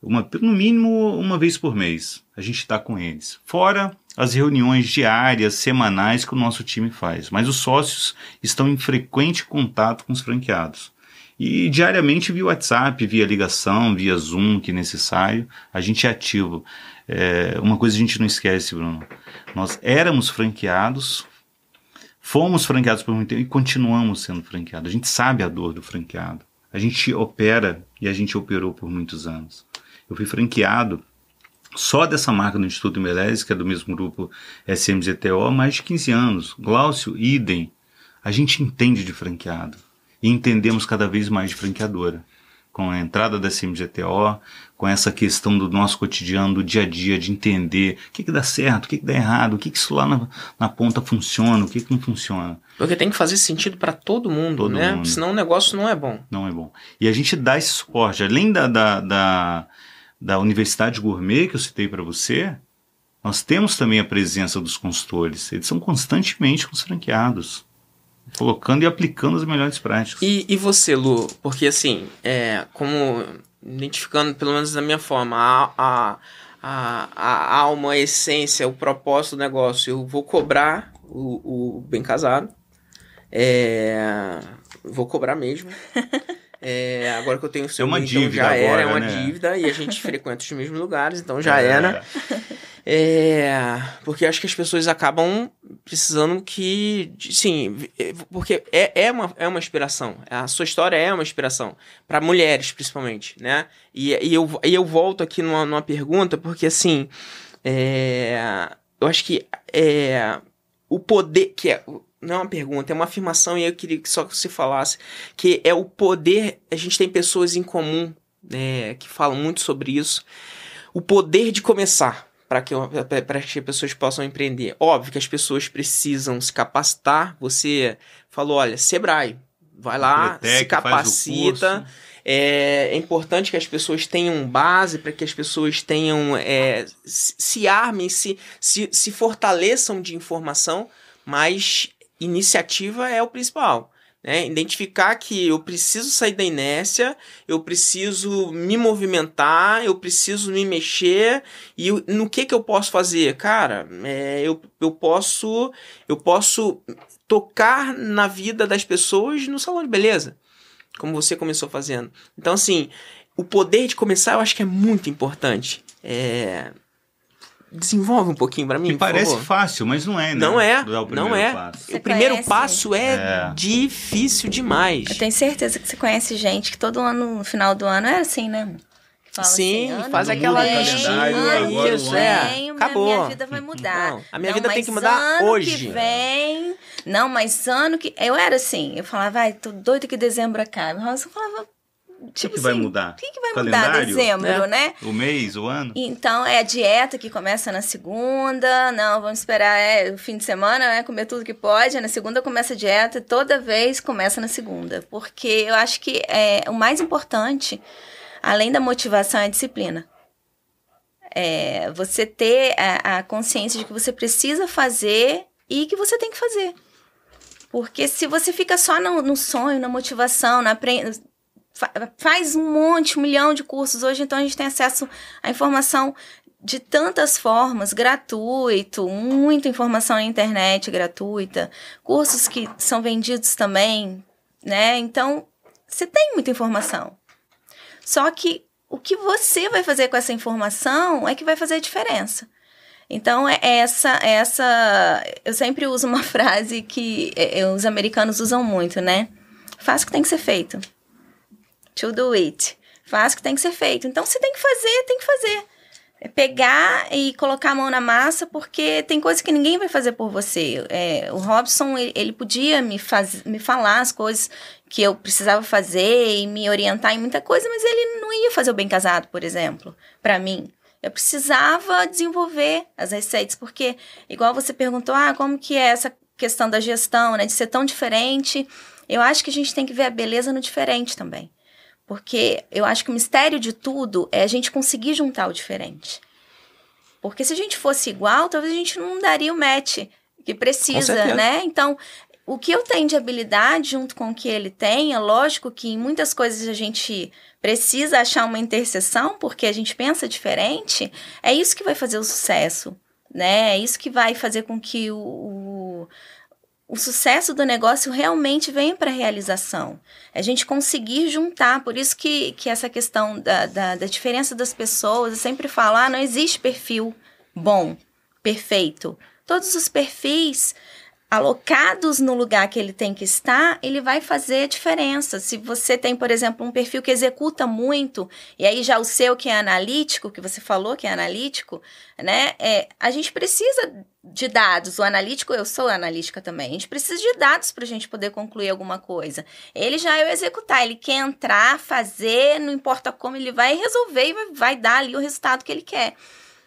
uma, no mínimo uma vez por mês. A gente está com eles. Fora as reuniões diárias, semanais que o nosso time faz, mas os sócios estão em frequente contato com os franqueados. E diariamente via WhatsApp, via ligação, via Zoom, que necessário, a gente é ativo. É, uma coisa a gente não esquece, Bruno. Nós éramos franqueados, fomos franqueados por muito tempo e continuamos sendo franqueados. A gente sabe a dor do franqueado. A gente opera e a gente operou por muitos anos. Eu fui franqueado só dessa marca do Instituto Meirelles, que é do mesmo grupo SMZTO, há mais de 15 anos. Glaucio, idem. A gente entende de franqueado e entendemos cada vez mais de franqueadora. Com a entrada da SMGTO, com essa questão do nosso cotidiano, do dia a dia, de entender o que, que dá certo, o que, que dá errado, o que, que isso lá na, na ponta funciona, o que, que não funciona. Porque tem que fazer sentido para todo mundo, todo né? Mundo. Senão o negócio não é bom. Não é bom. E a gente dá esse suporte, além da, da, da da Universidade Gourmet que eu citei para você, nós temos também a presença dos consultores. Eles são constantemente com os franqueados, colocando e aplicando as melhores práticas. E, e você, Lu? Porque assim, é, como identificando, pelo menos da minha forma, a, a, a, a alma, a essência, o propósito do negócio, eu vou cobrar o, o bem casado. É, vou cobrar mesmo. É, agora que eu tenho o seu é uma então dívida já agora, era, é uma né? dívida e a gente frequenta os mesmos lugares, então já é. era. É, porque acho que as pessoas acabam precisando que, sim, porque é, é, uma, é uma inspiração. A sua história é uma inspiração para mulheres, principalmente, né? E, e, eu, e eu volto aqui numa, numa pergunta porque assim, é, eu acho que é, o poder que é não é uma pergunta, é uma afirmação e eu queria que só que você falasse que é o poder. A gente tem pessoas em comum né, que falam muito sobre isso. O poder de começar para que, para que as pessoas possam empreender. Óbvio que as pessoas precisam se capacitar. Você falou, olha, Sebrae, vai lá, Pretec, se capacita. É, é, importante que as pessoas tenham base, para que as pessoas tenham é, se armem, se, se, se fortaleçam de informação, mas iniciativa é o principal. Né? Identificar que eu preciso sair da inércia, eu preciso me movimentar, eu preciso me mexer e no que que eu posso fazer, cara? É, eu, eu posso eu posso tocar na vida das pessoas no salão de beleza, como você começou fazendo. Então assim, o poder de começar eu acho que é muito importante. É, desenvolve um pouquinho para mim. Que parece favor. fácil, mas não é, né? Não é. não é. Passo. O primeiro conhece? passo é, é, difícil demais. Eu tenho certeza que você conhece gente que todo ano, no final do ano, é assim, né? Fala Sim, assim, faz aquela listinha isso, é. Acabou. Minha vida vai mudar. Não, a minha não, vida tem que mudar ano hoje. Que vem. Não, mas ano que. Eu era assim, eu falava, vai, tô doido que dezembro acabe. Eu falava, Tipo o que, que assim, vai mudar? O que, que vai mudar dezembro, é. né? O mês, o ano? Então, é a dieta que começa na segunda. Não, vamos esperar é, o fim de semana, né? Comer tudo que pode. Na segunda começa a dieta. Toda vez começa na segunda. Porque eu acho que é, o mais importante, além da motivação, é a disciplina. É você ter a, a consciência de que você precisa fazer e que você tem que fazer. Porque se você fica só no, no sonho, na motivação, na faz um monte, um milhão de cursos hoje, então a gente tem acesso à informação de tantas formas, gratuito, muita informação na internet gratuita, cursos que são vendidos também, né? Então, você tem muita informação. Só que o que você vai fazer com essa informação é que vai fazer a diferença. Então, é essa, essa. Eu sempre uso uma frase que é, os americanos usam muito, né? Faz o que tem que ser feito to do it. Faz o que tem que ser feito. Então, se tem que fazer, tem que fazer. É pegar e colocar a mão na massa, porque tem coisa que ninguém vai fazer por você. É, o Robson, ele, podia me, faz, me falar as coisas que eu precisava fazer e me orientar em muita coisa, mas ele não ia fazer o bem casado, por exemplo, para mim. Eu precisava desenvolver as receitas, porque, igual você perguntou, ah, como que é essa questão da gestão, né, de ser tão diferente, eu acho que a gente tem que ver a beleza no diferente também. Porque eu acho que o mistério de tudo é a gente conseguir juntar o diferente. Porque se a gente fosse igual, talvez a gente não daria o match que precisa, né? Então, o que eu tenho de habilidade junto com o que ele tem, é lógico que em muitas coisas a gente precisa achar uma interseção, porque a gente pensa diferente, é isso que vai fazer o sucesso, né? É isso que vai fazer com que o, o o sucesso do negócio realmente vem para a realização. É a gente conseguir juntar, por isso que, que essa questão da, da, da diferença das pessoas, eu sempre falo, ah, não existe perfil bom, perfeito. Todos os perfis alocados no lugar que ele tem que estar, ele vai fazer a diferença. Se você tem, por exemplo, um perfil que executa muito, e aí já o seu que é analítico, que você falou que é analítico, né? É, a gente precisa de dados. O analítico, eu sou analítica também. A gente precisa de dados para a gente poder concluir alguma coisa. Ele já é o executar, ele quer entrar, fazer, não importa como, ele vai resolver e vai, dar ali o resultado que ele quer.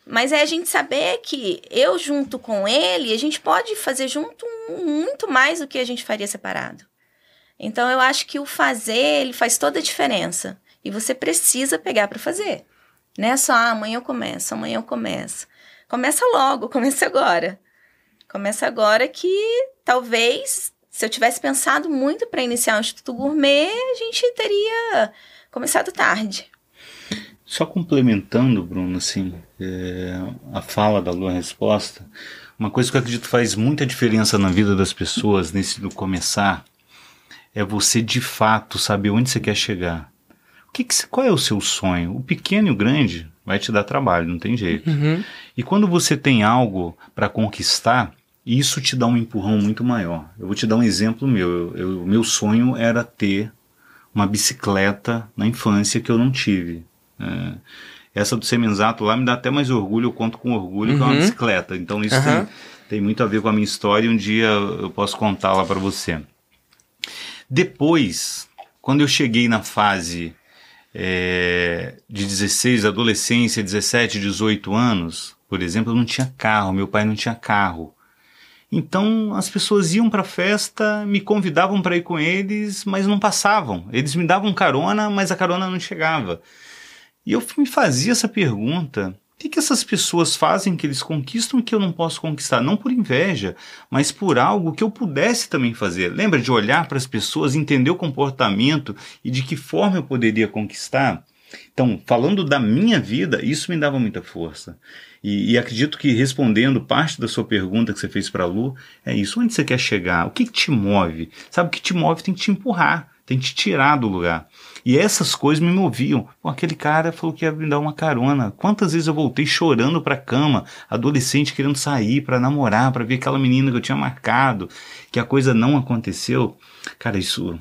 Mas é a gente saber que eu junto com ele, a gente pode fazer junto muito mais do que a gente faria separado. Então eu acho que o fazer, ele faz toda a diferença. E você precisa pegar para fazer. Não é só ah, amanhã eu começo, amanhã eu começo. Começa logo, começa agora. Começa agora que talvez se eu tivesse pensado muito para iniciar um Instituto Gourmet, a gente teria começado tarde. Só complementando, Bruno, assim, é, a fala da Lua Resposta, uma coisa que eu acredito faz muita diferença na vida das pessoas nesse do começar é você de fato saber onde você quer chegar. Que, que qual é o seu sonho? O pequeno e o grande vai te dar trabalho, não tem jeito. Uhum. E quando você tem algo para conquistar, isso te dá um empurrão muito maior. Eu vou te dar um exemplo meu. O meu sonho era ter uma bicicleta na infância que eu não tive. É, essa do Semenzato lá me dá até mais orgulho, eu conto com orgulho uhum. que é uma uhum. bicicleta. Então isso uhum. tem, tem muito a ver com a minha história e um dia eu posso contá-la para você. Depois, quando eu cheguei na fase é, de 16, adolescência, 17, 18 anos, por exemplo, eu não tinha carro, meu pai não tinha carro. Então as pessoas iam para a festa, me convidavam para ir com eles, mas não passavam. Eles me davam carona, mas a carona não chegava. E eu me fazia essa pergunta: O que, que essas pessoas fazem que eles conquistam e que eu não posso conquistar? Não por inveja, mas por algo que eu pudesse também fazer. Lembra de olhar para as pessoas, entender o comportamento e de que forma eu poderia conquistar? Então, falando da minha vida, isso me dava muita força. E, e, acredito que respondendo parte da sua pergunta que você fez para a Lu, é isso. Onde você quer chegar? O que, que te move? Sabe o que te move tem que te empurrar, tem que te tirar do lugar. E essas coisas me moviam. Pô, aquele cara falou que ia me dar uma carona. Quantas vezes eu voltei chorando pra cama, adolescente querendo sair para namorar, para ver aquela menina que eu tinha marcado, que a coisa não aconteceu. Cara, isso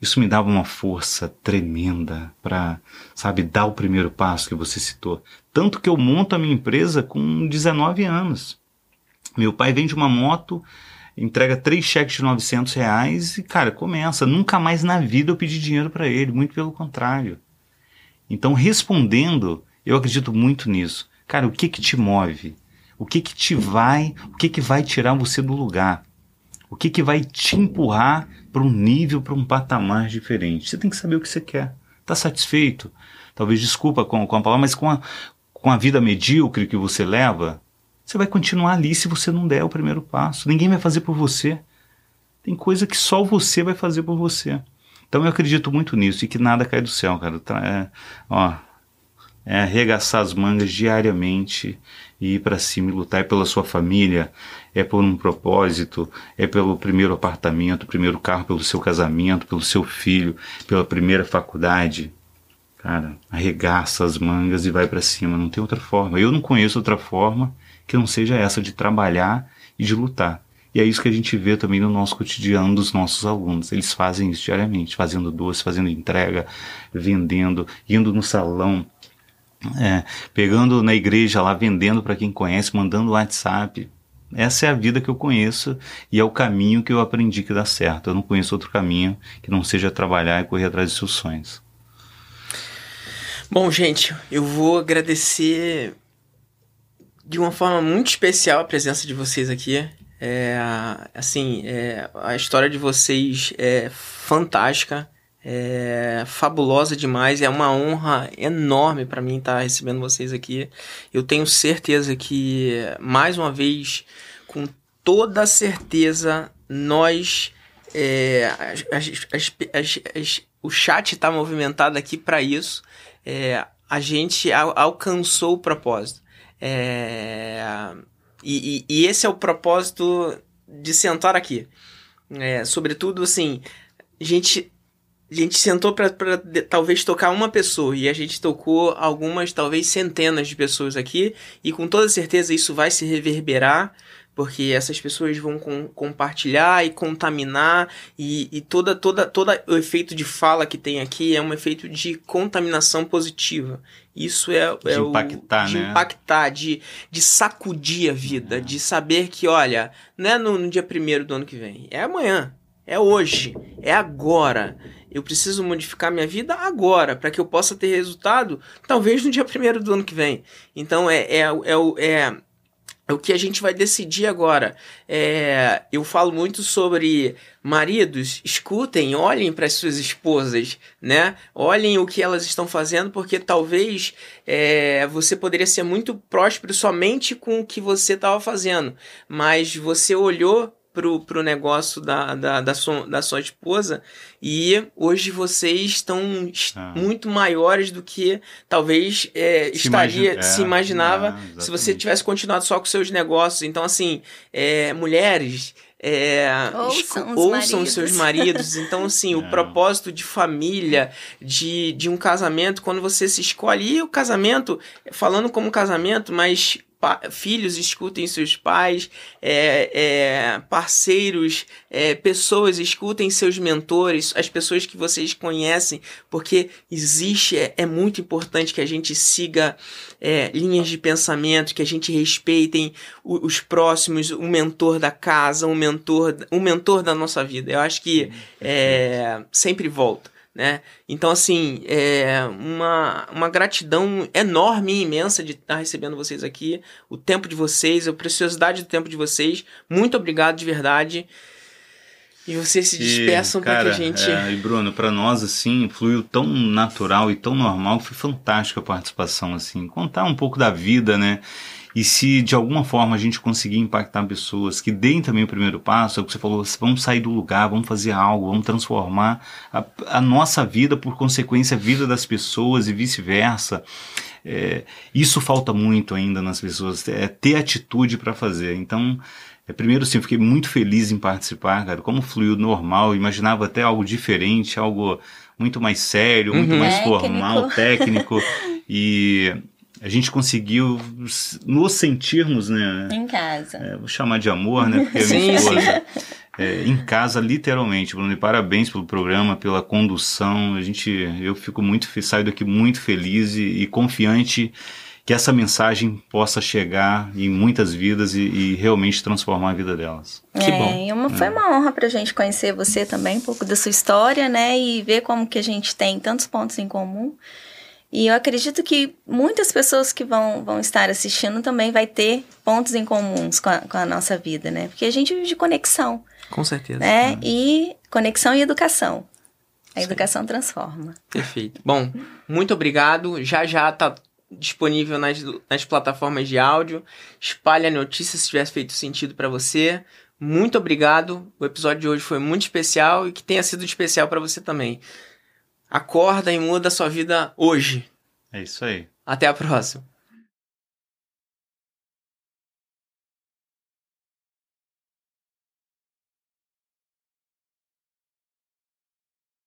isso me dava uma força tremenda para, sabe, dar o primeiro passo que você citou. Tanto que eu monto a minha empresa com 19 anos. Meu pai vende uma moto entrega três cheques de 900 reais e, cara, começa. Nunca mais na vida eu pedi dinheiro para ele, muito pelo contrário. Então, respondendo, eu acredito muito nisso. Cara, o que que te move? O que que te vai, o que que vai tirar você do lugar? O que que vai te empurrar para um nível, para um patamar diferente? Você tem que saber o que você quer. Tá satisfeito? Talvez desculpa com, com a palavra, mas com a, com a vida medíocre que você leva, você vai continuar ali se você não der o primeiro passo. Ninguém vai fazer por você. Tem coisa que só você vai fazer por você. Então eu acredito muito nisso e que nada cai do céu, cara. Tá, é, ó, é arregaçar as mangas diariamente e ir para cima e lutar é pela sua família, é por um propósito, é pelo primeiro apartamento, primeiro carro, pelo seu casamento, pelo seu filho, pela primeira faculdade. Cara, arregaça as mangas e vai para cima, não tem outra forma. Eu não conheço outra forma que não seja essa de trabalhar e de lutar. E é isso que a gente vê também no nosso cotidiano dos nossos alunos. Eles fazem isso diariamente, fazendo doce, fazendo entrega, vendendo, indo no salão, é, pegando na igreja lá, vendendo para quem conhece, mandando WhatsApp. Essa é a vida que eu conheço e é o caminho que eu aprendi que dá certo. Eu não conheço outro caminho que não seja trabalhar e correr atrás de seus sonhos. Bom, gente, eu vou agradecer de uma forma muito especial a presença de vocês aqui. É, assim, é, a história de vocês é fantástica, é fabulosa demais. É uma honra enorme para mim estar recebendo vocês aqui. Eu tenho certeza que, mais uma vez, com toda certeza, nós. É, as, as, as, o chat está movimentado aqui para isso. É, a gente alcançou o propósito. É, e, e, e, esse é o propósito de sentar aqui. É, sobretudo, assim, a gente, a gente sentou para talvez tocar uma pessoa e a gente tocou algumas, talvez centenas de pessoas aqui, e com toda certeza isso vai se reverberar porque essas pessoas vão com, compartilhar e contaminar e, e toda toda todo o efeito de fala que tem aqui é um efeito de contaminação positiva isso é, de é impactar, o de né? impactar de, de sacudir a vida é. de saber que olha não é no, no dia primeiro do ano que vem é amanhã é hoje é agora eu preciso modificar minha vida agora para que eu possa ter resultado talvez no dia primeiro do ano que vem então é é, é, é é o que a gente vai decidir agora. É, eu falo muito sobre maridos, escutem, olhem para as suas esposas, né? Olhem o que elas estão fazendo, porque talvez é, você poderia ser muito próspero somente com o que você estava fazendo, mas você olhou pro, pro negócio da, da, da, sua, da sua esposa e hoje vocês estão ah. muito maiores do que talvez é, se estaria é, se imaginava é, se você tivesse continuado só com seus negócios. Então, assim, é, mulheres. É, ouçam, os, ouçam os seus maridos. Então, assim, o propósito de família, de, de um casamento, quando você se escolhe, e o casamento, falando como casamento, mas filhos escutem seus pais, é, é, parceiros, é, pessoas escutem seus mentores, as pessoas que vocês conhecem, porque existe, é, é muito importante que a gente siga é, linhas de pensamento, que a gente respeitem os, os próximos, o mentor da casa, o mentor, o mentor da nossa vida. Eu acho que é, sempre volta né? Então, assim, é uma, uma gratidão enorme e imensa de estar recebendo vocês aqui, o tempo de vocês, a preciosidade do tempo de vocês. Muito obrigado de verdade. E você se despeçam para que a gente. É, e Bruno, para nós, assim, fluiu tão natural e tão normal, foi fantástica a participação, assim. Contar um pouco da vida, né? E se de alguma forma a gente conseguir impactar pessoas que deem também o primeiro passo, é o que você falou, vamos sair do lugar, vamos fazer algo, vamos transformar a, a nossa vida, por consequência, a vida das pessoas e vice-versa. É, isso falta muito ainda nas pessoas, é ter atitude para fazer. Então, é, primeiro, sim, fiquei muito feliz em participar, cara. Como fluiu normal, imaginava até algo diferente, algo muito mais sério, muito Uhum. mais Técnico. formal, técnico. e a gente conseguiu nos sentirmos, né? Em casa. É, vou chamar de amor, né? Porque é Sim, minha esposa. É, em casa, literalmente, Bruno. E parabéns pelo programa, pela condução. A gente, eu fico muito, saio daqui muito feliz e, e confiante que essa mensagem possa chegar em muitas vidas e, e realmente transformar a vida delas. Que é, bom. E uma, foi uma honra pra gente conhecer você também, um pouco da sua história, né? E ver como que a gente tem tantos pontos em comum. E eu acredito que muitas pessoas que vão, vão estar assistindo também vai ter pontos em comuns com a, com a nossa vida, né? Porque a gente vive de conexão, Com certeza. né? E conexão e educação. A educação transforma. Perfeito. Bom, muito obrigado. Já já tá disponível nas, nas plataformas de áudio. Espalhe a notícia se tivesse feito sentido para você. Muito obrigado. O episódio de hoje foi muito especial e que tenha sido especial para você também. Acorda e muda a sua vida hoje. É isso aí. Até a próxima.